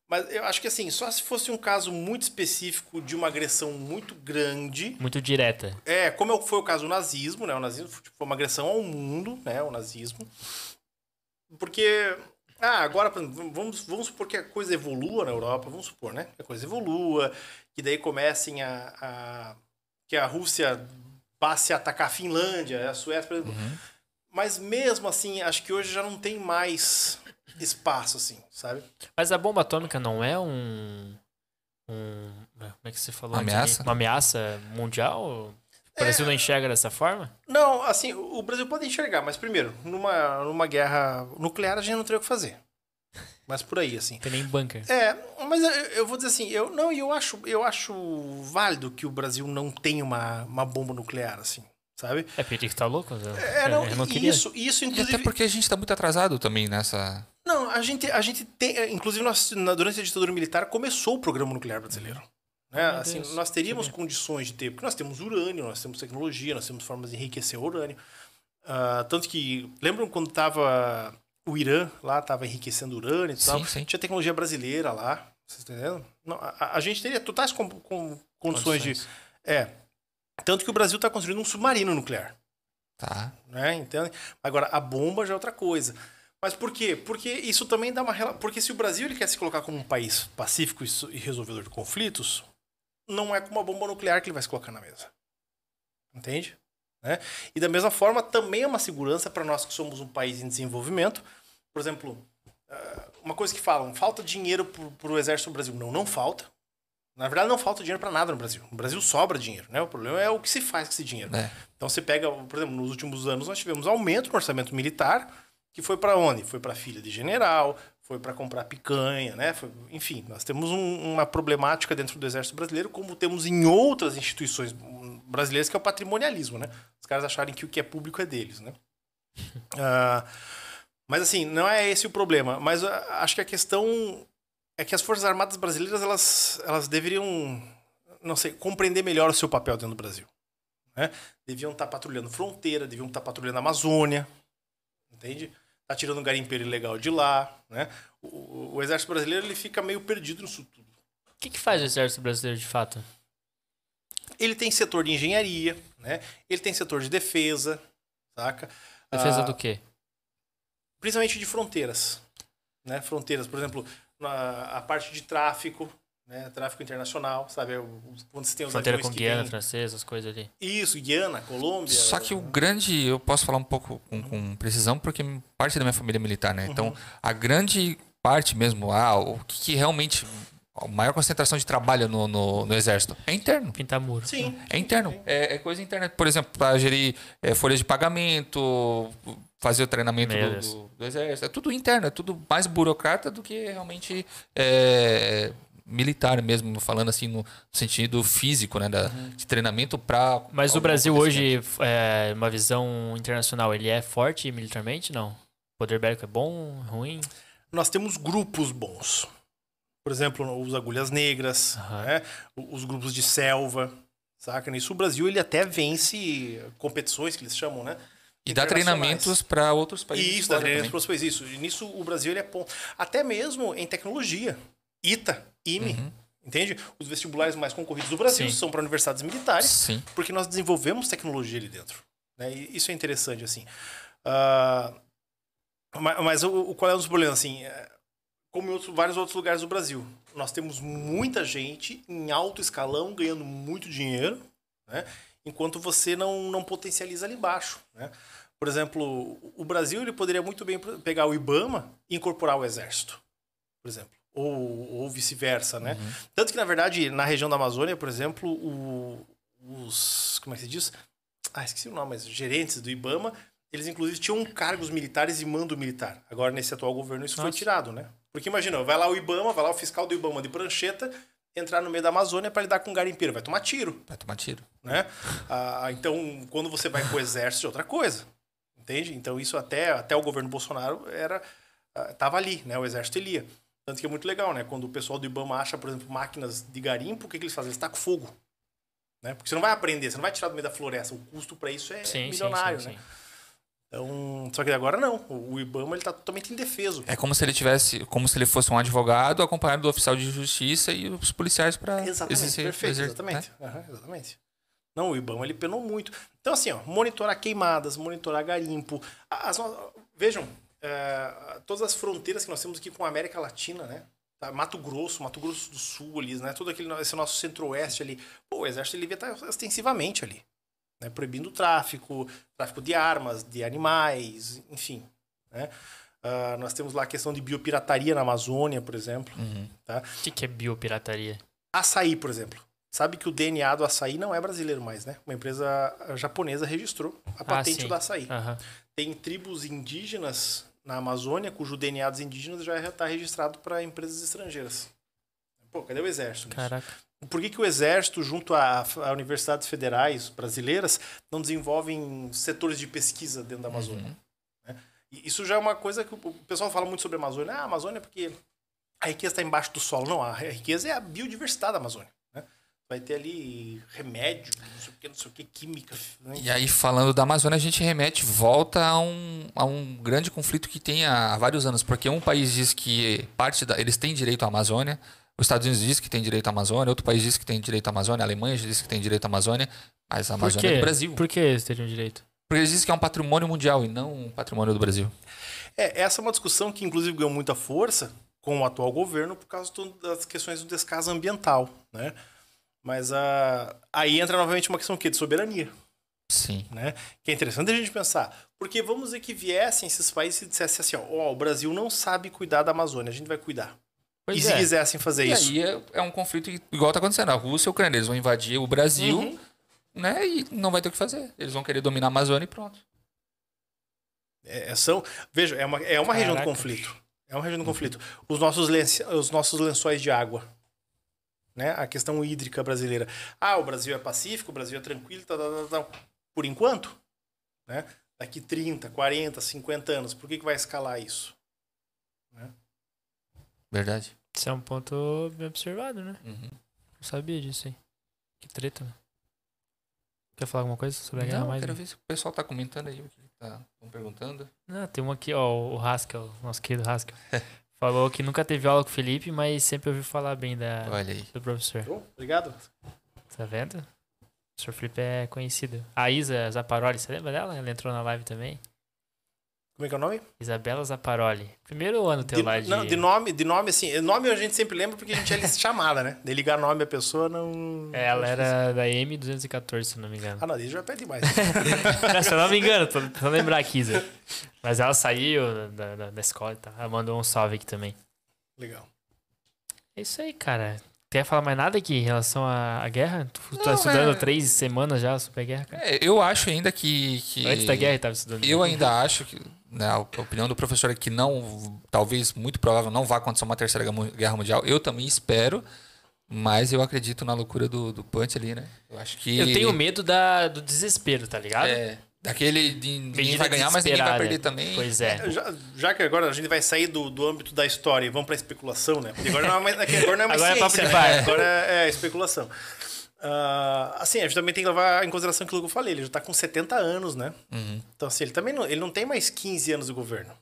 Mas eu acho que, assim, só se fosse um caso muito específico de uma agressão muito grande. Muito direta. É, como foi o caso do nazismo, né? O nazismo foi tipo, uma agressão ao mundo, né? O nazismo. Porque. Ah, agora, vamos, vamos supor que a coisa evolua na Europa, vamos supor, né? Que a coisa evolua, que daí comecem a. a- que a Rússia passe a atacar a Finlândia, a Suécia, por exemplo. Mas mesmo assim, acho que hoje já não tem mais espaço, assim, sabe? Mas a bomba atômica não é um. um como é que você falou? Uma ameaça? Uma ameaça mundial? O Brasil não enxerga dessa forma? Não, assim, o Brasil pode enxergar, mas primeiro, numa, numa guerra nuclear a gente não teria o que fazer. Mas por aí, assim. Tem nem bunker. É, mas eu, eu vou dizer assim, eu não, eu acho, eu acho válido que o Brasil não tenha uma, uma bomba nuclear, assim, sabe? É porque que tá louco? Eu, É, não, eu não queria. isso, isso E inclusive. até porque a gente tá muito atrasado também nessa. Não, a gente, a gente tem, é, inclusive nós, na- durante a ditadura militar começou o programa nuclear brasileiro. Né? Assim, nós teríamos condições de ter, porque nós temos urânio, nós temos tecnologia, nós temos formas de enriquecer o urânio. Ah, tanto que, lembram quando tava o Irã lá, tava enriquecendo urânio e tal? Sim, sim. Tinha tecnologia brasileira lá, vocês estão entendendo? Não, a, a gente teria totais com, com- condições, de... É, tanto que o Brasil está construindo um submarino nuclear Tá. né? Entende? Agora, a bomba já é outra coisa. Mas por quê? Porque isso também dá uma Porque se o Brasil ele quer se colocar como um país pacífico e e resolvedor de conflitos, não é com uma bomba nuclear que ele vai se colocar na mesa. Entende? Né? E da mesma forma, também é uma segurança para nós que somos um país em desenvolvimento. Por exemplo, ah, uma coisa que falam, falta dinheiro para o exército do Brasil. Não, não falta. Na verdade, não falta dinheiro para nada no Brasil. No Brasil sobra dinheiro, né? O problema é o que se faz com esse dinheiro. É. Então você pega, por exemplo, nos últimos anos nós tivemos aumento no orçamento militar, que foi para onde? Foi para filha de general, foi para comprar picanha, né? Foi- enfim, nós temos um- uma problemática dentro do Exército Brasileiro, como temos em outras instituições brasileiras, que é o patrimonialismo, né? Os caras acharem que o que é público é deles, né? Ah, mas assim, não é esse o problema. Mas ah, acho que a questão é que as Forças Armadas brasileiras, elas, elas deveriam, não sei, compreender melhor o seu papel dentro do Brasil. né? Deviam estar patrulhando fronteira, deviam estar patrulhando a Amazônia, entende? Tá tirando um garimpeiro ilegal de lá, né? O, o exército brasileiro ele fica meio perdido nisso tudo. O que, que faz o exército brasileiro de fato? Ele tem setor de engenharia, né? Ele tem setor de defesa, saca? Defesa Ah, do quê? principalmente de fronteiras, né? Fronteiras, por exemplo, na, a parte de tráfico, né? Tráfico internacional, sabe? Quando você tem os Fronteira com Guiana, vêm- francesa, as coisas ali. Isso, Guiana, Colômbia. Só que o grande, eu posso falar um pouco com, com precisão, porque parte da minha família é militar, né? Então, a grande parte mesmo, ah, o que, que realmente. A maior concentração de trabalho no, no, no exército é interno. Pintar muro. Sim. É interno. É, é coisa interna. Por exemplo, para gerir é, folhas de pagamento, fazer o treinamento do, do- do exército. É tudo interno, é tudo mais burocrata do que realmente é, militar mesmo, falando assim no sentido físico, né? Da, De treinamento para. Mas o Brasil hoje, é, uma visão internacional, ele é forte militarmente? Não. O poder bélico é bom, ruim? Nós temos grupos bons. Por exemplo, os Agulhas Negras, Aham. né? Os grupos de selva, saca? Nisso o Brasil ele até vence competições que eles chamam, né? E dá treinamentos para outros países. E isso, dá treinamentos para os países. Isso. E nisso o Brasil ele é bom. Até mesmo em tecnologia. ITA, IME, Uhum. entende? Os vestibulares mais concorridos do Brasil Sim. são para universidades militares. Sim. porque nós desenvolvemos tecnologia ali dentro. Né? E isso é interessante, assim. Ah, ma- mas o, o- qual é o nosso problema? Assim, é, como em outros- vários outros lugares do Brasil, nós temos muita gente em alto escalão ganhando muito dinheiro, né? enquanto você não, não potencializa ali embaixo. Né? Por exemplo, o- o Brasil ele poderia muito bem pegar o IBAMA e incorporar o Exército, por exemplo. Ou, ou vice-versa, né? Tanto que, na verdade, na região da Amazônia, por exemplo, o- os. Como é que se diz? Ah, esqueci o nome, mas gerentes do IBAMA, eles inclusive tinham cargos militares e mando militar. Agora, nesse atual governo, isso foi Nossa. tirado, né? Porque imagina, vai lá o IBAMA, vai lá o fiscal do IBAMA de prancheta, entrar no meio da Amazônia para lidar com garimpeiro. Vai tomar tiro, Vai tomar tiro. né? Ah, então, quando você vai com o exército, é outra coisa. Entende? Então, isso até, até o governo Bolsonaro era ah, tava ali, né? O exército ele ia. Tanto que é muito legal, né? Quando o pessoal do IBAMA acha, por exemplo, máquinas de garimpo, o que, que eles fazem? Eles tacam fogo. Né? Porque você não vai aprender, você não vai tirar do meio da floresta. O custo para isso é Sim, milionário, sim, né? sim. Então, só que agora não. O IBAMA ele tá totalmente indefeso. É como se ele tivesse, como se ele fosse um advogado acompanhado do oficial de justiça e os policiais para Exatamente, perfeito, exatamente. Aham, exatamente. Não, o IBAMA ele penou muito. Então, assim, ó, monitorar queimadas, monitorar garimpo. As, vejam, é, todas as fronteiras que nós temos aqui com a América Latina, né? Tá? Mato Grosso, Mato Grosso do Sul ali, né? Todo aquele, esse nosso centro-oeste ali. Pô, o exército ele devia estar extensivamente ali. Né? Proibindo o tráfico, tráfico de armas, de animais, enfim. Né? Ah, nós temos lá a questão de biopirataria na Amazônia, por exemplo. Uhum. Tá? O que, que é biopirataria? Açaí, por exemplo. Sabe que o DNA do açaí não é brasileiro mais, né? Uma empresa japonesa registrou a patente sim. do açaí. Aham. Tem tribos indígenas na Amazônia cujo DNA dos indígenas já está registrado para empresas estrangeiras. Pô, cadê o exército? nisso? Caraca. Por que, que o exército, junto a, a universidades federais brasileiras, não desenvolvem setores de pesquisa dentro da Amazônia? Uhum. né? Isso já é uma coisa que o o pessoal fala muito sobre a Amazônia. Ah, a Amazônia é porque a riqueza está embaixo do solo. Não, a riqueza é a biodiversidade da Amazônia. Vai ter ali remédio, não sei o que, não sei o que, química. né? E aí, falando da Amazônia, a gente remete, volta a um, a um grande conflito que tem há vários anos. Porque um país diz que parte da, eles têm direito à Amazônia, os Estados Unidos diz que tem direito à Amazônia, outro país diz que tem direito à Amazônia, a Alemanha diz que tem direito à Amazônia, mas a Amazônia é do Brasil. Por que eles teriam direito? Porque eles dizem que é um patrimônio mundial e não um patrimônio do Brasil. É, essa é uma discussão que, inclusive, ganhou muita força com o atual governo por causa das questões do descaso ambiental, né? Mas ah, aí entra novamente uma questão o quê? de soberania, Sim. né? Que é interessante a gente pensar. Porque vamos dizer que viessem esses países e dissessem assim, ó, ó, o Brasil não sabe cuidar da Amazônia, a gente vai cuidar. Pois e se é. quisessem fazer E isso? aí é, é um conflito que- igual tá acontecendo. A Rússia e a Ucrânia, eles vão invadir o Brasil, Uhum. né? E não vai ter o que fazer. Eles vão querer dominar a Amazônia e pronto. É, são, veja, é uma, é uma região do conflito. É uma região do conflito. Os nossos, lenço- os nossos lençóis de água. Né? A questão hídrica brasileira. Ah, o Brasil é pacífico, o Brasil é tranquilo, tal, tal, tal, tal. por enquanto. Né? Daqui 30, 40, 50 anos, por que, que vai escalar isso? Verdade. Isso é um ponto bem observado, né? Uhum. Não sabia disso aí. Que treta, né? Quer falar alguma coisa sobre a guerra Não, mais? quero ver se o pessoal tá comentando aí o que tá perguntando. Não, tem um aqui, ó, o Haskell, nosso querido Haskell. Falou que nunca teve aula com o Felipe, mas sempre ouviu falar bem da, Olha aí. do professor. Show? Obrigado. Tá vendo? O professor Felipe é conhecido. A Isa Zaparoli, você lembra dela? Ela entrou na live também. Como é que é o nome? Isabela Zaparoli. Primeiro ano teu De, lá de... não, de nome, de nome, assim, nome a gente sempre lembra porque a gente é chamada, né? De ligar nome a pessoa não. É, Ela era da M214, se não me engano. Ah, não, ele já pede mais. Não, se eu não me engano, tô tentando lembrar aqui, Isa. Mas ela saiu da, da, da escola e tal. Ela mandou um salve aqui também. Legal. É isso aí, cara. Quer falar mais nada aqui em relação à, à guerra? Tu, tu tá Não, estudando é- três semanas já sobre a guerra, cara? É, eu acho ainda que. que Antes da guerra eu tava estudando. Eu ainda acho que. Né, a opinião do professor é que não. Talvez, muito provável, não vá acontecer uma terceira Guerra Mu- guerra mundial. Eu também espero. Mas eu acredito na loucura do, do Punch ali, né? Eu acho que. Eu tenho medo da, do desespero, tá ligado? É, daquele de ninguém Medida vai ganhar, mas ninguém vai perder também. Pois é. Já, já que agora a gente vai sair do, do âmbito da história e vamos pra especulação, né? Porque agora não é mais, aqui agora não é mais Agora é papo ciência, de né? Agora é, é especulação. Ah, assim, a gente também tem que levar em consideração aquilo que eu falei. Ele já tá com 70 anos, né? Uhum. Então, assim, ele também não, ele não tem mais 15 anos de governo.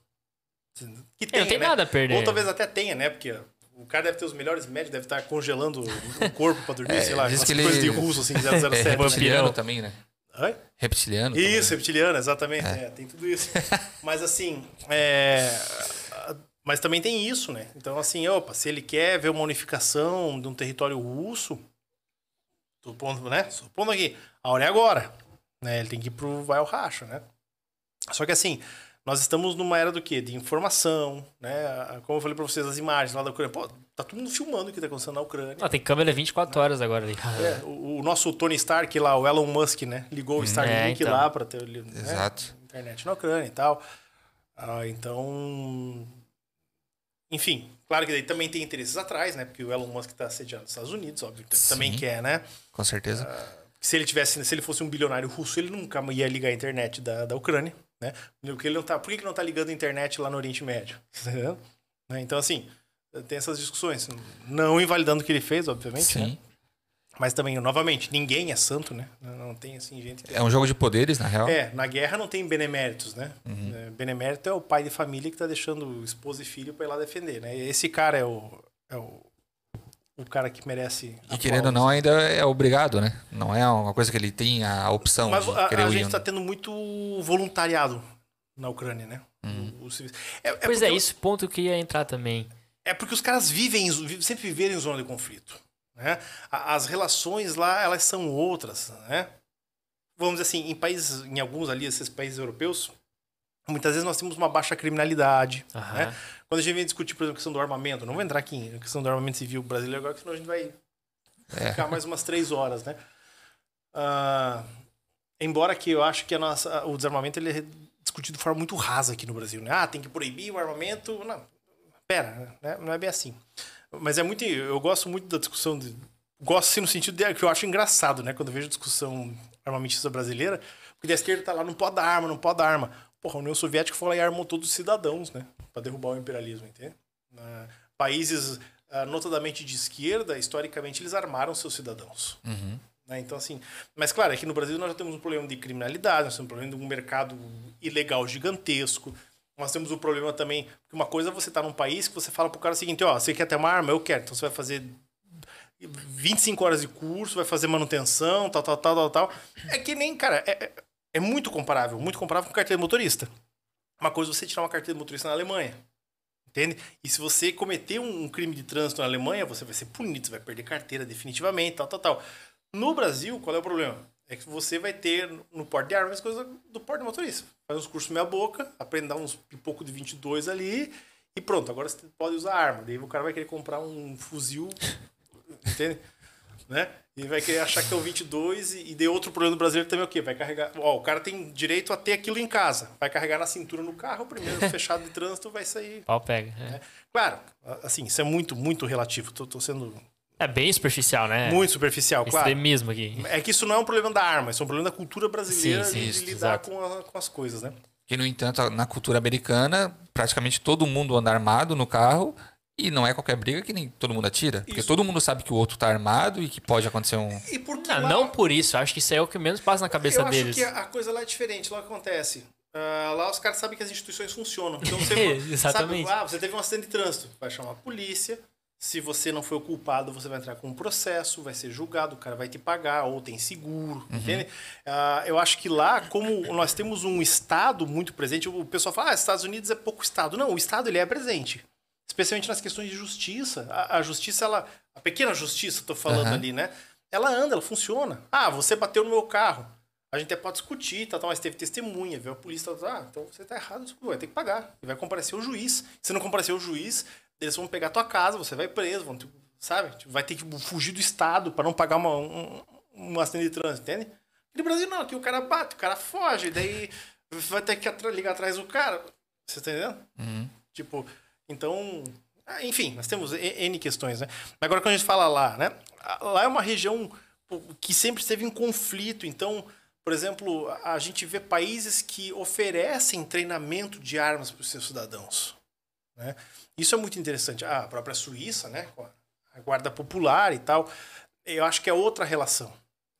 Que Ele não tem né? nada a perder. Ou talvez até tenha, né? Porque o cara deve ter os melhores médicos, deve estar congelando o corpo pra dormir, sei lá, diz que ele- coisas de russo, assim, É, 007. reptiliano vampirão. também, né? Oi? Reptiliano. Isso, reptiliano, exatamente. É, tem tudo isso. Mas assim, é, mas também tem isso, né? Então, assim, opa, se ele quer ver uma unificação de um território russo, supondo, né? Supondo aqui, a hora é agora. Né? Ele tem que ir pro vai ao racha, né? Só que assim, nós estamos numa era do quê? De informação, né? Como eu falei pra vocês, as imagens lá da Ucrânia. Pô, tá todo mundo filmando o que tá acontecendo na Ucrânia. Ah, tem câmera 24 horas agora ali. É, o, o nosso Tony Stark lá, o Elon Musk, né? Ligou o Starlink então. lá pra ter né? Exato. internet na Ucrânia e tal. Ah, então. Enfim, claro que daí também tem interesses atrás, né? Porque o Elon Musk tá sediando os Estados Unidos, óbvio. então Também Sim. quer, né? Com certeza. Se ele tivesse, se ele fosse um bilionário russo, ele nunca ia ligar a internet da, da Ucrânia, né? Porque ele não tá, por que, que não tá ligando a internet lá no Oriente Médio? Né? Então, assim, tem essas discussões. Não invalidando o que ele fez, obviamente, né? Mas também, novamente, ninguém é santo, né? Não tem, assim, gente que... É um jogo de poderes, na real. É, na guerra não tem beneméritos, né? Uhum. É, Benemérito é o pai de família que tá deixando esposa e filho pra ir lá defender, né? Esse cara é o, é o, o cara que merece. E querendo ou não, ainda é obrigado, né? Não é uma coisa que ele tem a opção Mas de a, querer a gente ir. tá tendo muito voluntariado na Ucrânia, né? Uhum. O- o é, é Pois é, porque- esse ponto que ia entrar também. É porque os caras vivem, sempre viveram em zona de conflito. Né? As relações lá, elas são outras. Né? Vamos dizer assim, em países, em alguns ali, esses países europeus, muitas vezes nós temos uma baixa criminalidade. Aham. Né? Quando a gente vem discutir, por exemplo, a questão do armamento, não vou entrar aqui na questão do armamento civil brasileiro agora, senão a gente vai É. ficar mais umas três horas, né? Ah, embora que eu acho que a nossa, o desarmamento ele é discutido de forma muito rasa aqui no Brasil, né? Ah, tem que proibir o armamento. Não, pera, né? não é bem assim. Mas é muito, eu gosto muito da discussão, de, gosto assim no sentido de, que eu acho engraçado, né? Quando eu vejo discussão armamentista brasileira, porque a esquerda tá lá, não pode dar arma, não pode dar arma. Porra, a União Soviética foi lá e armou todos os cidadãos, né? Pra derrubar o imperialismo, entende? Ah, países ah, notadamente de esquerda, historicamente, eles armaram seus cidadãos. Uhum. né? Então, assim. Mas, claro, aqui no Brasil nós já temos um problema de criminalidade, nós temos um problema de um mercado ilegal gigantesco. Nós temos o problema também. que uma coisa é você estar num país que você fala pro cara o seguinte: ó, você quer ter uma arma? Eu quero. Então você vai fazer 25 horas de curso, vai fazer manutenção, tal, tal, tal, tal, tal. É que nem, cara, é, é- é muito comparável, muito comparável com carteira de motorista. Uma coisa é você tirar uma carteira de motorista na Alemanha. Entende? E se você cometer um crime de trânsito na Alemanha, você vai ser punido, você vai perder carteira definitivamente, tal, tal, tal. No Brasil, qual é o problema? É que você vai ter no porte de armas coisas do porte de motorista. Faz uns cursos meia boca, aprende a dar uns pipoco de 22 ali e pronto, agora você pode usar arma. Daí o cara vai querer comprar um fuzil, entende? Né? E vai querer achar que é o 22 e, e de outro problema do brasileiro também é o quê? Vai carregar... Ó, o cara tem direito a ter aquilo em casa. Vai carregar na cintura no carro, o primeiro fechado de trânsito vai sair Pau pega. É. Claro, assim, isso é muito, muito relativo. Tô, tô sendo É bem superficial, né? muito superficial, claro. Extremismo aqui. É que isso não é um problema da arma, isso é um problema da cultura brasileira Sim, sim, de, isso, lidar com, a- com as coisas, né? Que, no entanto, na cultura americana, praticamente todo mundo anda armado no carro E não é qualquer briga que nem todo mundo atira. Porque Isso. todo mundo sabe que o outro tá armado e que pode acontecer um. E por que Ah, lá- não por isso, acho que isso é o que menos passa na cabeça eu deles. acho que a coisa lá é diferente. Lá o que acontece. Ah, lá os caras sabem que as instituições funcionam. Então você Exatamente. sabe, ah, você teve um acidente de trânsito, vai chamar a polícia. Se você não foi o culpado, você vai entrar com um processo, vai ser julgado, o cara vai te pagar, ou tem seguro, entende? Ah, eu acho que lá, como nós temos um Estado muito presente, o pessoal fala, ah, Estados Unidos é pouco Estado. Não, o Estado ele é presente. Especialmente nas questões de justiça. A, a justiça, ela. A pequena justiça, tô falando Aham. ali, né? Ela anda, ela funciona. Ah, você bateu no meu carro. A gente até pode discutir, tá, tá, mas teve testemunha, viu a polícia, tá, ah, então você tá errado, vai ter que pagar. E vai comparecer o juiz. Se não comparecer o juiz, eles vão pegar tua casa, você vai preso, vão, sabe? Tipo, vai ter que fugir do Estado para não pagar uma, um, um acidente de trânsito, entende? E no Brasil não, aqui o cara bate, o cara foge, daí vai ter que ligar atrás do cara. Você tá entendendo? Uhum. Tipo, então. ah, Enfim, nós temos N questões, né? Agora, quando a gente fala lá, né? Lá é uma região que sempre esteve em conflito. Então, por exemplo, a gente vê países que oferecem treinamento de armas para os seus cidadãos. Né? Isso é muito interessante. Ah, a própria Suíça, né? A Guarda Popular e tal. Eu acho que é outra relação.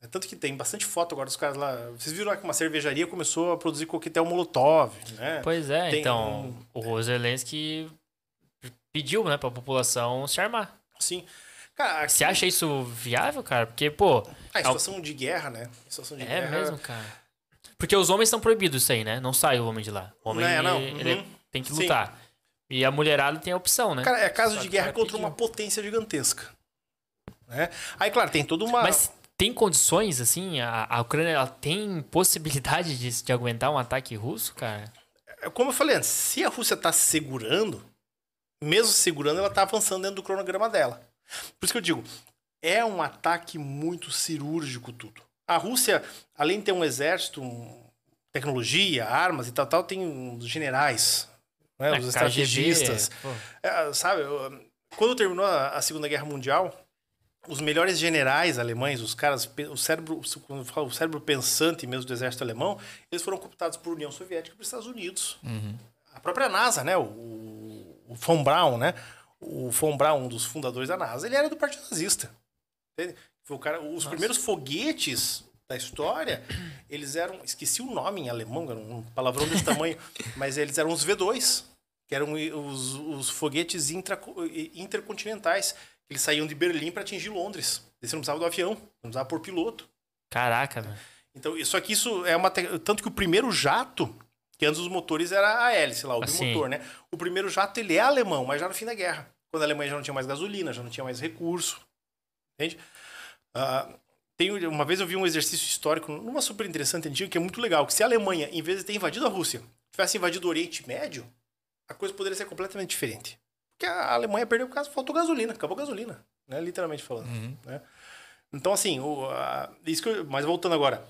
É Tanto que tem bastante foto agora dos caras lá. Vocês viram lá que uma cervejaria começou a produzir coquetel Molotov, né? Pois é, Tem então um- o Zelensky pediu, né, pra população se armar. Sim. Cara, aqui- Você acha isso viável, cara? Porque, pô, Ah, em situação de guerra, né? Situação de é guerra. mesmo, cara. Porque os homens estão proibidos isso aí, né? Não sai o homem de lá. O homem, Não é, não. ele Uhum. tem que Sim. E a mulherada tem a opção, né? Cara, é caso de guerra contra uma potência gigantesca. Né? Aí, claro, tem toda uma. Mas tem condições, assim? A, a Ucrânia ela tem possibilidade de, de aguentar um ataque russo, cara? É Como eu falei antes, se a Rússia tá se segurando, mesmo se segurando, ela tá avançando dentro do cronograma dela. Por isso que eu digo, é um ataque muito cirúrgico tudo. A Rússia, além de ter um exército, um- tecnologia, armas e tal, tal, tem os generais, né, É, os KGB, estrategistas. pô. É, sabe, quando terminou a Segunda Guerra Mundial, os melhores generais alemães, os caras, o cérebro, o cérebro pensante mesmo do exército alemão, eles foram cooptados por União Soviética e por Estados Unidos. A própria NASA, né, o, o von Braun, né, o von Braun, um dos fundadores da NASA, ele era do Partido Nazista. Entende? Foi o cara, os primeiros foguetes da história, eles eram, esqueci o nome em alemão, era um palavrão desse tamanho, mas eles eram os V2, que eram os, os foguetes intra, intercontinentais. Eles saíam de Berlim para atingir Londres. Eles não precisavam do avião, não precisava por piloto. Caraca, velho. Então, só que isso é uma. te- Tanto que o primeiro jato, que antes os motores era a hélice lá, o Assim. bimotor, né? O primeiro jato ele é alemão, mas já no fim da guerra. Quando a Alemanha já não tinha mais gasolina, já não tinha mais recurso. Entende? Ah, tem, uma vez eu vi um exercício histórico numa super interessante antiga que é muito legal. Que se a Alemanha, em vez de ter invadido a Rússia, tivesse invadido o Oriente Médio, a coisa poderia ser completamente diferente. Porque a Alemanha perdeu por causa faltou gasolina, acabou a gasolina, né? Literalmente falando. né? Então, assim, o, a- isso que eu- mas voltando agora,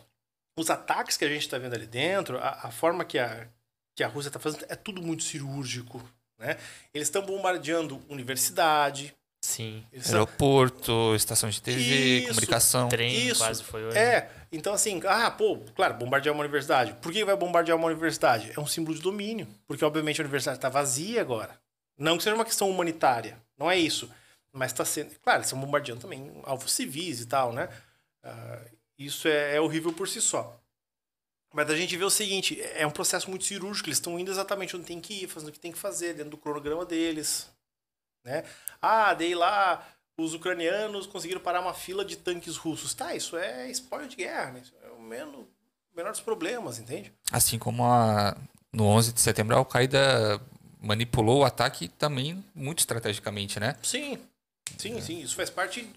os ataques que a gente está vendo ali dentro, a, a forma que a, que a Rússia está fazendo, é tudo muito cirúrgico. Né? Eles estão bombardeando universidade. Sim. Aeroporto, estação de TV, Isso, comunicação. Trem Isso. quase foi hoje. É, então assim, ah, pô, claro, bombardear uma universidade. Por que vai bombardear uma universidade? É um símbolo de domínio, porque obviamente a universidade está vazia agora. Não que seja uma questão humanitária, não é isso. Mas está sendo. Claro, eles estão bombardeando também alvos civis e tal, né? Ah, isso é, é horrível por si só. Mas a gente vê o seguinte: é um processo muito cirúrgico, eles estão indo exatamente onde tem que ir, fazendo o que tem que fazer, dentro do cronograma deles. Né? Ah, dei lá, os ucranianos conseguiram parar uma fila de tanques russos. Tá, isso é spoiler de guerra, né? Isso é o menor, o menor dos problemas, entende? Assim como a, no 11 de setembro a Al-Qaeda manipulou o ataque também muito estrategicamente, né? Sim, sim, sim. Isso faz parte.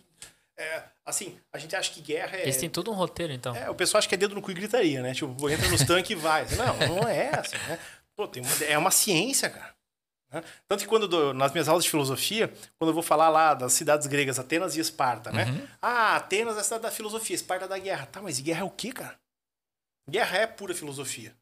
é, assim, a gente acha que guerra é. Eles têm todo um roteiro, então. É, o pessoal acha que é dedo no cu e gritaria, né? Tipo, entra nos tanques e vai. Não, não é assim, né? Pô, tem uma- é uma ciência, cara. Né? Tanto que quando dou- nas minhas aulas de filosofia, quando eu vou falar lá das cidades gregas, Atenas e Esparta, né? Ah, Atenas é a cidade da filosofia, Esparta é da guerra. Tá, mas guerra é o quê, cara? Guerra é pura filosofia.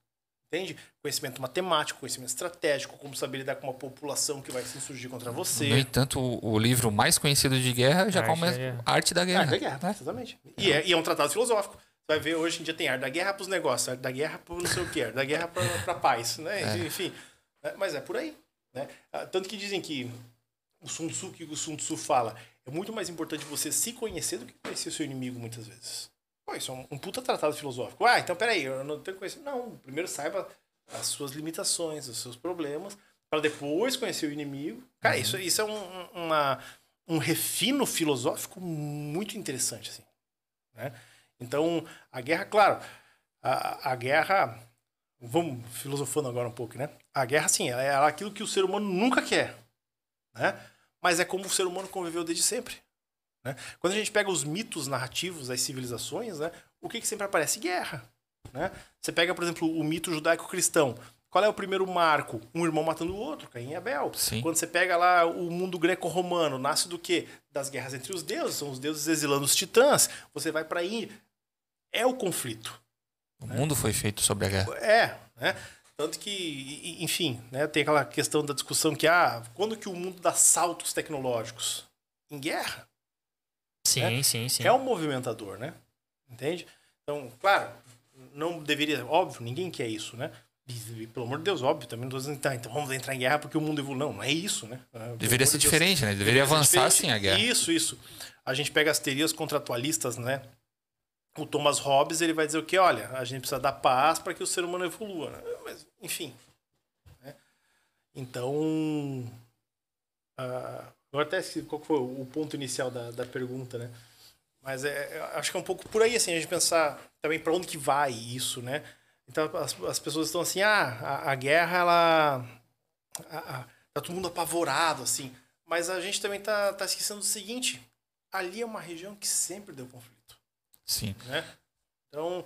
Entende? Conhecimento matemático, conhecimento estratégico, como saber lidar com uma população que vai se insurgir contra você. No entanto, o, o livro mais conhecido de guerra já Arte começa da Guerra. Arte da Guerra. da guerra, né? exatamente. E é, e é um tratado filosófico. Você vai ver, hoje em dia tem arte da guerra pros negócios, arte da guerra pro não sei o que, arte da guerra pra, pra paz, né? Enfim, né? mas é por aí. Né? Ah, Tanto que dizem que o Sun Tzu, que o Sun Tzu fala, é muito mais importante você se conhecer do que conhecer o seu inimigo muitas vezes. Pô, isso é um, um puta tratado filosófico. Ah, então peraí, eu não tenho que conhecer. Não, primeiro saiba as suas limitações, os seus problemas, para depois conhecer o inimigo. Cara, isso, isso é um, uma, um refino filosófico muito interessante, assim. Né? Então, a guerra, claro, a, a guerra. Vamos filosofando agora um pouco, né? A guerra, sim, é aquilo que o ser humano nunca quer, né? Mas é como o ser humano conviveu desde sempre. Né? Quando a gente pega os mitos narrativos das civilizações, né, o que, que sempre aparece? Guerra. Né? Você pega, por exemplo, o mito judaico-cristão. Qual é o primeiro marco? Um irmão matando o outro, Caim e Abel. Sim. Quando você pega lá o mundo greco-romano, nasce do quê? Das guerras entre os deuses, são os deuses exilando os titãs. Você vai para aí, é o conflito. O né? mundo foi feito sobre a guerra. É, né? Tanto que, enfim, né, tem aquela questão da discussão que, ah, quando que o mundo dá saltos tecnológicos? Em guerra. Sim, né? sim, sim. É um movimentador, né? Entende? Então, claro, não deveria, óbvio, ninguém quer isso, né? E, pelo amor de Deus, óbvio, também não tô dizendo, tá, então vamos entrar em guerra porque o mundo evolui. Não, não é isso, né? Pelo deveria ser de diferente, né? Deveria, deveria avançar sim a guerra. Isso, isso. A gente pega as teorias contratualistas, né? O Thomas Hobbes ele vai dizer o que? Olha, a gente precisa dar paz para que o ser humano evolua. Né? Mas, enfim. Né? Então. Uh, agora até qual foi o ponto inicial da, da pergunta, né? Mas é, acho que é um pouco por aí, assim, a gente pensar também para onde que vai isso, né? Então as, as pessoas estão assim, ah, a, a guerra, ela. A, a, tá todo mundo apavorado, assim. Mas a gente também tá, tá esquecendo do seguinte: ali é uma região que sempre deu conflito. Sim. Né? Então.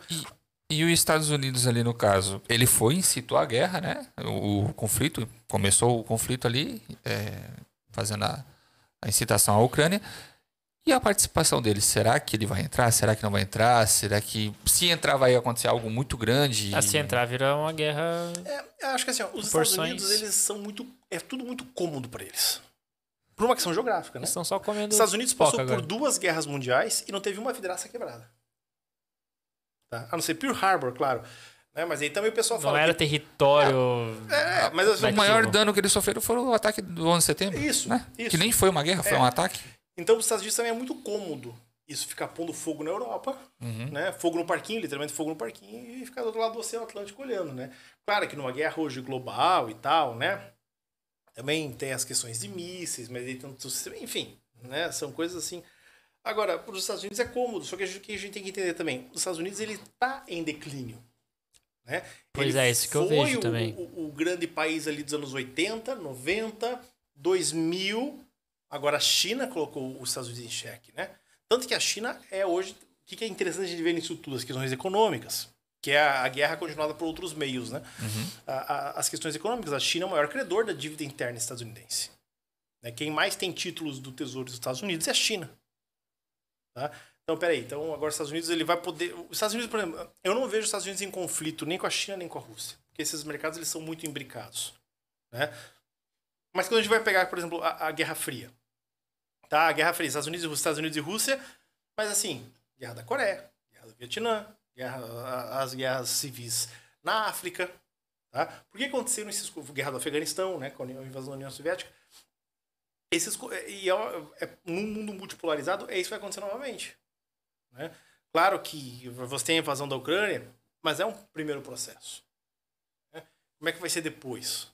E, e os Estados Unidos ali no caso, ele foi incitou a guerra, né? O, o conflito começou o conflito ali, é, fazendo a, a incitação à Ucrânia. E a participação dele, será que ele vai entrar? Será que não vai entrar? Será que se entrar vai acontecer algo muito grande? Ah, se entrar vira uma guerra. É, eu acho que assim, ó, os Estados Unidos eles são muito, é tudo muito cômodo para eles. Por uma questão geográfica, né? Eles estão só comendo. Os Estados Unidos passou por duas guerras mundiais e não teve uma vidraça quebrada. Tá? A não ser Pearl Harbor, claro. Né? Mas aí também o pessoal fala. Não era que... território. É, é mas o maior dano que eles sofreram foi o ataque do 11 de setembro. Isso, né? isso. Que nem foi uma guerra, foi é. um ataque. Então os Estados Unidos também é muito cômodo isso ficar pondo fogo na Europa, uhum. né? Fogo no parquinho, literalmente fogo no parquinho, e ficar do outro lado do Oceano Atlântico olhando, né? Claro que numa guerra hoje global e tal, né? Também tem as questões de mísseis, mas enfim, né? São coisas assim. Agora, para os Estados Unidos é cômodo, só que a gente, que a gente tem que entender também, os Estados Unidos ele está em declínio. Né? Pois ele é, isso que eu vejo o, também. O, o, grande país ali dos anos 80, 90, 2000. Agora a China colocou os Estados Unidos em xeque, né? Tanto que a China é hoje. O que é interessante a gente ver nisso tudo? As questões econômicas que é a guerra continuada por outros meios, né? Uhum. A, a, as questões econômicas. A China é o maior credor da dívida interna estadunidense. Né? Quem mais tem títulos do Tesouro dos Estados Unidos é a China. Tá? Então, peraí. Então, agora os Estados Unidos ele vai poder... Os Estados Unidos, por exemplo, eu não vejo os Estados Unidos em conflito nem com a China nem com a Rússia. Porque esses mercados eles são muito imbricados. Né? Mas quando a gente vai pegar, por exemplo, a, a Guerra Fria. Tá? A Guerra Fria, Estados Unidos, Estados Unidos e Rússia. Mas assim, Guerra da Coreia, Guerra do Vietnã, guerra, as guerras civis na África. Tá? Por que aconteceram esses guerra do Afeganistão, né, com a invasão da União Soviética? Esses, e é, é, num mundo multipolarizado, é isso que vai acontecer novamente. Né? Claro que você tem a invasão da Ucrânia, mas é um primeiro processo. Né? Como é que vai ser depois?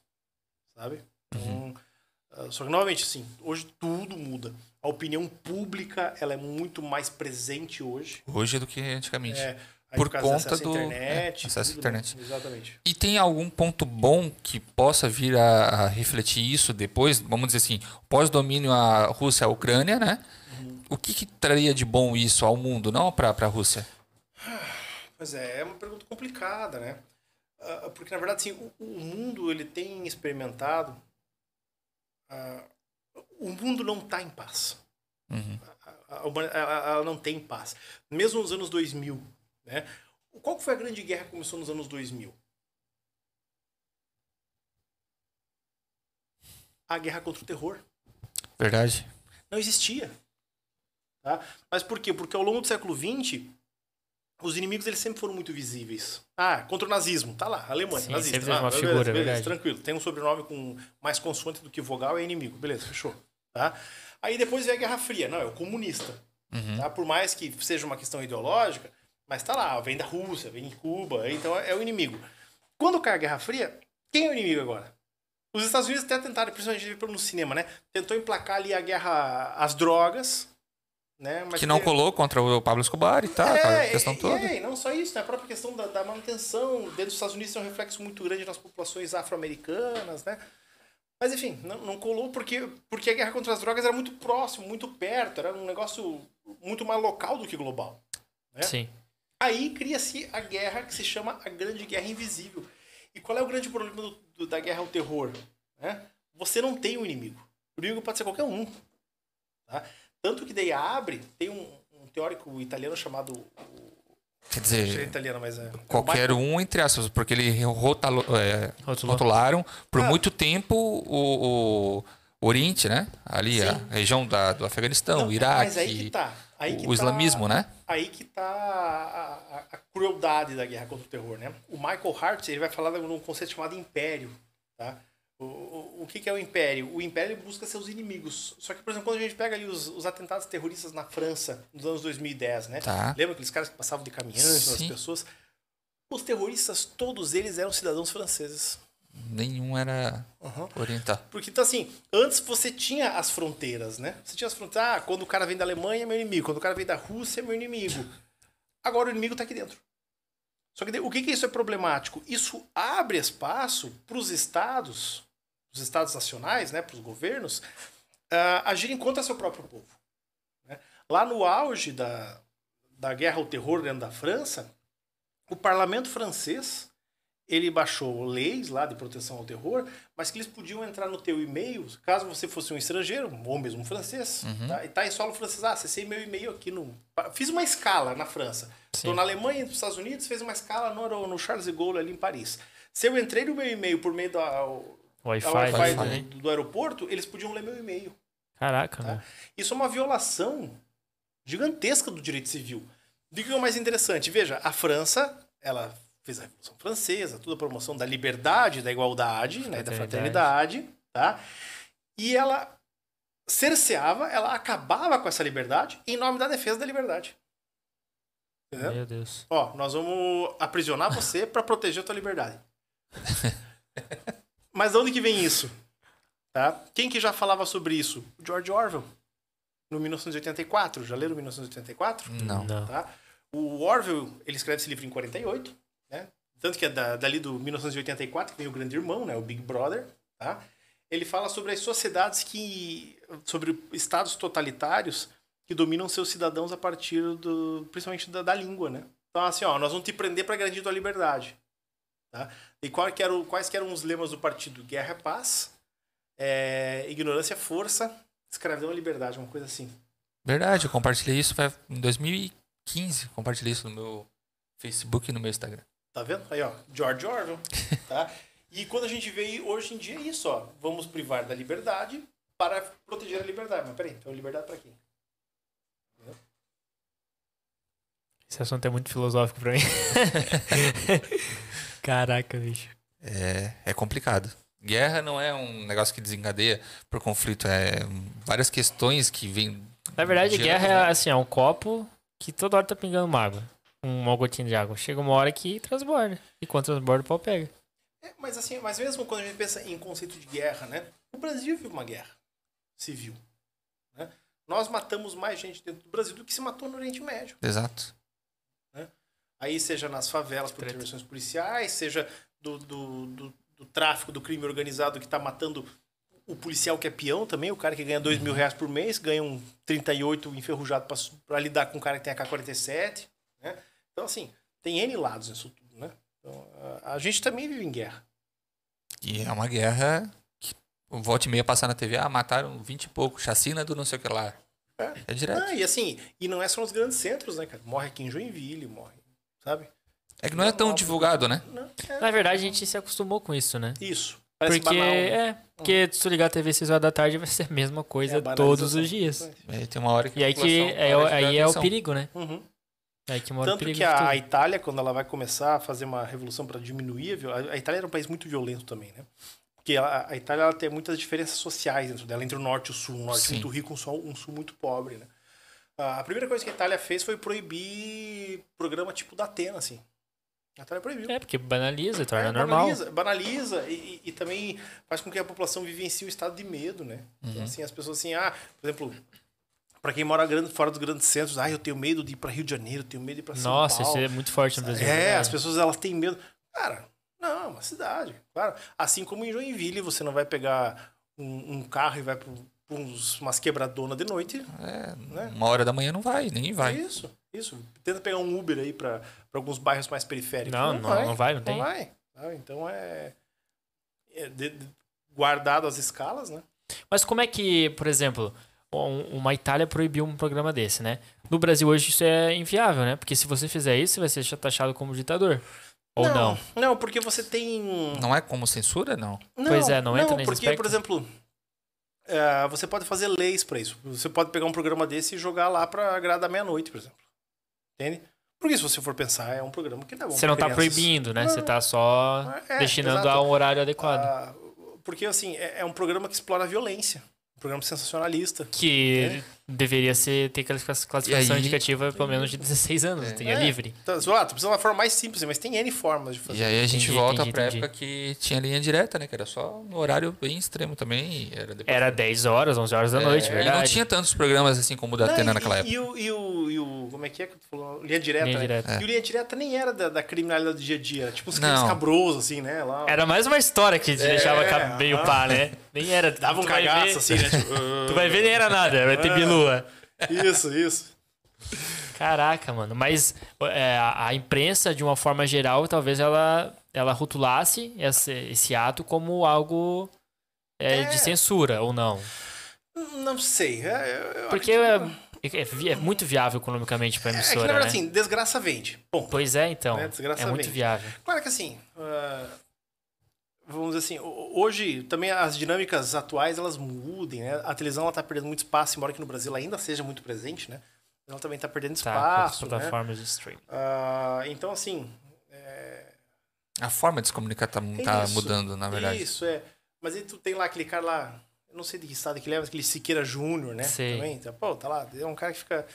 Sabe? Então, uh, só que, novamente, assim, hoje tudo muda. A opinião pública ela é muito mais presente hoje. Hoje do que antigamente. É, por conta do internet, é, acesso à internet. Exatamente. E tem algum ponto bom que possa vir a, a refletir isso depois? Vamos dizer assim, pós-domínio a Rússia, a Ucrânia, né? Uhum. O que, que, traria de bom isso ao mundo, não para a Rússia? Pois é, é uma pergunta complicada, né? Uh, porque na verdade, assim, o, o, mundo ele tem experimentado. Uh, o mundo não está em paz. Uhum. Ela não tem paz. Mesmo nos anos 2000, né? Qual foi a grande guerra que começou nos anos 2000? A guerra contra o terror. Verdade. Não existia. Tá? Mas por quê? Porque ao longo do século XX, os inimigos eles sempre foram muito visíveis. Ah, contra o nazismo, tá lá, Alemanha, Sim, nazista. Sempre ah, uma beleza, figura, beleza, tranquilo. Tem um sobrenome com mais consoante do que vogal, é inimigo. Beleza, fechou. Tá? Aí depois vem a Guerra Fria. Não, é o comunista. Uhum. Tá? Por mais que seja uma questão ideológica, mas tá lá, vem da Rússia, vem de Cuba, então é o inimigo. Quando cai a Guerra Fria, quem é o inimigo agora? Os Estados Unidos até tentaram, principalmente no cinema, né? Tentou emplacar ali a guerra às drogas, né? Mas que não teve- colou contra o Pablo Escobar e tal, é, questão e- toda. É, não só isso, né? A própria questão da, da manutenção dentro dos Estados Unidos tem um reflexo muito grande nas populações afro-americanas, né? Mas enfim, não, não colou porque, porque a guerra contra as drogas era muito próximo, muito perto, era um negócio muito mais local do que global. É? Sim. Aí cria-se a guerra que se chama a Grande Guerra Invisível. E qual é o grande problema do- do- da guerra ao terror? né? Você não tem um inimigo. O inimigo pode ser qualquer um. tá? Tanto que daí abre, tem um, um teórico italiano chamado. Quer se é dizer, italiano, mas é. qualquer Michael- um, entre aspas, porque ele rotalo, é, rotularam por Ah. muito tempo o, o Oriente, né? Ali, a Sim. região da, do Afeganistão, Não, Iraque, Mas aí que tá. Aí que o tá- islamismo, né? Aí que tá a, a- a crueldade da guerra contra o terror, né? O Michael Hart ele vai falar de um conceito chamado império, tá? O, o, o que, que é o império? O império busca seus inimigos. Só que, por exemplo, quando a gente pega ali os, os atentados terroristas na França, nos anos 2010, né? Tá. Lembra aqueles caras que passavam de caminhante nas Sim. pessoas? Os terroristas, todos eles eram cidadãos franceses. Nenhum era Uhum. oriental. Porque, então, assim, antes você tinha as fronteiras, né? Você tinha as fronteiras. Ah, quando o cara vem da Alemanha é meu inimigo. Quando o cara vem da Rússia é meu inimigo. Agora o inimigo tá aqui dentro. Só que o que que isso é problemático? Isso abre espaço para os estados, os estados nacionais, né? Para os governos, ah, agirem contra seu próprio povo. né? Lá no auge da, da guerra ao terror dentro da França, o parlamento francês ele baixou leis lá de proteção ao terror, mas que eles podiam entrar no teu e-mail, caso você fosse um estrangeiro, ou mesmo um francês, tá? e tá em solo francês, ah, acessei meu e-mail aqui no... Fiz uma escala na França. Estou na Alemanha e nos Estados Unidos, fez uma escala no, no Charles de Gaulle ali em Paris. Se eu entrei no meu e-mail por meio da Wi-Fi. da Wi-Fi Wi-Fi. do, do aeroporto, eles podiam ler meu e-mail. Caraca, Tá? Isso é uma violação gigantesca do direito civil. O que é o mais interessante? Veja, a França, ela fez a Revolução Francesa, toda a promoção da liberdade, da igualdade, né, da Fraternidade. tá? E ela cerceava, ela acabava com essa liberdade em nome da defesa da liberdade. Entendeu? Meu Deus. Ó, nós vamos aprisionar você para proteger a tua liberdade. Mas de onde que vem isso? Tá? Quem que já falava sobre isso? O George Orwell, no 1984. Já leram 1984? Não. Tá? O Orwell, ele escreve esse livro em 48, né? Tanto que é da, dali do 1984 que vem o Grande Irmão, né? O Big Brother, tá? Ele fala sobre as sociedades que... sobre estados totalitários que dominam seus cidadãos a partir do... principalmente da, da língua, né? Então, assim, ó, nós vamos te prender para garantir tua liberdade, tá? E qual que eram, quais que eram os lemas do partido? Guerra é paz, é, ignorância é força, escravidão é liberdade, uma coisa assim. Verdade, eu compartilhei isso em 2015. Compartilhei isso no meu Facebook e no meu Instagram. Tá vendo? Aí, ó, George Orwell, tá? E quando a gente vê hoje em dia é isso, ó, vamos privar da liberdade para proteger a liberdade. Mas peraí, então liberdade para quem? Esse assunto é muito filosófico pra mim. Caraca, bicho. É, é complicado. Guerra não é um negócio que desencadeia por conflito, é várias questões que vêm. Na verdade, guerra é assim, é um copo que toda hora tá pingando uma água. Uma gotinha de água. Chega uma hora que transborda. E quando transborda, o pau pega. É, mas assim, mas mesmo quando a gente pensa em conceito de guerra, né? O Brasil viu uma guerra civil, né? Nós matamos mais gente dentro do Brasil do que se matou no Oriente Médio. Exato. Aí seja nas favelas por intervenções policiais, seja do, do, do, do tráfico, do crime organizado que está matando o policial que é peão também, o cara que ganha 2 mil reais por mês, ganha um 38 enferrujado para lidar com um cara que tem AK-47, né? Então, assim, tem N lados nisso tudo, né? Então, a, a gente também vive em guerra. E é uma guerra que volta e meia passar na TV, ah, mataram 20 e pouco, chacina do não sei o que lá. É. É direto. Ah, e assim, e não é só nos grandes centros, né, cara? Morre aqui em Joinville, morre, sabe? É que não é tão divulgado, né? Não, é Na verdade, a gente se acostumou com isso, né? isso. Parece Porque, banal, né? é, porque se tu ligar a TV 6 horas da tarde, vai ser a mesma coisa É a todos os dias. Aí tem uma hora que E aí que é, aí é o perigo, né? Uhum. É que o Tanto que a, a Itália, quando ela vai começar a fazer uma revolução para diminuir a, a Itália era um país muito violento também, né? Porque a, a Itália ela tem muitas diferenças sociais dentro dela, entre o norte e o sul. Um norte Sim. muito rico, um sul, um sul muito pobre, né? A primeira coisa que a Itália fez foi proibir programa tipo da Atena, assim. A Itália proibiu. É, porque banaliza, torna É, normal. Banaliza, banaliza e, e- e também faz com que a população vivencie um estado de medo, né? Então, assim, as pessoas assim, ah, por exemplo, pra quem mora grande, fora dos grandes centros, ah, eu tenho medo de ir pra Rio de Janeiro, eu tenho medo de ir pra São Nossa, Paulo. isso é muito forte no Brasil. É, verdade. as pessoas elas têm medo. Cara, não, é uma cidade. Claro. Assim como em Joinville, você não vai pegar um, um carro e vai uns, umas quebradonas de noite. É, Né? Uma hora da manhã não vai, nem vai. Isso, isso. Tenta pegar um Uber aí pra, pra alguns bairros mais periféricos. Não, não, não vai, não tem. Não vai. Ah, Então é. é de- de- guardado as escalas, né? Mas como é que, por exemplo, uma Itália proibiu um programa desse, né? No Brasil hoje isso é inviável, né? Porque se você fizer isso, você vai ser taxado como ditador. Ou não? Não, porque você tem. Não é como censura, não? Não, Pois é, não entra nesse porque, aspecto. por exemplo, é, você pode fazer leis pra isso. Você pode pegar um programa desse e jogar lá pra agradar meia-noite, por exemplo. Entende? Porque se você for pensar, é um programa que dá bom Você não tá crianças. proibindo, né? Não. Você tá só É, destinando exato. a um horário adequado. Ah, porque, assim, é, é um programa que explora a violência. Programa sensacionalista. que deveria ser, ter classificação E aí- indicativa pelo menos de 16 anos, tem é É. livre. Sei lá, tu precisa de uma forma mais simples, mas tem N formas de fazer. E aí a gente Entendi, volta entendi, pra entendi. época que tinha linha direta, né? Que era só no horário bem extremo também. e Era, depois... Era 10 horas, 11 horas da noite, É, e verdade. não tinha tantos programas assim como o da Não, Atena e- naquela e, época. E o, e, o, e o- Como é que é que tu falou? Linha direta. Linha né? direta. E o linha direta nem era da, da criminalidade do dia a dia. Era tipo uns crimes cabrosos, assim, né? Lá, Era mais uma história que te deixava ca- meio aham. pá, né? Nem era. Dava um cagaço, assim, né? Tipo, Tu vai ver, nem era nada, vai ter Ah. Bilua. Isso, isso. Caraca, mano. Mas é, a a imprensa, de uma forma geral, talvez ela, ela rotulasse esse, esse ato como algo é, É. de censura, ou não? Não sei. é, eu- eu Porque acredito- é, é vi- é muito viável economicamente pra É que, na emissora, verdade, né? assim, desgraça vende. Bom, Pois é, então. É, desgraça É muito vende. viável. Claro que assim, ah, vamos dizer assim, ho- hoje também as dinâmicas atuais elas mudem, né? A televisão ela tá perdendo muito espaço, embora que no Brasil ela ainda seja muito presente, né? Ela também tá perdendo Tá, espaço, né? plataformas de streaming. Ah, então assim, A forma de se comunicar tá, tá Isso, mudando, na verdade. isso é. Mas aí tu tem lá aquele cara lá, eu não sei de que estado que leva, aquele Siqueira Júnior, né? Sei. Também, tá, pô, tá lá, é um cara que fica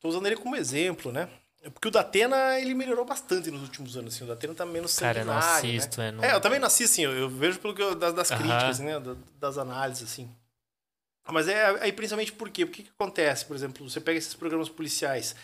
tô usando ele como exemplo, né? Porque o Datena, ele melhorou bastante nos últimos anos, assim. O Datena tá menos Cara, eu não né? assisto, é, não- É, eu também não assisto, assim. Eu, eu vejo pelo que eu, das, das Aham. críticas, né? da- Das análises, assim. Mas é aí principalmente por quê? O que, acontece? Por exemplo, você pega esses programas policiais.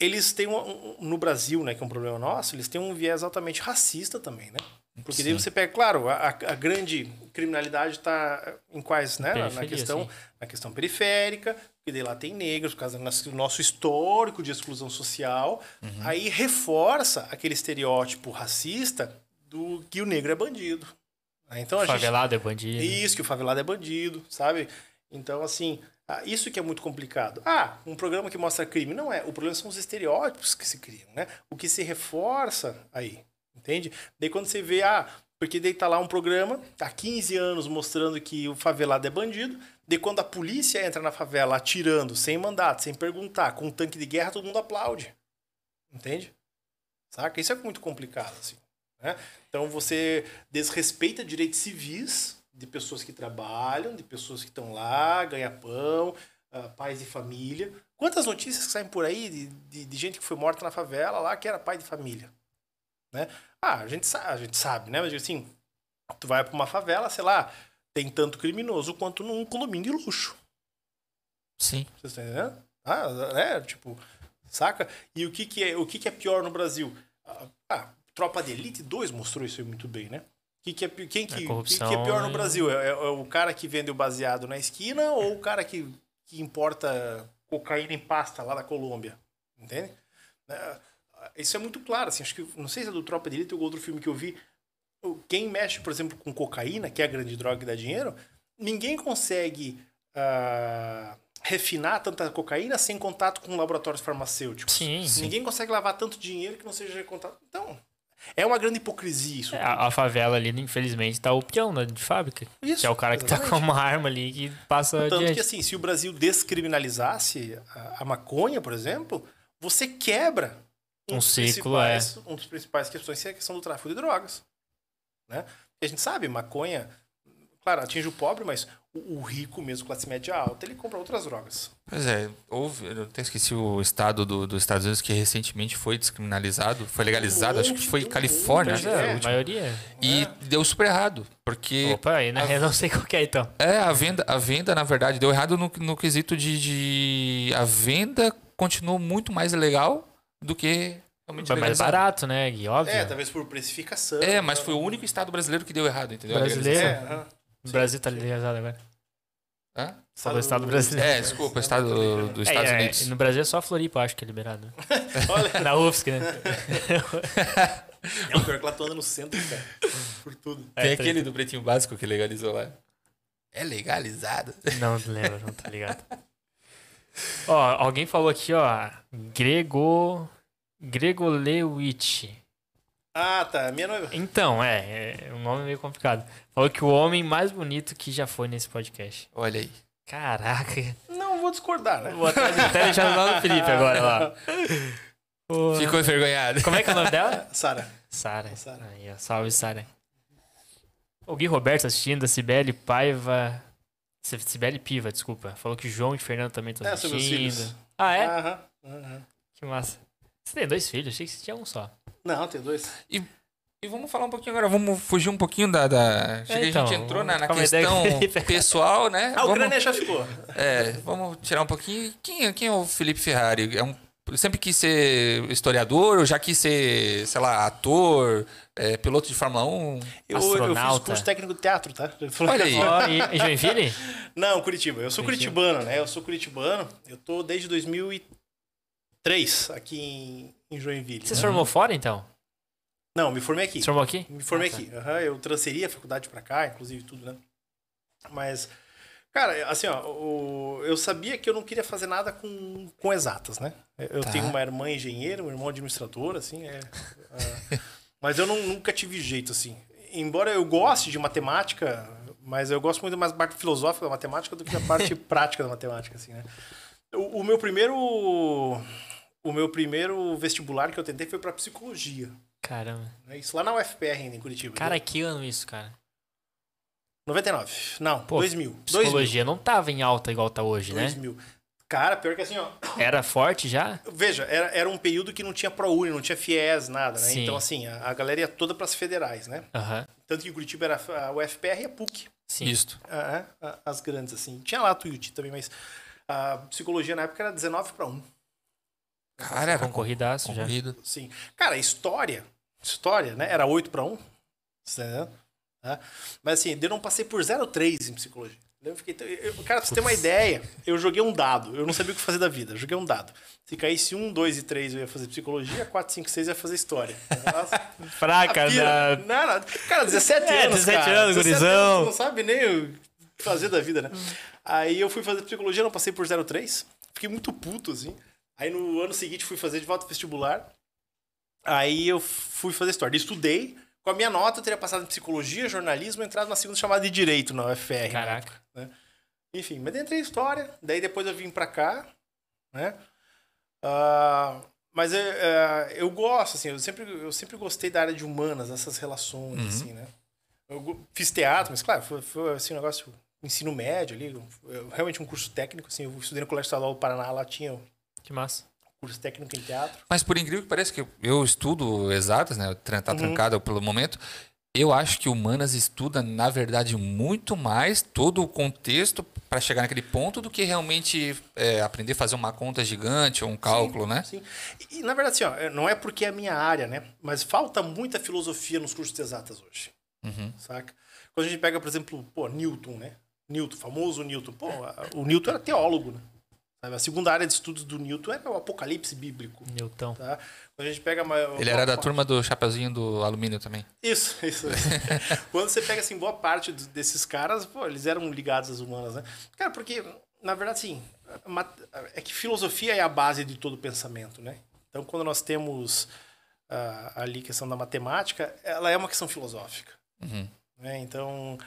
Eles têm um, um- no Brasil, né, que é um problema nosso, eles têm um viés altamente racista também, né? Porque daí Sim. você pega, claro, a, a grande criminalidade está em quais, né? Na- questão, sim. na questão periférica, porque daí lá tem negros, por causa do nosso- histórico de exclusão social. Uhum. Aí reforça aquele estereótipo racista do que o negro é bandido. né? Então a gente Favelado é bandido. isso, que o favelado é bandido, sabe? Então, assim, ah, isso que é muito complicado. Ah, um programa que mostra crime. Não é. O problema são os estereótipos que se criam, né? O que se reforça aí, entende? Daí quando você vê, ah, porque daí tá lá um programa, há 15 anos mostrando que o favelado é bandido, daí quando a polícia entra na favela atirando, sem mandato, sem perguntar, com um tanque de guerra, todo mundo aplaude. Entende? Saca? Isso é muito complicado, assim. Né? Então você desrespeita direitos civis de pessoas que trabalham, de pessoas que estão lá, ganham pão, ah, pais de família. Quantas notícias que saem por aí de, de, de gente que foi morta na favela lá que era pai de família? Né? Ah, a gente, a gente sabe, né? Mas assim, tu vai pra uma favela, sei lá, tem tanto criminoso quanto num condomínio de luxo. Sim. Vocês estão entendendo? Ah, é, tipo, saca? E o que, que, é, o que, que é pior no Brasil? Ah, Ah, Tropa de Elite 2 mostrou isso aí muito bem, né? Que que é, quem que, A que, é pior no Brasil? É, é- é o cara que vende o baseado na esquina ou o cara que, que importa cocaína em pasta lá da Colômbia? Entende? É, Isso é muito claro, assim, acho que, não sei se é do Tropa de Elite ou outro filme que eu vi, quem mexe, por exemplo, com cocaína, que é a grande droga que dá dinheiro, ninguém consegue ah, refinar tanta cocaína sem contato com laboratórios farmacêuticos. Sim, sim. Ninguém consegue lavar tanto dinheiro que não seja contato. Então, é uma grande hipocrisia isso. É, A, favela ali, infelizmente, tá o peão né, de fábrica. Isso, que é o cara que tá com exatamente. uma arma ali que passa Tanto adiante. que, assim, se o Brasil descriminalizasse a, a maconha, por exemplo, você quebra Um dos ciclo, principais- Um dos principais questões que é a questão do tráfico de drogas. Né? a gente sabe, maconha, claro, atinge o pobre, mas o, o rico mesmo, classe média alta, ele compra outras drogas. Pois é, houve, eu até esqueci o estado do, dos Estados Unidos que recentemente foi descriminalizado, foi legalizado, acho que foi um Califórnia. monte, Mas é, É, a maioria. E deu super errado, porque Opa, aí, né? Eu não sei qual que é, então. é a venda, a venda na verdade deu errado no, no quesito de, de a venda continuou muito mais legal do que Foi mais legalizado. barato, né, Gui? Óbvio. É, talvez por precificação. É, mas foi o único estado brasileiro que deu errado, entendeu? A Brasileiro? É, aham. O Brasil tá legalizado agora. Hã? Falou Estado brasileiro. É, desculpa, estado do- dos Estados É, é, Unidos. no Brasil é só Floripa, acho que é liberado. Olha, Na UFSC, né? é o pior que lá tu anda no centro, cara. Por tudo. Tem É, tá- aquele do pretinho básico que legalizou lá. É legalizado. Não lembro, não tô ligado. Ó, alguém falou aqui, ó. Grego. Gregolewicz. Ah, tá. Minha noiva. Então, é, é um nome meio complicado. Falou que o homem mais bonito que já foi nesse podcast. Olha aí. Caraca. Não vou discordar, né? Vou até, até deixar no nome do Felipe agora lá. Pô. Ficou envergonhado. Como é que é o nome dela? Sara. Sara. Sara. Aí, ó, salve, Sara. O Gui Roberto assistindo, a Cibele Paiva. Cibele Piva, desculpa. Falou que o João e o Fernando também estão É, assistindo. Ah, é? Aham, aham. Que massa. Você tem dois filhos? Achei que você tinha um só. Não, tem dois. E vamos falar um pouquinho agora, vamos fugir um pouquinho da. da... Acho que a então, gente entrou na, na questão pessoal, né? Ah, o vamos, Ucrânia já ficou. é, vamos tirar um pouquinho. Quem, é- quem é o Felipe Ferrari? É um, sempre quis ser historiador, ou já quis ser, sei lá, ator, é, piloto de Fórmula 1? Eu, eu fiz Astronauta. curso técnico de teatro, tá? Olha aí. Ó, e, e Joinville? Não, Curitiba. Eu sou Curitiba. curitibano, né? Eu sou curitibano. Eu tô desde 2003 aqui em, em Joinville. Você se formou fora, então? Não, me formei aqui. Você se formou aqui? Me formei Ah, tá. aqui. Aham, eu transferi a faculdade pra cá, inclusive tudo, né? Mas, cara, assim, ó, o- eu sabia que eu não queria fazer nada com, com exatas, né? Eu Tá. tenho uma irmã engenheira, um irmão administrador, assim, é, é, mas eu não- nunca tive jeito, assim. Embora eu goste de matemática, mas eu gosto muito mais da parte filosófica da matemática do que da parte prática da matemática, assim, né? O, o meu primeiro... O meu primeiro vestibular que eu tentei foi pra psicologia. Caramba. né? Isso lá na UFPR ainda, em Curitiba. Cara, que ano isso, cara? 99. Não, Pô, 2000. Psicologia não tava em alta igual tá hoje, 2000. né? 2000. Cara, pior que assim, ó. Era forte já? Veja, era, era um período que não tinha ProUni, não tinha FIES, nada, né? Sim. Então, assim, a, a galera ia toda pras federais, né? Aham. Tanto que em Curitiba era a UFPR e a PUC. Sim. Isto. Ah, é, a- as grandes, assim. Tinha lá a Tuiuti também, mas a psicologia na época era 19 para 1. Cara, era Concorridaço já. concorrido. Sim. Cara, história, história, né? Era 8 para 1. Certo? Tá? Mas assim, eu não passei por 0,3 em psicologia. Eu fiquei, eu- cara, pra você ter uma ideia, eu joguei um dado. Eu não sabia o que fazer da vida. Eu joguei um dado. Se caísse 1, 2 e 3, eu ia fazer psicologia. 4, 5, 6 eu ia fazer história. Nossa, Fraca, né? Cara, 17 É, anos. 17 cara. anos, 17 gurizão. anos, Não sabe nem o fazer da vida, né? Aí eu fui fazer psicologia, não passei por 0,3. Fiquei muito puto, assim. Aí no ano seguinte fui fazer de volta vestibular. Aí eu fui fazer história. Estudei. Com a minha nota, eu teria passado em psicologia, jornalismo, entrado na segunda chamada de direito na UFR. né? Caraca. Enfim, mas entrei em história, daí depois eu vim pra cá, né? Ah, mas é, é, eu gosto, assim, eu sempre, eu sempre gostei da área de humanas, essas relações, Uhum. assim, né? Eu fiz teatro, mas claro, foi, foi assim, um negócio, ensino médio ali, eu- realmente um curso técnico, assim, eu estudei no Colégio Estadual do Paraná, lá tinha Que massa. curso técnico em teatro. Mas por incrível que pareça, que eu estudo exatas, né? Tá Uhum. trancado pelo momento. Eu acho que humanas estuda, na verdade, muito mais todo o contexto para chegar naquele ponto do que realmente é, aprender a fazer uma conta gigante ou um cálculo, né? Sim. E, e, na verdade, assim, ó, não é porque é a minha área, né? Mas falta muita filosofia nos cursos de exatas hoje. Uhum. saca? Quando a gente pega, por exemplo, pô, Newton, né? Newton, famoso Newton. Pô, a- o Newton era teólogo, né? Sabe? A segunda área de estudos do Newton era o apocalipse bíblico, Newton. tá? Quando a gente pega... Uma, Ele era da turma do Chapeuzinho do Alumínio também. Isso, isso. Quando você pega, assim, boa parte do- desses caras, pô, eles eram ligados às humanas, né? Cara, porque, na verdade, assim, mat- é que filosofia é a base de todo pensamento, né? Então, quando nós temos ah, ali a questão da matemática, ela é uma questão filosófica. Uhum. né? Então,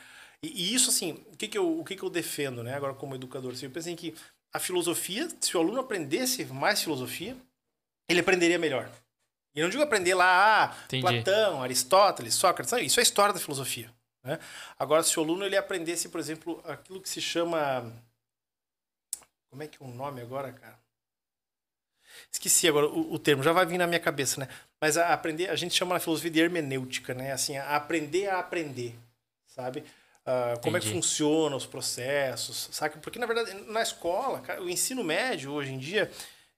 e, e isso assim, o que que eu, o que que eu defendo, né? Agora como educador, assim, eu penso em que a filosofia, se o aluno aprendesse mais filosofia, ele aprenderia melhor. E não digo aprender lá, ah. Platão, Aristóteles, Sócrates, não, isso é história da filosofia. Né? Agora, se o aluno ele aprendesse, por exemplo, aquilo que se chama. Como é que é o nome agora, cara? Esqueci agora o, o, termo, já vai vir na minha cabeça, né? Mas a aprender, a gente chama na filosofia de hermenêutica, né? Assim, a aprender a aprender, sabe? Uh, como é que funciona os processos, sabe? Porque, na verdade, na escola, o ensino médio, hoje em dia,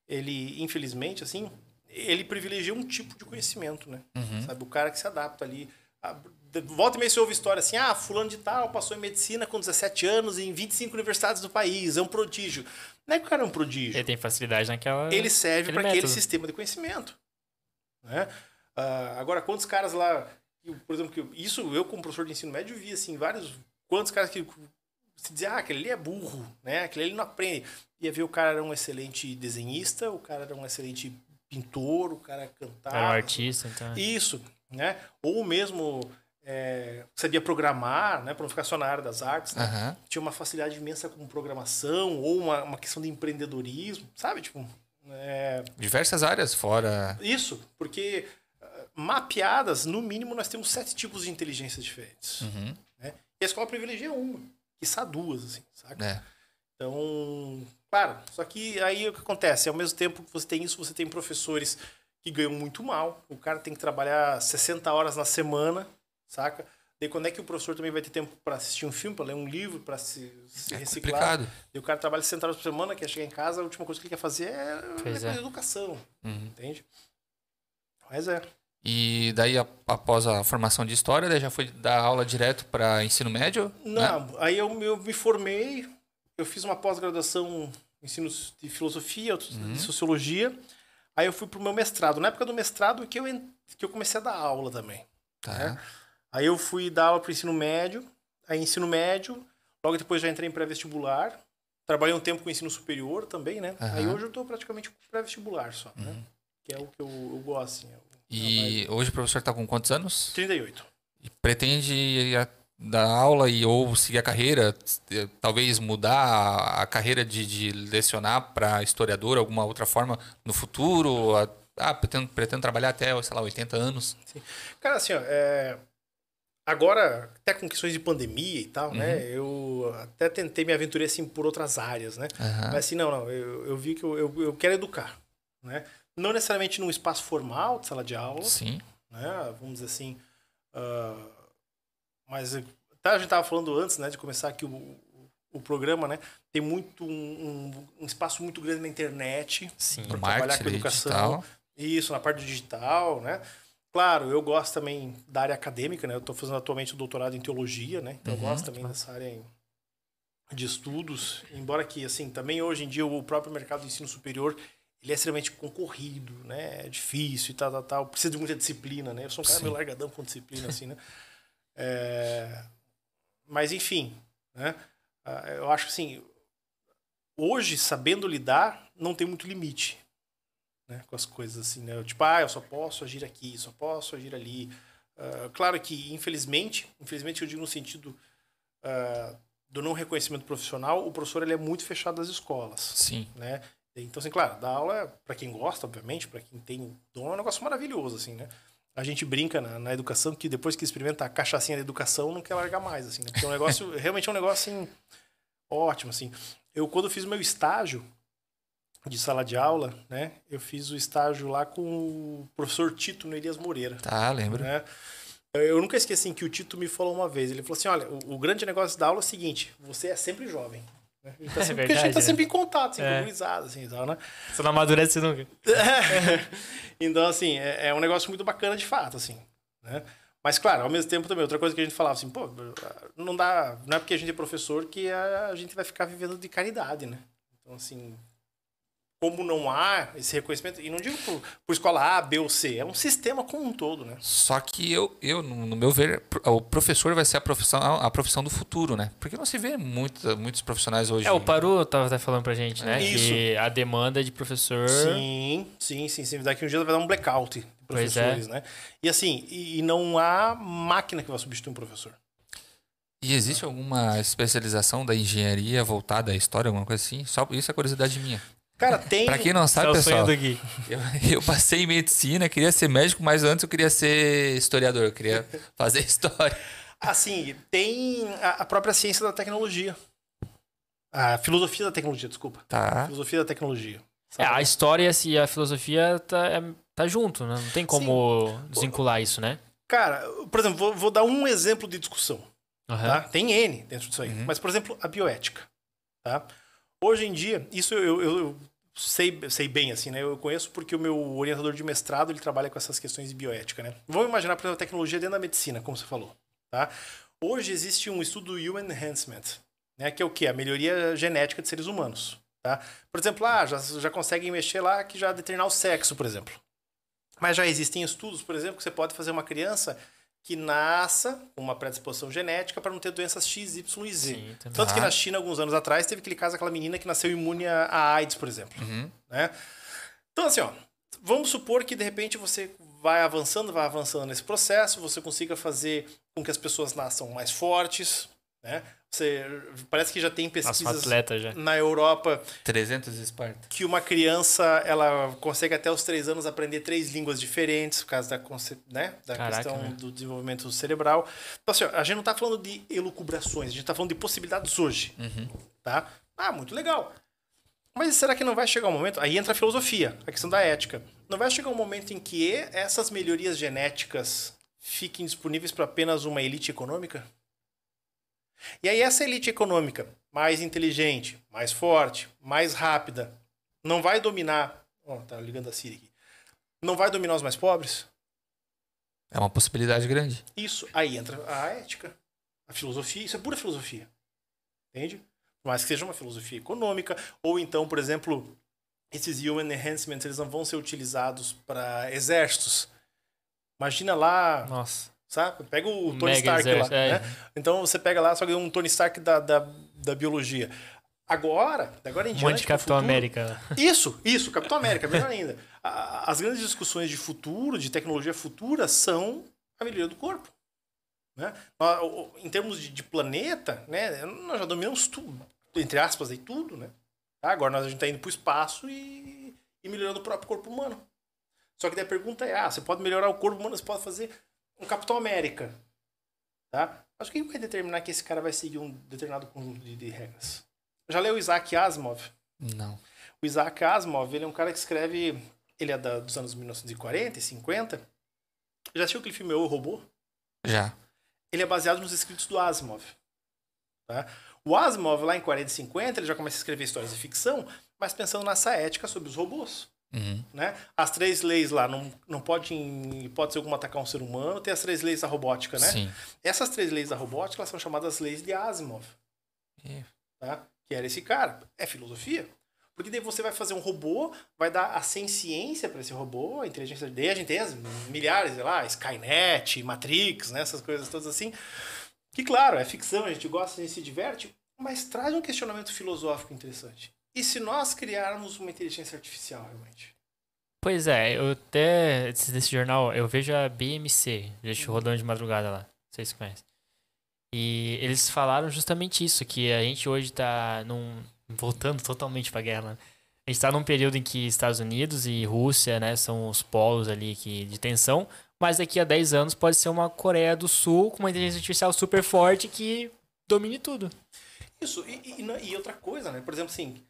ele, infelizmente, assim, ele privilegia um tipo de conhecimento, né? Uhum. Sabe? O cara que se adapta ali. Volta e meia você ouve história assim, ah, fulano de tal passou em medicina com 17 anos em 25 universidades do país, é um prodígio. Não é que o cara é um prodígio. Ele tem facilidade naquela... Ele serve para aquele sistema de conhecimento. Né? Uh, agora, quantos caras lá por exemplo, que isso eu como professor de ensino médio vi assim vários quantos caras que se dizia, ah, aquele ali é burro, né? Aquele ali não aprende. Ia ver o cara era um excelente desenhista, o cara era um excelente pintor, o cara cantava. Era um artista, então. Isso, né? Ou mesmo é, sabia programar, né? Para não ficar só na área das artes. Né? Uhum. Tinha uma facilidade imensa com programação ou uma, uma questão de empreendedorismo, sabe? Tipo, é... Diversas áreas fora. Isso, porque mapeadas, no mínimo, nós temos sete tipos de inteligência diferentes. Uhum. Né? E a escola privilegia uma, quiçá duas, assim, sabe? É. Então, claro, só que aí o que acontece? Ao mesmo tempo que você tem isso, você tem professores que ganham muito mal. O cara tem que trabalhar 60 horas na semana, saca? Daí quando é que o professor também vai ter tempo para assistir um filme, para ler um livro, para se, se é reciclar? Complicado. E o cara trabalha 60 horas por semana, quer chegar em casa, a última coisa que ele quer fazer é, é, é. educação. Uhum. Entende? Mas é. E daí, após a formação de história, daí já foi dar aula direto para ensino médio? Não, né? aí eu, eu, me formei, eu fiz uma pós-graduação em ensino de filosofia, uhum. de sociologia. Aí eu fui para o meu mestrado. Na época do mestrado que eu, que eu comecei a dar aula também. Tá. Né? Aí eu fui dar aula para ensino médio. Aí ensino médio, logo depois já entrei em pré-vestibular. Trabalhei um tempo com ensino superior também, né? Uhum. Aí hoje eu estou praticamente com pré-vestibular só, né? uhum. né? Que é o que eu, eu gosto, assim. É e hoje o professor está com quantos anos? 38. E pretende dar aula e ou seguir a carreira, talvez mudar a carreira de, de lecionar para historiador, alguma outra forma no futuro? Ah, pretendo, pretendo trabalhar até, sei lá, 80 anos. Sim. Cara, assim, ó, é... agora, até com questões de pandemia e tal, né, uhum. né? Eu até tentei me aventurar assim por outras áreas, né? Uhum. Mas assim, não, não, eu, eu vi que eu, eu, eu quero educar, né? não necessariamente num espaço formal de sala de aula. Sim. Né? Vamos dizer assim. Uh, mas tá, a gente estava falando antes né, de começar aqui o, o programa, né? Tem muito um, um, um espaço muito grande na internet para trabalhar com educação. Digital. Isso, na parte digital, né? Claro, eu gosto também da área acadêmica, né? Eu estou fazendo atualmente o doutorado em teologia, né? Então uhum. eu gosto também dessa área de estudos, embora que assim, também hoje em dia o próprio mercado de ensino superior ele é extremamente concorrido, né? É difícil e tal, tal, tal. Precisa de muita disciplina, né? Eu sou um cara Sim. meio largadão com disciplina, assim, né? É... Mas, enfim, né? Ah, eu acho que, assim, hoje, sabendo lidar, não tem muito limite né? com as coisas, assim, né? Tipo, ah, eu só posso agir aqui, só posso agir ali. Uh, claro que, infelizmente, infelizmente eu digo no sentido uh, do não reconhecimento profissional, o professor ele é muito fechado das escolas. Sim. Né? Então, assim, claro, dar aula, é para quem gosta, obviamente, para quem tem dom, é um negócio maravilhoso, assim, né? A gente brinca na, na, educação que depois que experimenta a cachaçinha da educação, não quer largar mais, assim, né? Porque é um negócio, realmente é um negócio, assim, ótimo, assim. Eu, quando fiz o meu estágio de sala de aula, né? Eu fiz o estágio lá com o professor Tito no Elias Moreira. Tá, lembro. Né? Eu nunca esqueci que o Tito me falou uma vez. Ele falou assim: olha, o, o grande negócio da aula é o seguinte: você é sempre jovem. Né? A tá é sempre, é verdade, porque a gente tá sempre em contato, assim, é. assim e tal, né? Você não amadurece nunca. É. Então, assim, é, é, um negócio muito bacana de fato, assim, né? Mas, claro, ao mesmo tempo também, outra coisa que a gente falava assim, pô, não dá, não é porque a gente é professor que a, a gente vai ficar vivendo de caridade, né? Então, assim, como não há esse reconhecimento, e não digo por, por, escola A, B ou C, é um sistema como um todo, né? Só que eu, eu no meu ver, o professor vai ser a profissão, a profissão do futuro, né? Porque não se vê muito, muitos profissionais hoje. É, o Paru estava até falando pra gente, né? Isso. Que a demanda de professor. Sim, sim, sim, sim. Daqui um dia vai dar um blackout de é. professores, é. né? E assim, e, e não há máquina que vai substituir um professor. E existe alguma especialização da engenharia voltada à história, alguma coisa assim? Só isso é curiosidade minha. Cara, tem. pra quem não sabe, é pessoal, eu, eu, passei em medicina, queria ser médico, mas antes eu queria ser historiador, eu queria fazer história. Assim, tem a a própria ciência da tecnologia. A filosofia da tecnologia, desculpa. A Tá. filosofia da tecnologia. É, a história e a filosofia tá, é- tá junto, né? Não tem como desvincular isso, né? Cara, por exemplo, vou, vou dar um exemplo de discussão. Aham. Tá? Tem N dentro disso aí. Uhum. Mas, por exemplo, a bioética. Tá? Hoje em dia, isso eu, eu- eu sei, sei bem, assim, né? Eu conheço porque o meu orientador de mestrado, ele trabalha com essas questões de bioética, né? Vamos imaginar, por exemplo, a tecnologia dentro da medicina, como você falou, tá? Hoje existe um estudo do Human Enhancement, né? Que é o quê? A melhoria genética de seres humanos, tá? Por exemplo, ah, já, já conseguem mexer lá que já determinar o sexo, por exemplo. Mas já existem estudos, por exemplo, que você pode fazer uma criança que nasça com uma predisposição genética para não ter doenças X, Y e Z. Sim. Tanto que Ah. na China, alguns anos atrás, teve aquele caso daquela menina que nasceu imune a a AIDS, por exemplo. Uhum. Né? Então, assim, ó, vamos supor que de repente você vai avançando, vai avançando nesse processo, você consiga fazer com que as pessoas nasçam mais fortes, né? Você parece que já tem pesquisas atleta já. na Europa 300 Esparta. que uma criança ela consegue até os três anos aprender três línguas diferentes por causa da, né, da Caraca, questão né? do desenvolvimento cerebral. Então, assim, ó, a gente não está falando de elucubrações, a gente está falando de possibilidades hoje. Uhum. Tá? Ah, muito legal. Mas será que não vai chegar um momento? Aí entra a filosofia, a questão da ética. Não vai chegar um momento em que essas melhorias genéticas fiquem disponíveis para apenas uma elite econômica? E aí essa elite econômica, mais inteligente, mais forte, mais rápida, não vai dominar. Ó, tá ligando a Siri aqui. Não vai dominar os mais pobres? É uma possibilidade grande. Isso, aí entra a ética, a filosofia, isso é pura filosofia. Entende? Por mais que seja uma filosofia econômica, ou então, por exemplo, esses human enhancements, eles não vão ser utilizados para exércitos. Imagina lá, Nossa. Sabe? Pega o Tony Mega Stark exército, lá, é. né? Então você pega lá só que um Tony Stark da, da, da biologia. Agora, agora em Um diante, monte de Capitão futuro- América. isso, isso, Capitão América, melhor ainda. As grandes discussões de futuro, de tecnologia futura, são a melhoria do corpo. Né? Em termos de, de planeta, né, nós já dominamos tudo, entre aspas, aí, tudo. Né? Tá? Agora nós, a gente está indo para o espaço e, e melhorando o próprio corpo humano. Só que daí a pergunta é: ah, você pode melhorar o corpo humano, você pode fazer um Capitão América. Tá? Mas o que vai determinar que esse cara vai seguir um determinado conjunto de, de regras? Já leu Isaac Asimov? Não. O Isaac Asimov, ele é um cara que escreve. Ele é da- dos anos 1940 e 50. Já assistiu aquele filme Eu, o Robô? Já. Ele é baseado nos escritos do Asimov. Tá? O Asimov, lá em 40 e 50, ele já começa a escrever histórias de ficção, mas pensando nessa ética sobre os robôs. Uhum. Né? As três leis lá, não, não pode, em hipótese alguma, atacar um ser humano. Tem as três leis da robótica, né? Sim. Essas três leis da robótica elas são chamadas leis de Asimov. É. Tá? Que era esse cara. É filosofia. Porque daí você vai fazer um robô, vai dar a ciência para esse robô, a inteligência dele. A gente tem as milhares, sei lá, Skynet, Matrix, né? essas coisas todas assim. Que, claro, é ficção, a gente gosta, a gente se diverte, mas traz um questionamento filosófico interessante. E se nós criarmos uma inteligência artificial, realmente? Pois é, eu até. Desse, jornal, eu vejo a BMC, deixa rodando de madrugada lá. Vocês conhecem. E eles falaram justamente isso, que a gente hoje tá num. Voltando totalmente pra guerra, né? A gente tá num período em que Estados Unidos e Rússia, né, são os polos ali que, de tensão, mas daqui a 10 anos pode ser uma Coreia do Sul com uma inteligência artificial super forte que domine tudo. Isso, e, e- e outra coisa, né? Por exemplo, assim,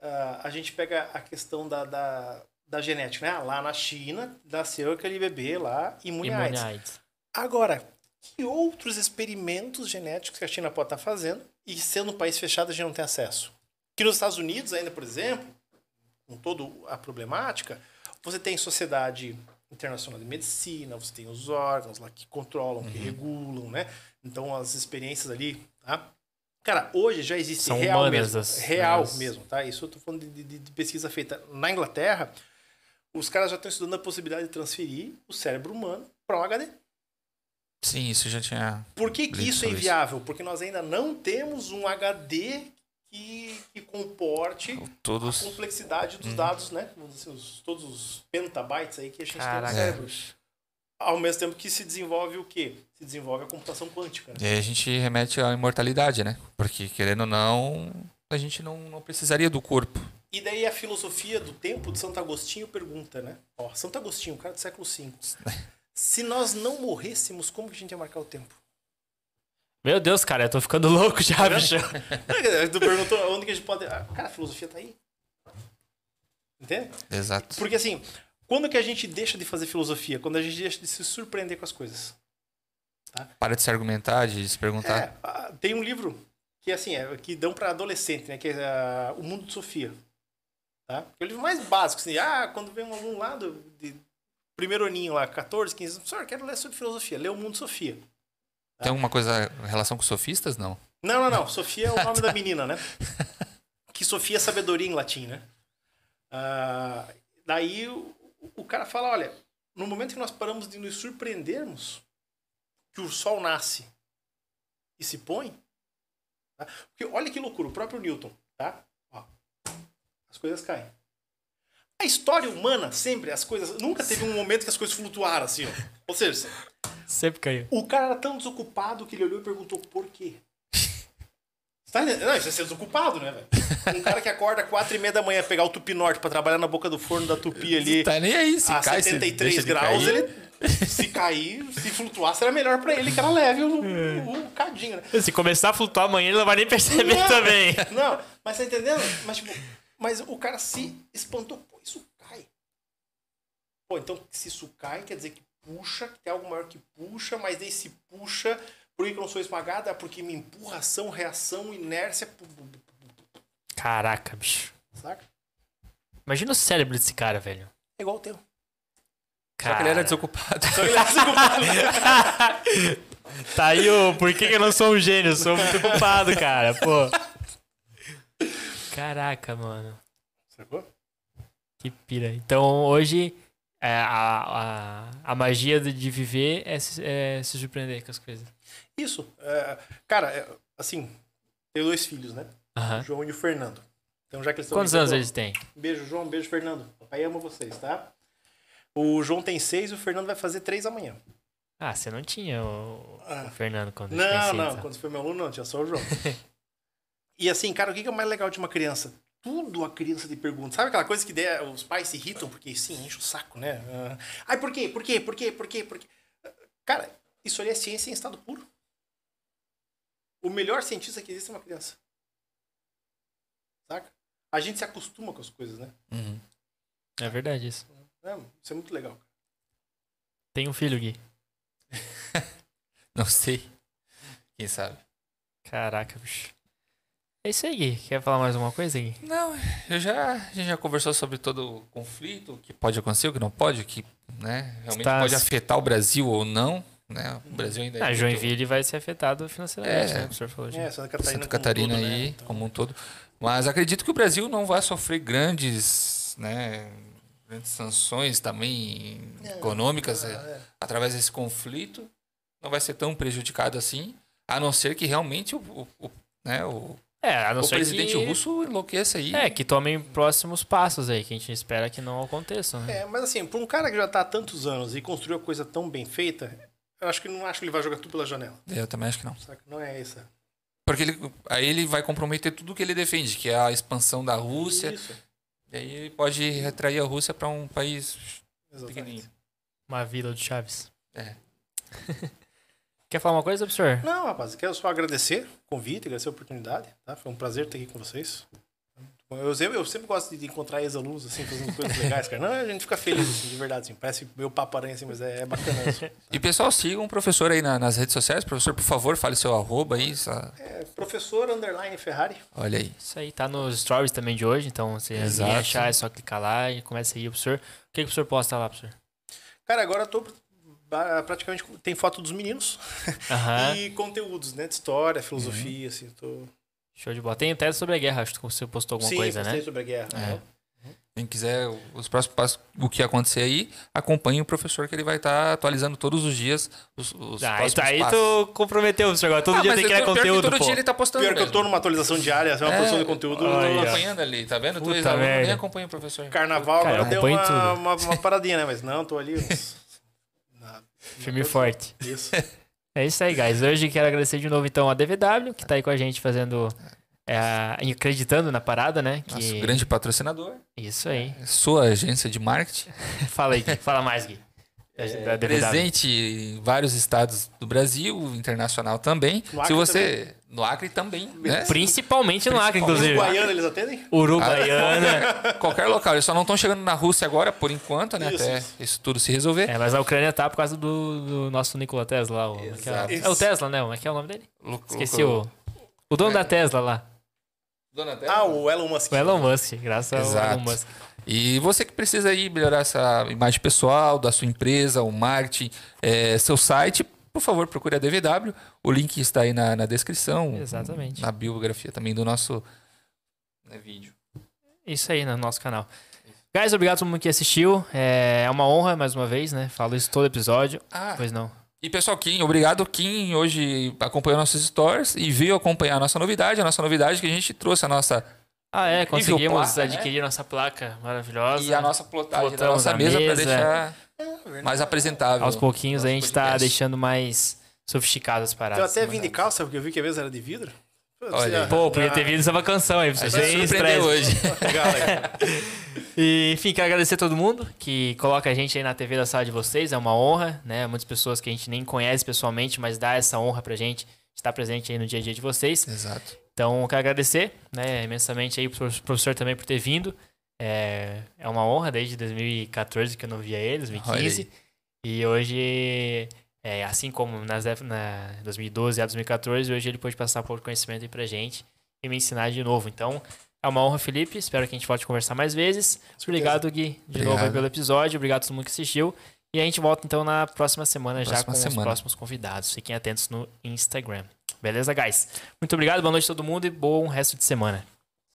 ah, a gente pega a questão da, da, da genética, né? Lá na China, nasceu aquele bebê lá imune a AIDS. Agora, que outros experimentos genéticos que a China pode estar fazendo e sendo um país fechado a gente não tem acesso? Que nos Estados Unidos ainda, por exemplo, com toda a problemática, você tem Sociedade Internacional de Medicina, você tem os órgãos lá que controlam, que regulam, né? Então as experiências ali, tá? Cara, hoje já existe São real humanas mesmo, as- real as- mesmo, tá? Isso eu tô falando de, de- de pesquisa feita na Inglaterra. Os caras já estão estudando a possibilidade de transferir o cérebro humano para um HD. Sim, isso já tinha. Por que, que isso é sobre isso. inviável? Porque nós ainda não temos um HD que, que comporte a Todos. complexidade dos dados, né? Vamos dizer, assim, os- todos os pentabytes aí que a gente Caraca. tem no cérebro. Ao mesmo tempo que se desenvolve o quê? Se desenvolve a computação quântica. Né? E aí a gente remete à imortalidade, né? Porque, querendo ou não, a gente não, não precisaria do corpo. E daí a filosofia do tempo de Santo Agostinho pergunta, né? Ó, Santo Agostinho, cara do século V. Se nós não morrêssemos, como que a gente ia marcar o tempo? Meu Deus, cara, eu tô ficando louco já, Tá bicho. tu perguntou onde que a gente pode. Ah, Cara, a filosofia tá aí. Entende? Exato. Porque assim, quando que a gente deixa de fazer filosofia? Quando a gente deixa de se surpreender com as coisas. Para de se argumentar, de se perguntar. É, ah, tem um livro que assim, é, que dão para adolescente, né? Que é ah, O Mundo de Sofia. Tá? É o livro mais básico, assim. Ah, quando vem um aluno lá do de primeiro aninho lá, 14, 15 anos, professor, quero ler sobre filosofia. Lê O Mundo de Sofia. Tem alguma coisa em relação com sofistas? Não. Não, não, não. Sofia é o nome da menina, né? Que Sofia é sabedoria em latim, né? Ah, daí o, cara fala, olha, no momento que nós paramos de nos surpreendermos que o sol nasce e se põe, tá? porque olha que loucura, o próprio Newton, tá? Ó, as coisas caem. A história humana, sempre, as coisas. Nunca teve um momento que as coisas flutuaram assim, ó. Ou seja, Sempre caiu. o cara era tão desocupado que ele olhou e perguntou por quê. Tá? Não, isso é ser desocupado, né, velho? Um cara que acorda às quatro e meia da manhã pegar o Tupi Norte pra trabalhar na boca do forno da Tupi ali Tá nem aí, se a cai, se 73 deixa de graus, cair. ele se cair, se flutuar, será melhor pra ele que era leve o, o, o cadinho, né? Se começar a flutuar amanhã, ele não vai nem perceber Não. também. Não, mas tá entendendo? Mas, tipo, mas o cara se espantou. Pô, isso cai. Pô, então se isso cai, quer dizer que puxa, que tem algo maior que puxa, mas daí se puxa, por que que eu não sou esmagada? Porque me empurra ação, reação, inércia, Caraca, bicho. saca? Imagina o cérebro desse cara, velho. É igual o teu. Só que ele era Cara. desocupado. Só que ele é desocupado. Tá aí o por que, que eu não sou um gênio? Eu sou muito ocupado, cara. Pô. Caraca, mano. Sacou? Que pira. Então hoje é, a, a, a magia de viver é é se surpreender com as coisas. Isso. é, cara, é, assim, tenho dois filhos, né? O Aham. João e o Fernando. Então, já que eles estão Quantos anos eles têm? Beijo, João. Beijo, Fernando. Papai ama vocês, tá? O João tem seis, o Fernando vai fazer três amanhã. Ah, você não tinha o, Ah. o Fernando quando Não, não. então. Quando foi meu aluno, não. Tinha só o João. e assim, cara, o que é o mais legal de uma criança? Tudo a criança te pergunta. Sabe aquela coisa que der- os pais se irritam porque, sim, enche o saco, né? Ah, Ai, por quê? Por quê? Por quê? Por quê? Por quê? Cara, isso aí é ciência em estado puro. O melhor cientista que existe é uma criança. Saca? A gente se acostuma com as coisas, né? Uhum. É verdade isso. É, isso é muito legal. Tem um filho, Gui. Não sei. Quem sabe? Caraca, bicho. É isso aí, Gui. Quer falar mais alguma coisa, Gui? Não, eu já, a gente já conversou sobre todo o conflito, o que pode acontecer, o que não pode, o que né, realmente Está- pode afetar o Brasil ou não. Né? O Brasil ainda é Ah, muito- Joinville vai ser afetado financeiramente, É. né? O professor falou de... É, Santa Catarina, Santa como um Catarina todo, né? aí, Então, como um todo. Mas acredito que o Brasil não vai sofrer grandes, né, grandes sanções também econômicas ah, é, é. através desse conflito. Não vai ser tão prejudicado assim, a não ser que realmente o, o- o, né, o, É, a não o ser presidente que... russo enlouqueça aí. É, que tomem próximos passos aí, que a gente espera que não aconteçam, né? É, mas assim, pra um cara que já tá há tantos anos e construiu a coisa tão bem feita, eu acho que não acho que ele vai jogar tudo pela janela. Eu também acho que não. Saca? Não é essa. Porque ele, aí ele vai comprometer tudo que ele defende, que é a expansão da Rússia. Isso. E aí ele pode retrair a Rússia para um país Exatamente. pequenininho. Uma vila do Chaves. É. Quer falar uma coisa, professor? Não, rapaz, quero só agradecer o convite, agradecer a oportunidade, tá? Foi um prazer estar aqui com vocês. Eu sempre, eu sempre gosto de encontrar ex-alunos, assim, fazendo coisas legais, cara. Não, a gente fica feliz, assim, de verdade, assim. Parece meu papo aranha, assim, mas é, é bacana isso. E pessoal, sigam o professor aí na- nas redes sociais. Professor, por favor, fale seu arroba aí. só- É, professor underline Ferrari. Olha aí. Isso aí tá nos stories também de hoje, então se Exato. achar, é só clicar lá e começa a seguir o professor. O que, que o professor posta lá, professor? Cara, agora eu tô praticamente tem foto dos meninos e conteúdos, né? De história, filosofia, assim. Tô... Show de bola. Tem até sobre a guerra, acho que você postou alguma Sim, coisa, né? sobre a guerra. É. né? Quem quiser os próximos passos, o que acontecer aí, acompanhe o professor que ele vai estar atualizando todos os dias os, os Ah, próximos tá, aí passos. tu comprometeu, professor. Agora todo Ah, dia tem que eu criar conteúdo, todo pô. dia ele tá postando Pior que eu mesmo. tô numa atualização diária, é uma É. produção de conteúdo. Eu tô acompanhando ali, tá vendo? Tu Puta ex-aluno nem merda. acompanha o professor. Carnaval Cara, eu agora deu uma, uma, uma paradinha, né? Mas não, tô ali uns... na- Firme e forte. Isso. É isso aí, guys. Hoje quero agradecer de novo, então, a DVW, que tá aí com a gente fazendo... é, acreditando na parada, né? Que... Nosso grande patrocinador. Isso aí. Sua agência de marketing. Fala aí, Gui. Fala mais, Gui. Da- é, presente em vários estados do Brasil, internacional também. Se você. No Acre também. Né? Principalmente no Acre, inclusive. Guaiana eles atendem? Uruguaiana. Qualquer local. Eles só não estão chegando na Rússia agora, por enquanto, né? Isso, Até isso. isso tudo se resolver. É, mas a Ucrânia tá por causa do, do nosso Nikola Tesla lá. O, que é, Exato. é o Tesla, né? Como é que é o nome dele? Lu- Esqueci Lu- o. O dono da Tesla lá. Dona Ah, o Elon Musk. O Elon Musk, graças ao Exato. Elon Musk. E você que precisa aí melhorar essa imagem pessoal da sua empresa, o marketing, é, seu site, por favor, procure a DVW. O link está aí na, na descrição. Exatamente. Na biografia também do nosso né, vídeo. Isso aí no nosso canal. Guys, obrigado a todo mundo que assistiu. É é uma honra, mais uma vez, né? Falo isso todo episódio. Ah, Pois não. e pessoal, Kim, obrigado. Kim hoje acompanhou nossos stories e veio acompanhar a nossa novidade. A nossa novidade que a gente trouxe a nossa. Ah, é, conseguimos placa, né? adquirir nossa placa maravilhosa. E a nossa plotagem da Plotamos nossa a mesa para mesa. deixar mais apresentável. Aos pouquinhos a gente tá podcast. deixando mais sofisticadas as paradas. Eu até vim de calça, porque eu vi que a mesa era de vidro. Olha aí. Pô, podia ter vindo essa canção aí, você surpreendeu hoje. Legal, legal. E, enfim, quero agradecer a todo mundo que coloca a gente aí na TV da sala de vocês. É uma honra, né? Muitas pessoas que a gente nem conhece pessoalmente, mas dá essa honra pra gente estar presente aí no dia a dia de vocês. Exato. Então, quero agradecer, né, imensamente aí pro professor também por ter vindo. É, é uma honra desde 2014 que eu não via ele, 2015. E hoje, é, assim como nas, na 2012 a 2014, hoje ele pôde passar um pouco de conhecimento aí pra gente e me ensinar de novo. Então, é uma honra, Felipe. Espero que a gente volte a conversar mais vezes. Obrigado, Gui, de novo aí Obrigado. pelo episódio. Obrigado a todo mundo que assistiu. E a gente volta então na próxima semana já Próxima com os semana. próximos convidados. Fiquem atentos no Instagram. Beleza, guys? Muito obrigado, boa noite a todo mundo e bom resto de semana.